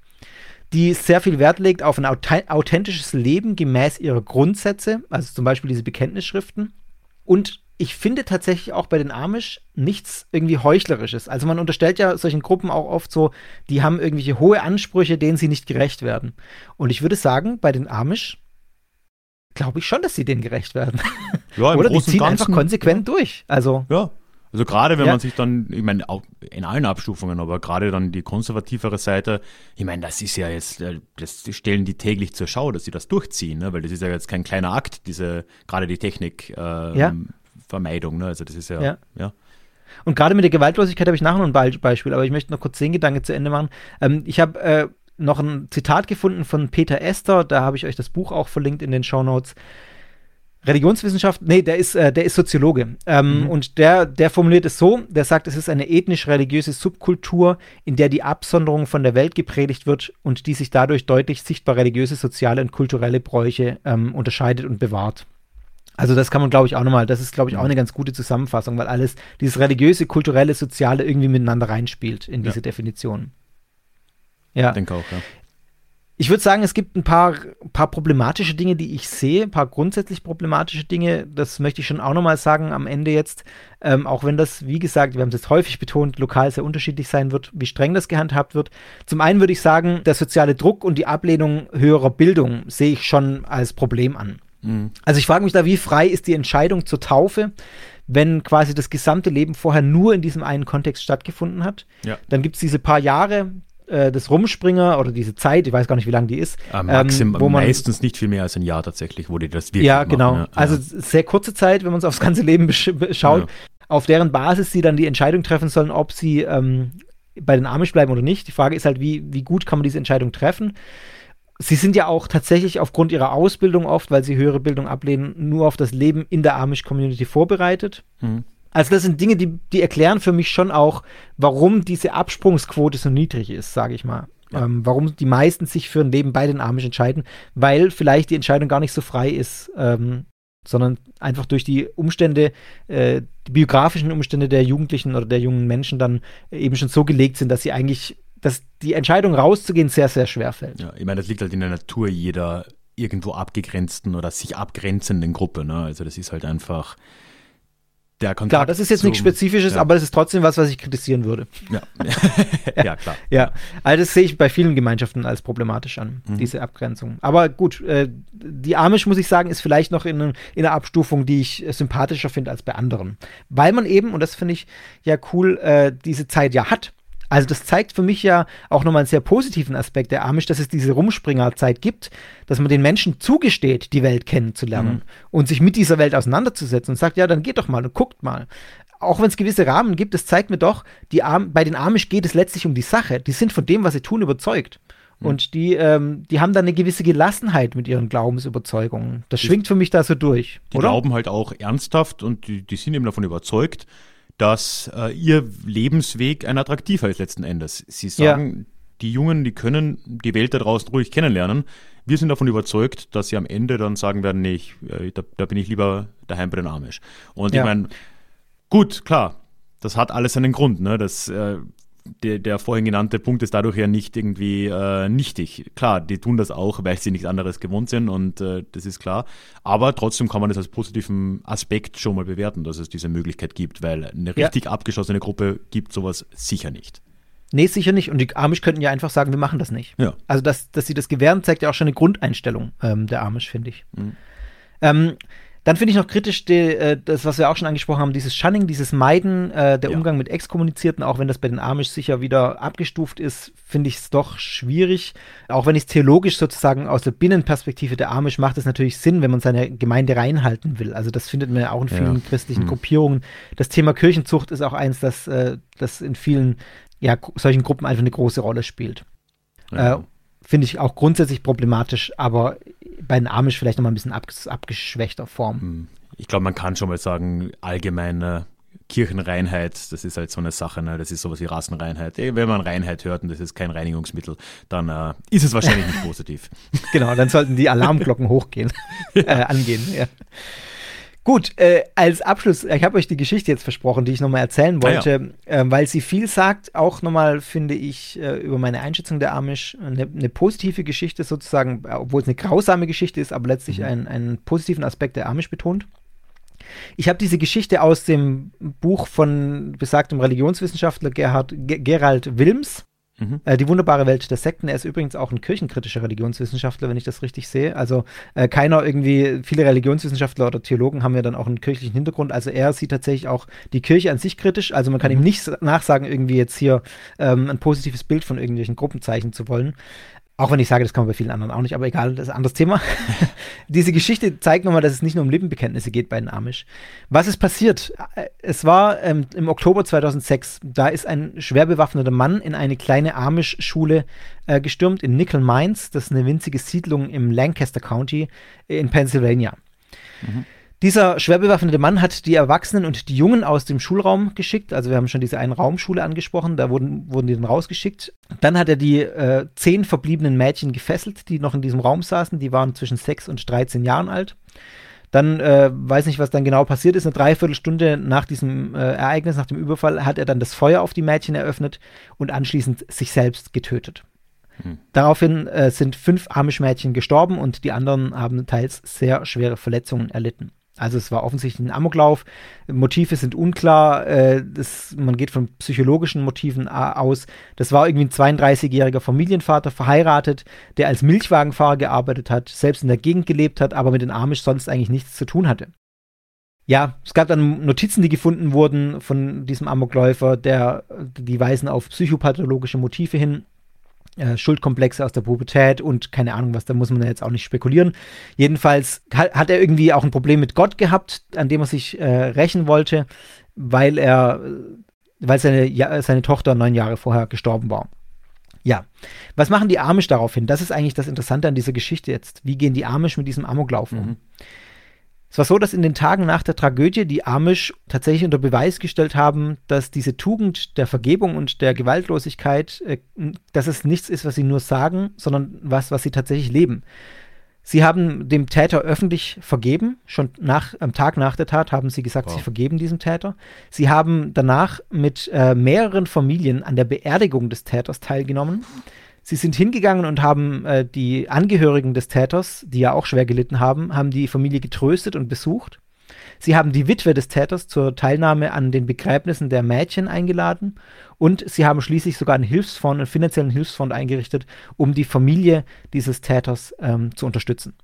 die sehr viel Wert legt auf ein authent- authentisches Leben gemäß ihrer Grundsätze, also zum Beispiel diese Bekenntnisschriften. Und ich finde tatsächlich auch bei den Amish nichts irgendwie Heuchlerisches. Also man unterstellt ja solchen Gruppen auch oft so, die haben irgendwelche hohe Ansprüche, denen sie nicht gerecht werden. Und ich würde sagen, bei den Amish glaube ich schon, dass sie denen gerecht werden.
Ja, im
Oder die ziehen
Ganzen,
einfach konsequent durch. Also
Ja. Also gerade wenn
Ja.
man sich dann, ich meine, auch in allen Abstufungen, aber gerade dann die konservativere Seite, ich meine, das ist ja jetzt, äh, das stellen die täglich zur Schau, dass sie das durchziehen, ne? weil das ist ja jetzt kein kleiner Akt, diese, gerade die Technik, äh,
Ja.
Vermeidung, ne? also das ist ja,
Ja.
ja.
Und gerade mit der Gewaltlosigkeit habe ich nachher noch ein Be Beispiel, aber ich möchte noch kurz den Gedanke zu Ende machen. Ähm, ich habe äh, noch ein Zitat gefunden von Peter Esther, da habe ich euch das Buch auch verlinkt in den Show Notes. Religionswissenschaft, nee, der ist, äh, der ist Soziologe. Ähm, Und der, der formuliert es so: der sagt, es ist eine ethnisch-religiöse Subkultur, in der die Absonderung von der Welt gepredigt wird und die sich dadurch deutlich sichtbar religiöse, soziale und kulturelle Bräuche ähm, unterscheidet und bewahrt. Also das kann man, glaube ich, auch nochmal, das ist, glaube ich, auch eine ganz gute Zusammenfassung, weil alles, dieses religiöse, kulturelle, soziale irgendwie miteinander reinspielt in diese
Ja.
Definition. Ja.
denke auch, ja.
Ich würde sagen, es gibt ein paar, paar problematische Dinge, die ich sehe, ein paar grundsätzlich problematische Dinge. Das möchte ich schon auch nochmal sagen am Ende jetzt. Ähm, auch wenn das, wie gesagt, wir haben es jetzt häufig betont, lokal sehr unterschiedlich sein wird, wie streng das gehandhabt wird. Zum einen würde ich sagen, der soziale Druck und die Ablehnung höherer Bildung sehe ich schon als Problem an. Also ich frage mich da, wie frei ist die Entscheidung zur Taufe, wenn quasi das gesamte Leben vorher nur in diesem einen Kontext stattgefunden hat.
Ja.
Dann gibt es diese paar Jahre äh, des Rumspringer oder diese Zeit, ich weiß gar nicht, wie lang die ist,
maxim,
ähm, wo man
meistens nicht viel mehr als ein Jahr tatsächlich, wo die das wirklich
ja,
machen,
genau.
Ja,
Also sehr kurze Zeit, wenn man es aufs ganze Leben schaut,
Ja.
auf deren Basis sie dann die Entscheidung treffen sollen, ob sie ähm, bei den Amish bleiben oder nicht. Die Frage ist halt, wie, wie gut kann man diese Entscheidung treffen? Sie sind ja auch tatsächlich aufgrund ihrer Ausbildung oft, weil sie höhere Bildung ablehnen, nur auf das Leben in der Amish-Community vorbereitet.
Mhm.
Also das sind Dinge, die, die erklären für mich schon auch, warum diese Absprungsquote so niedrig ist, sage ich mal. Ähm, warum die meisten sich für ein Leben bei den Amish entscheiden, weil vielleicht die Entscheidung gar nicht so frei ist, ähm, sondern einfach durch die Umstände, äh, die biografischen Umstände der Jugendlichen oder der jungen Menschen dann eben schon so gelegt sind, dass sie eigentlich, dass die Entscheidung rauszugehen sehr, sehr schwer fällt.
Ja, ich meine, das liegt halt in der Natur jeder irgendwo abgegrenzten oder sich abgrenzenden Gruppe. Ne? Also das ist halt einfach der Kontakt.
Klar, das ist jetzt nichts Spezifisches,
ja.
aber es ist trotzdem was, was ich kritisieren würde.
Ja, ja klar.
Ja, also das sehe ich bei vielen Gemeinschaften als problematisch an,
Mhm.
diese Abgrenzung. Aber gut, äh, die Amish, muss ich sagen, ist vielleicht noch in, in einer Abstufung, die ich sympathischer finde als bei anderen. Weil man eben, und das finde ich ja cool, äh, diese Zeit ja hat. Also das zeigt für mich ja auch nochmal einen sehr positiven Aspekt der Amish, dass es diese Rumspringerzeit gibt, dass man den Menschen zugesteht, die Welt kennenzulernen und sich mit dieser Welt auseinanderzusetzen und sagt, ja, dann geht doch mal und guckt mal. Auch wenn es gewisse Rahmen gibt, das zeigt mir doch, die Am bei den Amish geht es letztlich um die Sache. Die sind von dem, was sie tun, überzeugt. Und die, ähm, die haben dann eine gewisse Gelassenheit mit ihren Glaubensüberzeugungen. Das schwingt für mich da so durch.
Die
oder?
glauben halt auch ernsthaft und die, die sind eben davon überzeugt, dass äh, ihr Lebensweg ein attraktiver ist letzten Endes. Sie sagen, die Jungen, die können die Welt da draußen ruhig kennenlernen. Wir sind davon überzeugt, dass sie am Ende dann sagen werden, nee, ich, äh, da, da bin ich lieber daheim bei den Amish. Und
Ja.
ich meine, gut, klar, das hat alles einen Grund. Ne? Das, äh, der, der vorhin genannte Punkt ist dadurch ja nicht irgendwie äh, nichtig. Klar, die tun das auch, weil sie nichts anderes gewohnt sind und äh, das ist klar. Aber trotzdem kann man das als positiven Aspekt schon mal bewerten, dass es diese Möglichkeit gibt, weil eine
Ja.
richtig abgeschlossene Gruppe gibt sowas sicher nicht.
Nee, sicher nicht. Und die Amish könnten ja einfach sagen, wir machen das nicht.
Ja.
Also, dass, dass sie das gewähren, zeigt ja auch schon eine Grundeinstellung ähm, der Amish, finde ich.
Mhm.
Ähm, dann finde ich noch kritisch die, äh, das, was wir auch schon angesprochen haben, dieses Shunning, dieses Meiden, äh, der
Ja.
Umgang mit Exkommunizierten, auch wenn das bei den Amish sicher wieder abgestuft ist, finde ich es doch schwierig. Auch wenn ich es theologisch sozusagen aus der Binnenperspektive der Amish macht es natürlich Sinn, wenn man seine Gemeinde reinhalten will. Also das findet man ja auch in vielen
Ja.
christlichen
Mhm.
Gruppierungen. Das Thema Kirchenzucht ist auch eins, das, äh, das in vielen ja, solchen Gruppen einfach eine große Rolle spielt.
Ja.
Äh, Finde ich auch grundsätzlich problematisch, aber bei den Amish vielleicht nochmal ein bisschen abges abgeschwächter Form.
Hm. Ich glaube, man kann schon mal sagen, allgemeine Kirchenreinheit, das ist halt so eine Sache, ne? das ist sowas wie Rassenreinheit. Eh, Wenn man Reinheit hört und das ist kein Reinigungsmittel, dann äh, ist es wahrscheinlich nicht positiv.
Genau, dann sollten die Alarmglocken hochgehen, äh, angehen. Ja. Gut, äh, als Abschluss, ich habe euch die Geschichte jetzt versprochen, die ich nochmal erzählen
Ah, ja.
wollte, äh, weil sie viel sagt, auch nochmal, finde ich, äh, über meine Einschätzung der Amish, eine, eine positive Geschichte sozusagen, äh, obwohl es eine grausame Geschichte ist, aber letztlich einen, einen positiven Aspekt der Amish betont. Ich habe diese Geschichte aus dem Buch von besagtem Religionswissenschaftler Gerhard, Ge Gerald Wilms,
Mhm.
äh, Die wunderbare Welt der Sekten. Er ist übrigens auch ein kirchenkritischer Religionswissenschaftler, wenn ich das richtig sehe. Also äh, keiner irgendwie, viele Religionswissenschaftler oder Theologen haben ja dann auch einen kirchlichen Hintergrund. Also er sieht tatsächlich auch die Kirche an sich kritisch. Also man kann ihm nicht nachsagen, irgendwie jetzt hier ähm, ein positives Bild von irgendwelchen Gruppen zeichnen zu wollen. Auch wenn ich sage, das kann man bei vielen anderen auch nicht, aber egal, das ist ein anderes Thema. Diese Geschichte zeigt nochmal, dass es nicht nur um Lippenbekenntnisse geht bei den Amish. Was ist passiert? Es war ähm, im Oktober 2006, da ist ein schwer bewaffneter Mann in eine kleine Amish-Schule äh, gestürmt in Nickel Mines. Das ist eine winzige Siedlung im Lancaster County in Pennsylvania. Dieser schwer bewaffnete Mann hat die Erwachsenen und die Jungen aus dem Schulraum geschickt. Also wir haben schon diese Einraumschule angesprochen, da wurden, wurden die dann rausgeschickt. Dann hat er die äh, zehn verbliebenen Mädchen gefesselt, die noch in diesem Raum saßen. Die waren zwischen 6 und 13 Jahren alt. Dann, äh, weiß nicht, was dann genau passiert ist, eine Dreiviertelstunde nach diesem äh, Ereignis, nach dem Überfall, hat er dann das Feuer auf die Mädchen eröffnet und anschließend sich selbst getötet. Daraufhin äh, sind fünf Amish-Mädchen gestorben und die anderen haben teils sehr schwere Verletzungen erlitten. Also es war offensichtlich ein Amoklauf. Motive sind unklar. Äh, das, man geht von psychologischen Motiven a- aus. Das war irgendwie ein 32-jähriger Familienvater, verheiratet, der als Milchwagenfahrer gearbeitet hat, selbst in der Gegend gelebt hat, aber mit den Amish sonst eigentlich nichts zu tun hatte. Ja, es gab dann Notizen, die gefunden wurden von diesem Amokläufer, der, die weisen auf psychopathologische Motive hin äh, Schuldkomplexe aus der Pubertät und keine Ahnung was, da muss man jetzt auch nicht spekulieren. Jedenfalls hat, er irgendwie auch ein Problem mit Gott gehabt, an dem er sich äh, rächen wollte, weil er, äh, weil seine, ja, seine Tochter neun Jahre vorher gestorben war. Ja, was machen die Amish daraufhin? Das ist eigentlich das Interessante an dieser Geschichte jetzt. Wie gehen die Amish mit diesem Amoklauf um? Es war so, dass in den Tagen nach der Tragödie die Amish tatsächlich unter Beweis gestellt haben, dass diese Tugend der Vergebung und der Gewaltlosigkeit, äh, dass es nichts ist, was sie nur sagen, sondern was, was sie tatsächlich leben. Sie haben dem Täter öffentlich vergeben. Schon nach, am Tag nach der Tat haben sie gesagt,
Wow.
sie vergeben diesem Täter. Sie haben danach mit äh, mehreren Familien an der Beerdigung des Täters teilgenommen. Sie sind hingegangen und haben äh, die Angehörigen des Täters, die ja auch schwer gelitten haben, haben die Familie getröstet und besucht. Sie haben die Witwe des Täters zur Teilnahme an den Begräbnissen der Mädchen eingeladen und sie haben schließlich sogar einen Hilfsfonds, einen finanziellen Hilfsfonds eingerichtet, um die Familie dieses Täters ähm, zu unterstützen.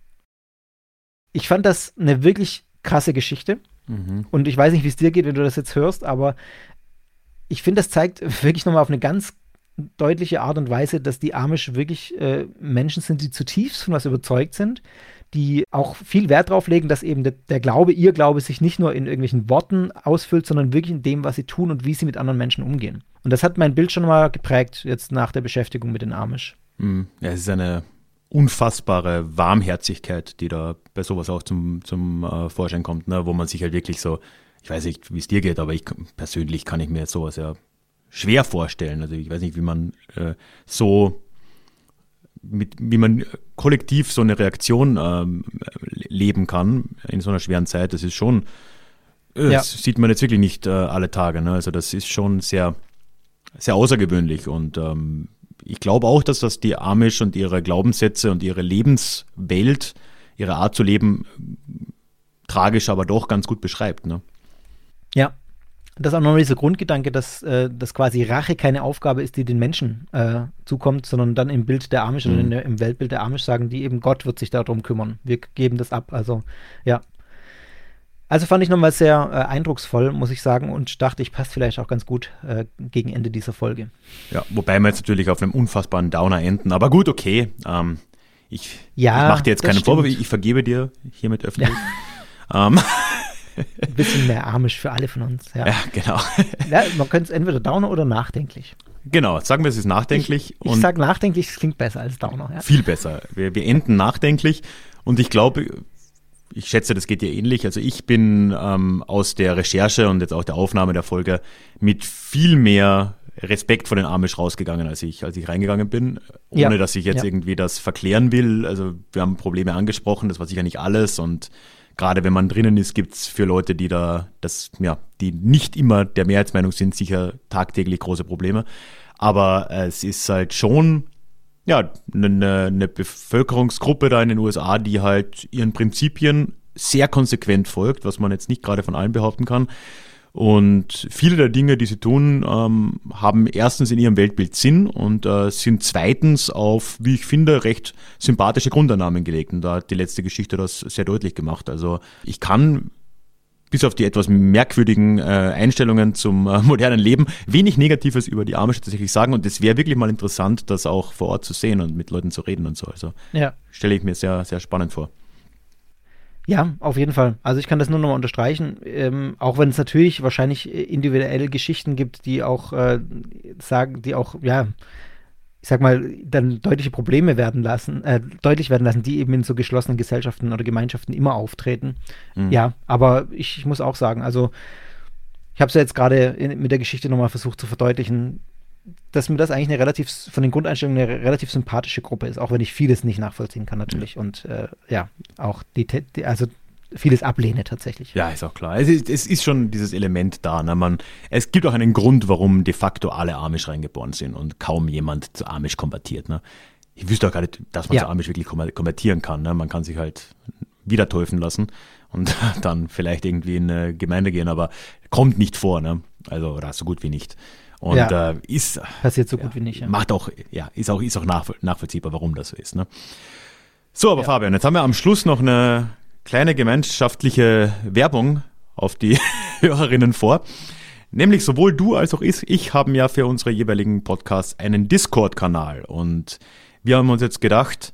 Ich fand das eine wirklich krasse Geschichte
Mhm.
und ich weiß nicht, wie es dir geht, wenn du das jetzt hörst, aber ich finde, das zeigt wirklich nochmal auf eine ganz deutliche Art und Weise, dass die Amish wirklich äh, Menschen sind, die zutiefst von was überzeugt sind, die auch viel Wert darauf legen, dass eben der, der Glaube, ihr Glaube sich nicht nur in irgendwelchen Worten ausfüllt, sondern wirklich in dem, was sie tun und wie sie mit anderen Menschen umgehen. Und das hat mein Bild schon mal geprägt, jetzt nach der Beschäftigung mit den Amish.
Mhm. Ja, es ist eine unfassbare Warmherzigkeit, die da bei sowas auch zum, zum äh, Vorschein kommt, ne? wo man sich halt wirklich so, ich weiß nicht, wie es dir geht, aber ich persönlich kann ich mir sowas ja schwer vorstellen. Also ich weiß nicht, wie man äh, so mit, wie man kollektiv so eine Reaktion ähm, leben kann in so einer schweren Zeit, das ist schon, äh,
Ja.
das sieht man jetzt wirklich nicht äh, alle Tage. Ne? Also das ist schon sehr, sehr außergewöhnlich und ähm, ich glaube auch, dass das die Amish und ihre Glaubenssätze und ihre Lebenswelt, ihre Art zu leben, tragisch, aber doch ganz gut beschreibt. Ne?
Ja. Das ist auch noch dieser Grundgedanke, dass, äh, dass quasi Rache keine Aufgabe ist, die den Menschen äh, zukommt, sondern dann im Bild der Amish oder in der, im Weltbild der Amish sagen die eben, Gott wird sich darum kümmern. Wir geben das ab. Also, ja. Also fand ich nochmal sehr äh, eindrucksvoll, muss ich sagen, und dachte, ich passt vielleicht auch ganz gut äh, gegen Ende dieser Folge.
Ja, wobei wir jetzt natürlich auf einem unfassbaren Downer enden. Aber gut, okay. Ähm, ich,
Ja,
ich mache dir jetzt keinen Vorwurf, ich vergebe dir hiermit öffentlich. Ähm,
Ein bisschen mehr Amish für alle von uns. Ja.
ja, genau.
Ja, man könnte es entweder Downer oder nachdenklich.
genau, sagen wir, es ist nachdenklich
Ich, ich sag nachdenklich, es klingt besser als Downer. Ja.
viel besser. Wir, wir enden nachdenklich und ich glaube, ich schätze, das geht dir ähnlich. Also ich bin ähm, aus der Recherche und jetzt auch der Aufnahme der Folge mit viel mehr Respekt vor den Amish rausgegangen, als ich, als ich reingegangen bin, ohne
Ja,
dass ich jetzt
ja.
irgendwie das verklären will. Also wir haben Probleme angesprochen, das war sicher nicht alles und gerade wenn man drinnen ist, gibt's für Leute, die da, das, ja, die nicht immer der Mehrheitsmeinung sind, sicher tagtäglich große Probleme. Aber äh, es ist halt schon ja, eine, eine Bevölkerungsgruppe da in den USA, die halt ihren Prinzipien sehr konsequent folgt, was man jetzt nicht gerade von allen behaupten kann. Und viele der Dinge, die sie tun, ähm, haben erstens in ihrem Weltbild Sinn und äh, sind zweitens auf, wie ich finde, recht sympathische Grundannahmen gelegt. Und da hat die letzte Geschichte das sehr deutlich gemacht. Also ich kann bis auf die etwas merkwürdigen äh, Einstellungen zum äh, modernen Leben wenig Negatives über die Amish tatsächlich sagen. Und es wäre wirklich mal interessant, das auch vor Ort zu sehen und mit Leuten zu reden und so. Also
ja.
stelle ich mir sehr, sehr spannend vor.
Ja, auf jeden Fall. Also ich kann das nur nochmal unterstreichen, ähm, auch wenn es natürlich wahrscheinlich äh, individuelle Geschichten gibt, die auch äh, sagen, die auch, ja, ich sag mal, dann deutliche Probleme werden lassen, äh, deutlich werden lassen, die eben in so geschlossenen Gesellschaften oder Gemeinschaften immer auftreten. Ja, aber ich, ich muss auch sagen, also ich habe es ja jetzt gerade mit der Geschichte nochmal versucht zu verdeutlichen, dass mir das eigentlich eine relativ, von den Grundeinstellungen eine relativ sympathische Gruppe ist, auch wenn ich vieles nicht nachvollziehen kann natürlich und äh, ja, auch die, die, also vieles ablehne tatsächlich.
Ja, ist auch klar. Es ist, es ist schon dieses Element da. Ne? Man, es gibt auch einen Grund, warum de facto alle Amish reingeboren sind und kaum jemand zu Amish konvertiert. Ne? Ich wüsste auch gar nicht, dass man
Ja.
zu Amish wirklich konver- konvertieren kann. Ne? Man kann sich halt wieder täufen lassen und dann vielleicht irgendwie in eine Gemeinde gehen, aber kommt nicht vor. Ne? Also, oder so gut wie nicht. Und
Ja.
äh, ist,
Passiert so gut wie nicht. Ja.
macht auch, ja, ist auch, ist auch nachvoll- nachvollziehbar, warum das so ist. Ne? So, aber Fabian, jetzt haben wir am Schluss noch eine kleine gemeinschaftliche Werbung auf die Hörerinnen vor. Nämlich sowohl du als auch ich, ich haben ja für unsere jeweiligen Podcasts einen Discord-Kanal. Und wir haben uns jetzt gedacht,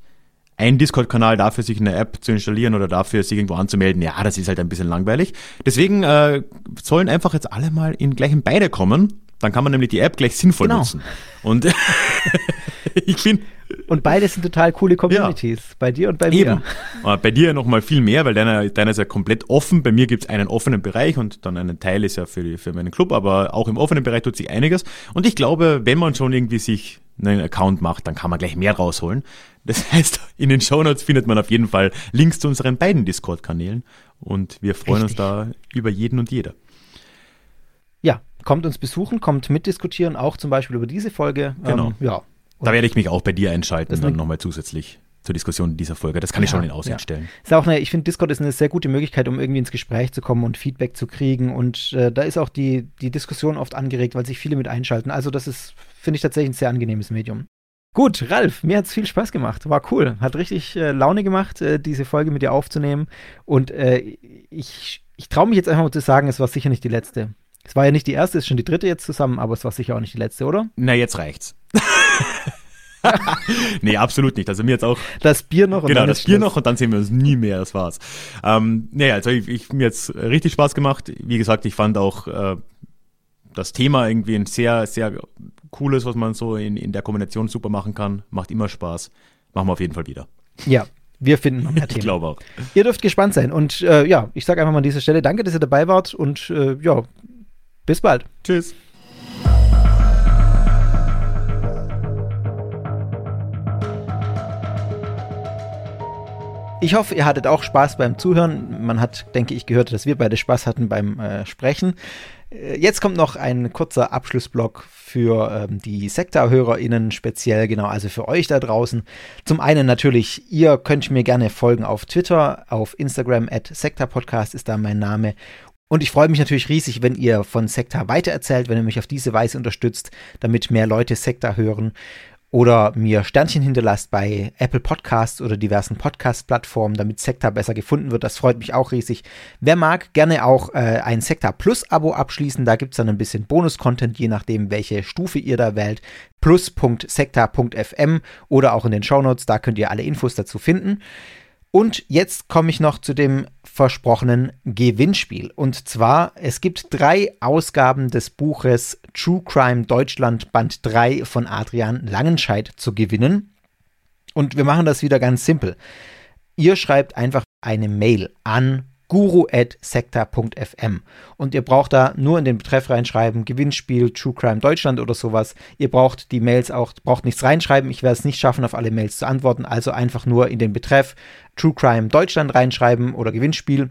ein Discord-Kanal dafür, sich eine App zu installieren oder dafür, sich irgendwo anzumelden, ja, das ist halt ein bisschen langweilig. Deswegen äh, sollen einfach jetzt alle mal in gleichen beide kommen. Dann kann man nämlich die App gleich sinnvoll
Genau.
nutzen. Und ich bin
Und beide sind total coole Communities, bei dir und bei
Eben.
mir.
Äh, Bei dir noch mal viel mehr, weil deiner, deiner ist ja komplett offen. Bei mir gibt es einen offenen Bereich und dann einen Teil ist ja für, die, für meinen Club, aber auch im offenen Bereich tut sich einiges. Und ich glaube, wenn man schon irgendwie sich einen Account macht, dann kann man gleich mehr rausholen. Das heißt, in den Shownotes findet man auf jeden Fall Links zu unseren beiden Discord-Kanälen und wir freuen
Richtig.
uns da über jeden und jeder.
Kommt uns besuchen, kommt mitdiskutieren, auch zum Beispiel über diese Folge.
Genau.
Ähm, ja.
Da werde ich mich auch bei dir einschalten, dann nochmal zusätzlich zur Diskussion dieser Folge. Das kann ich
Ja,
schon in Aussicht
ja.
stellen.
Ist auch eine, ich finde, Discord ist eine sehr gute Möglichkeit, um irgendwie ins Gespräch zu kommen und Feedback zu kriegen. Und äh, da ist auch die, die Diskussion oft angeregt, weil sich viele mit einschalten. Also, das ist, finde ich, tatsächlich ein sehr angenehmes Medium. Gut, Ralf, mir hat es viel Spaß gemacht. War cool. Hat richtig äh, Laune gemacht, äh, diese Folge mit dir aufzunehmen. Und äh, ich, ich traue mich jetzt einfach mal zu sagen, es war sicher nicht die letzte. Es war ja nicht die erste, es ist schon die dritte jetzt zusammen, aber es war sicher auch nicht die letzte, oder?
Na, jetzt reicht's. nee, absolut nicht. Also mir jetzt auch
Das Bier noch und
genau,
dann
das Bier
Schluss.
noch und dann sehen wir uns nie mehr, das war's. Ähm, naja, also ich, ich, mir jetzt richtig Spaß gemacht. Wie gesagt, ich fand auch äh, das Thema irgendwie ein sehr, sehr cooles, was man so in, in der Kombination super machen kann. Macht immer Spaß. Machen wir auf jeden Fall wieder.
Ja, wir finden noch mehr
Ich
Themen.
glaube auch.
Ihr dürft gespannt sein. Und äh, ja, ich sage einfach mal an dieser Stelle danke, dass ihr dabei wart und äh, ja, bis bald.
Tschüss.
Ich hoffe, ihr hattet auch Spaß beim Zuhören. Man hat, denke ich, gehört, dass wir beide Spaß hatten beim äh, Sprechen. Äh, Jetzt kommt noch ein kurzer Abschlussblock für ähm, die Sektor-HörerInnen speziell, genau, also für euch da draußen. Zum einen natürlich, ihr könnt mir gerne folgen auf Twitter, auf Instagram, at Sektor-Podcast ist da mein Name. Und ich freue mich natürlich riesig, wenn ihr von Sekta weitererzählt, wenn ihr mich auf diese Weise unterstützt, damit mehr Leute Sekta hören oder mir Sternchen hinterlasst bei Apple Podcasts oder diversen Podcast-Plattformen, damit Sekta besser gefunden wird. Das freut mich auch riesig. Wer mag, gerne auch äh, ein Sekta Plus-Abo abschließen. Da gibt es dann ein bisschen Bonus-Content, je nachdem, welche Stufe ihr da wählt. Plus.sekta.fm oder auch in den Shownotes, da könnt ihr alle Infos dazu finden. Und jetzt komme ich noch zu dem versprochenen Gewinnspiel. Und zwar, es gibt drei Ausgaben des Buches True Crime Deutschland Band 3 von Adrian Langenscheidt zu gewinnen. Und wir machen das wieder ganz simpel. Ihr schreibt einfach eine Mail an guru.sekta.fm und ihr braucht da nur in den Betreff reinschreiben, Gewinnspiel, True Crime Deutschland oder sowas. Ihr braucht die Mails auch, braucht nichts reinschreiben. Ich werde es nicht schaffen, auf alle Mails zu antworten. Also einfach nur in den Betreff True Crime Deutschland reinschreiben oder Gewinnspiel.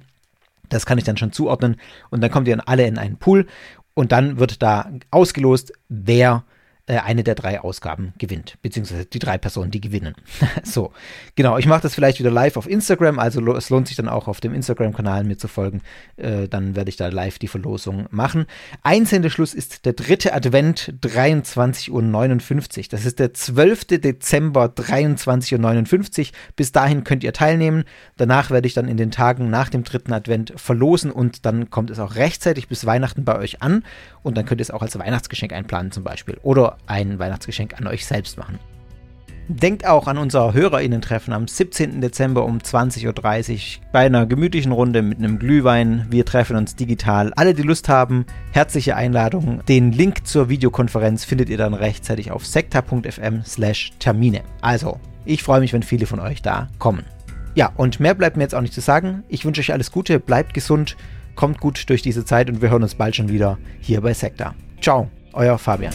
Das kann ich dann schon zuordnen und dann kommt ihr dann alle in einen Pool und dann wird da ausgelost, wer äh, eine der drei Ausgaben gewinnt, beziehungsweise die drei Personen, die gewinnen. so, genau, ich mache das vielleicht wieder live auf Instagram, also es lohnt sich dann auch auf dem Instagram-Kanal mir zu folgen, äh, dann werde ich da live die Verlosung machen. Einsendeschluss ist der dritte Advent, 23.59 Uhr. Das ist der 12. Dezember, 23.59 Uhr. Bis dahin könnt ihr teilnehmen. Danach werde ich dann in den Tagen nach dem dritten Advent verlosen und dann kommt es auch rechtzeitig bis Weihnachten bei euch an und dann könnt ihr es auch als Weihnachtsgeschenk einplanen zum Beispiel oder ein Weihnachtsgeschenk an euch selbst machen. Denkt auch an unser HörerInnen-Treffen am 17. Dezember um 20.30 Uhr bei einer gemütlichen Runde mit einem Glühwein. Wir treffen uns digital. Alle, die Lust haben, herzliche Einladung. Den Link zur Videokonferenz findet ihr dann rechtzeitig auf sekta.fm slash Termine. Also, ich freue mich, wenn viele von euch da kommen. Ja, und mehr bleibt mir jetzt auch nicht zu sagen. Ich wünsche euch alles Gute, bleibt gesund, kommt gut durch diese Zeit und wir hören uns bald schon wieder hier bei Sekta. Ciao, euer Fabian.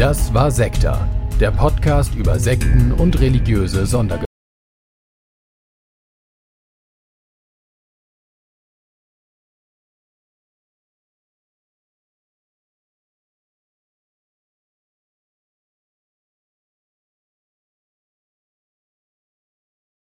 Das war Sekta, der Podcast über Sekten und religiöse Sondergemeinschaften.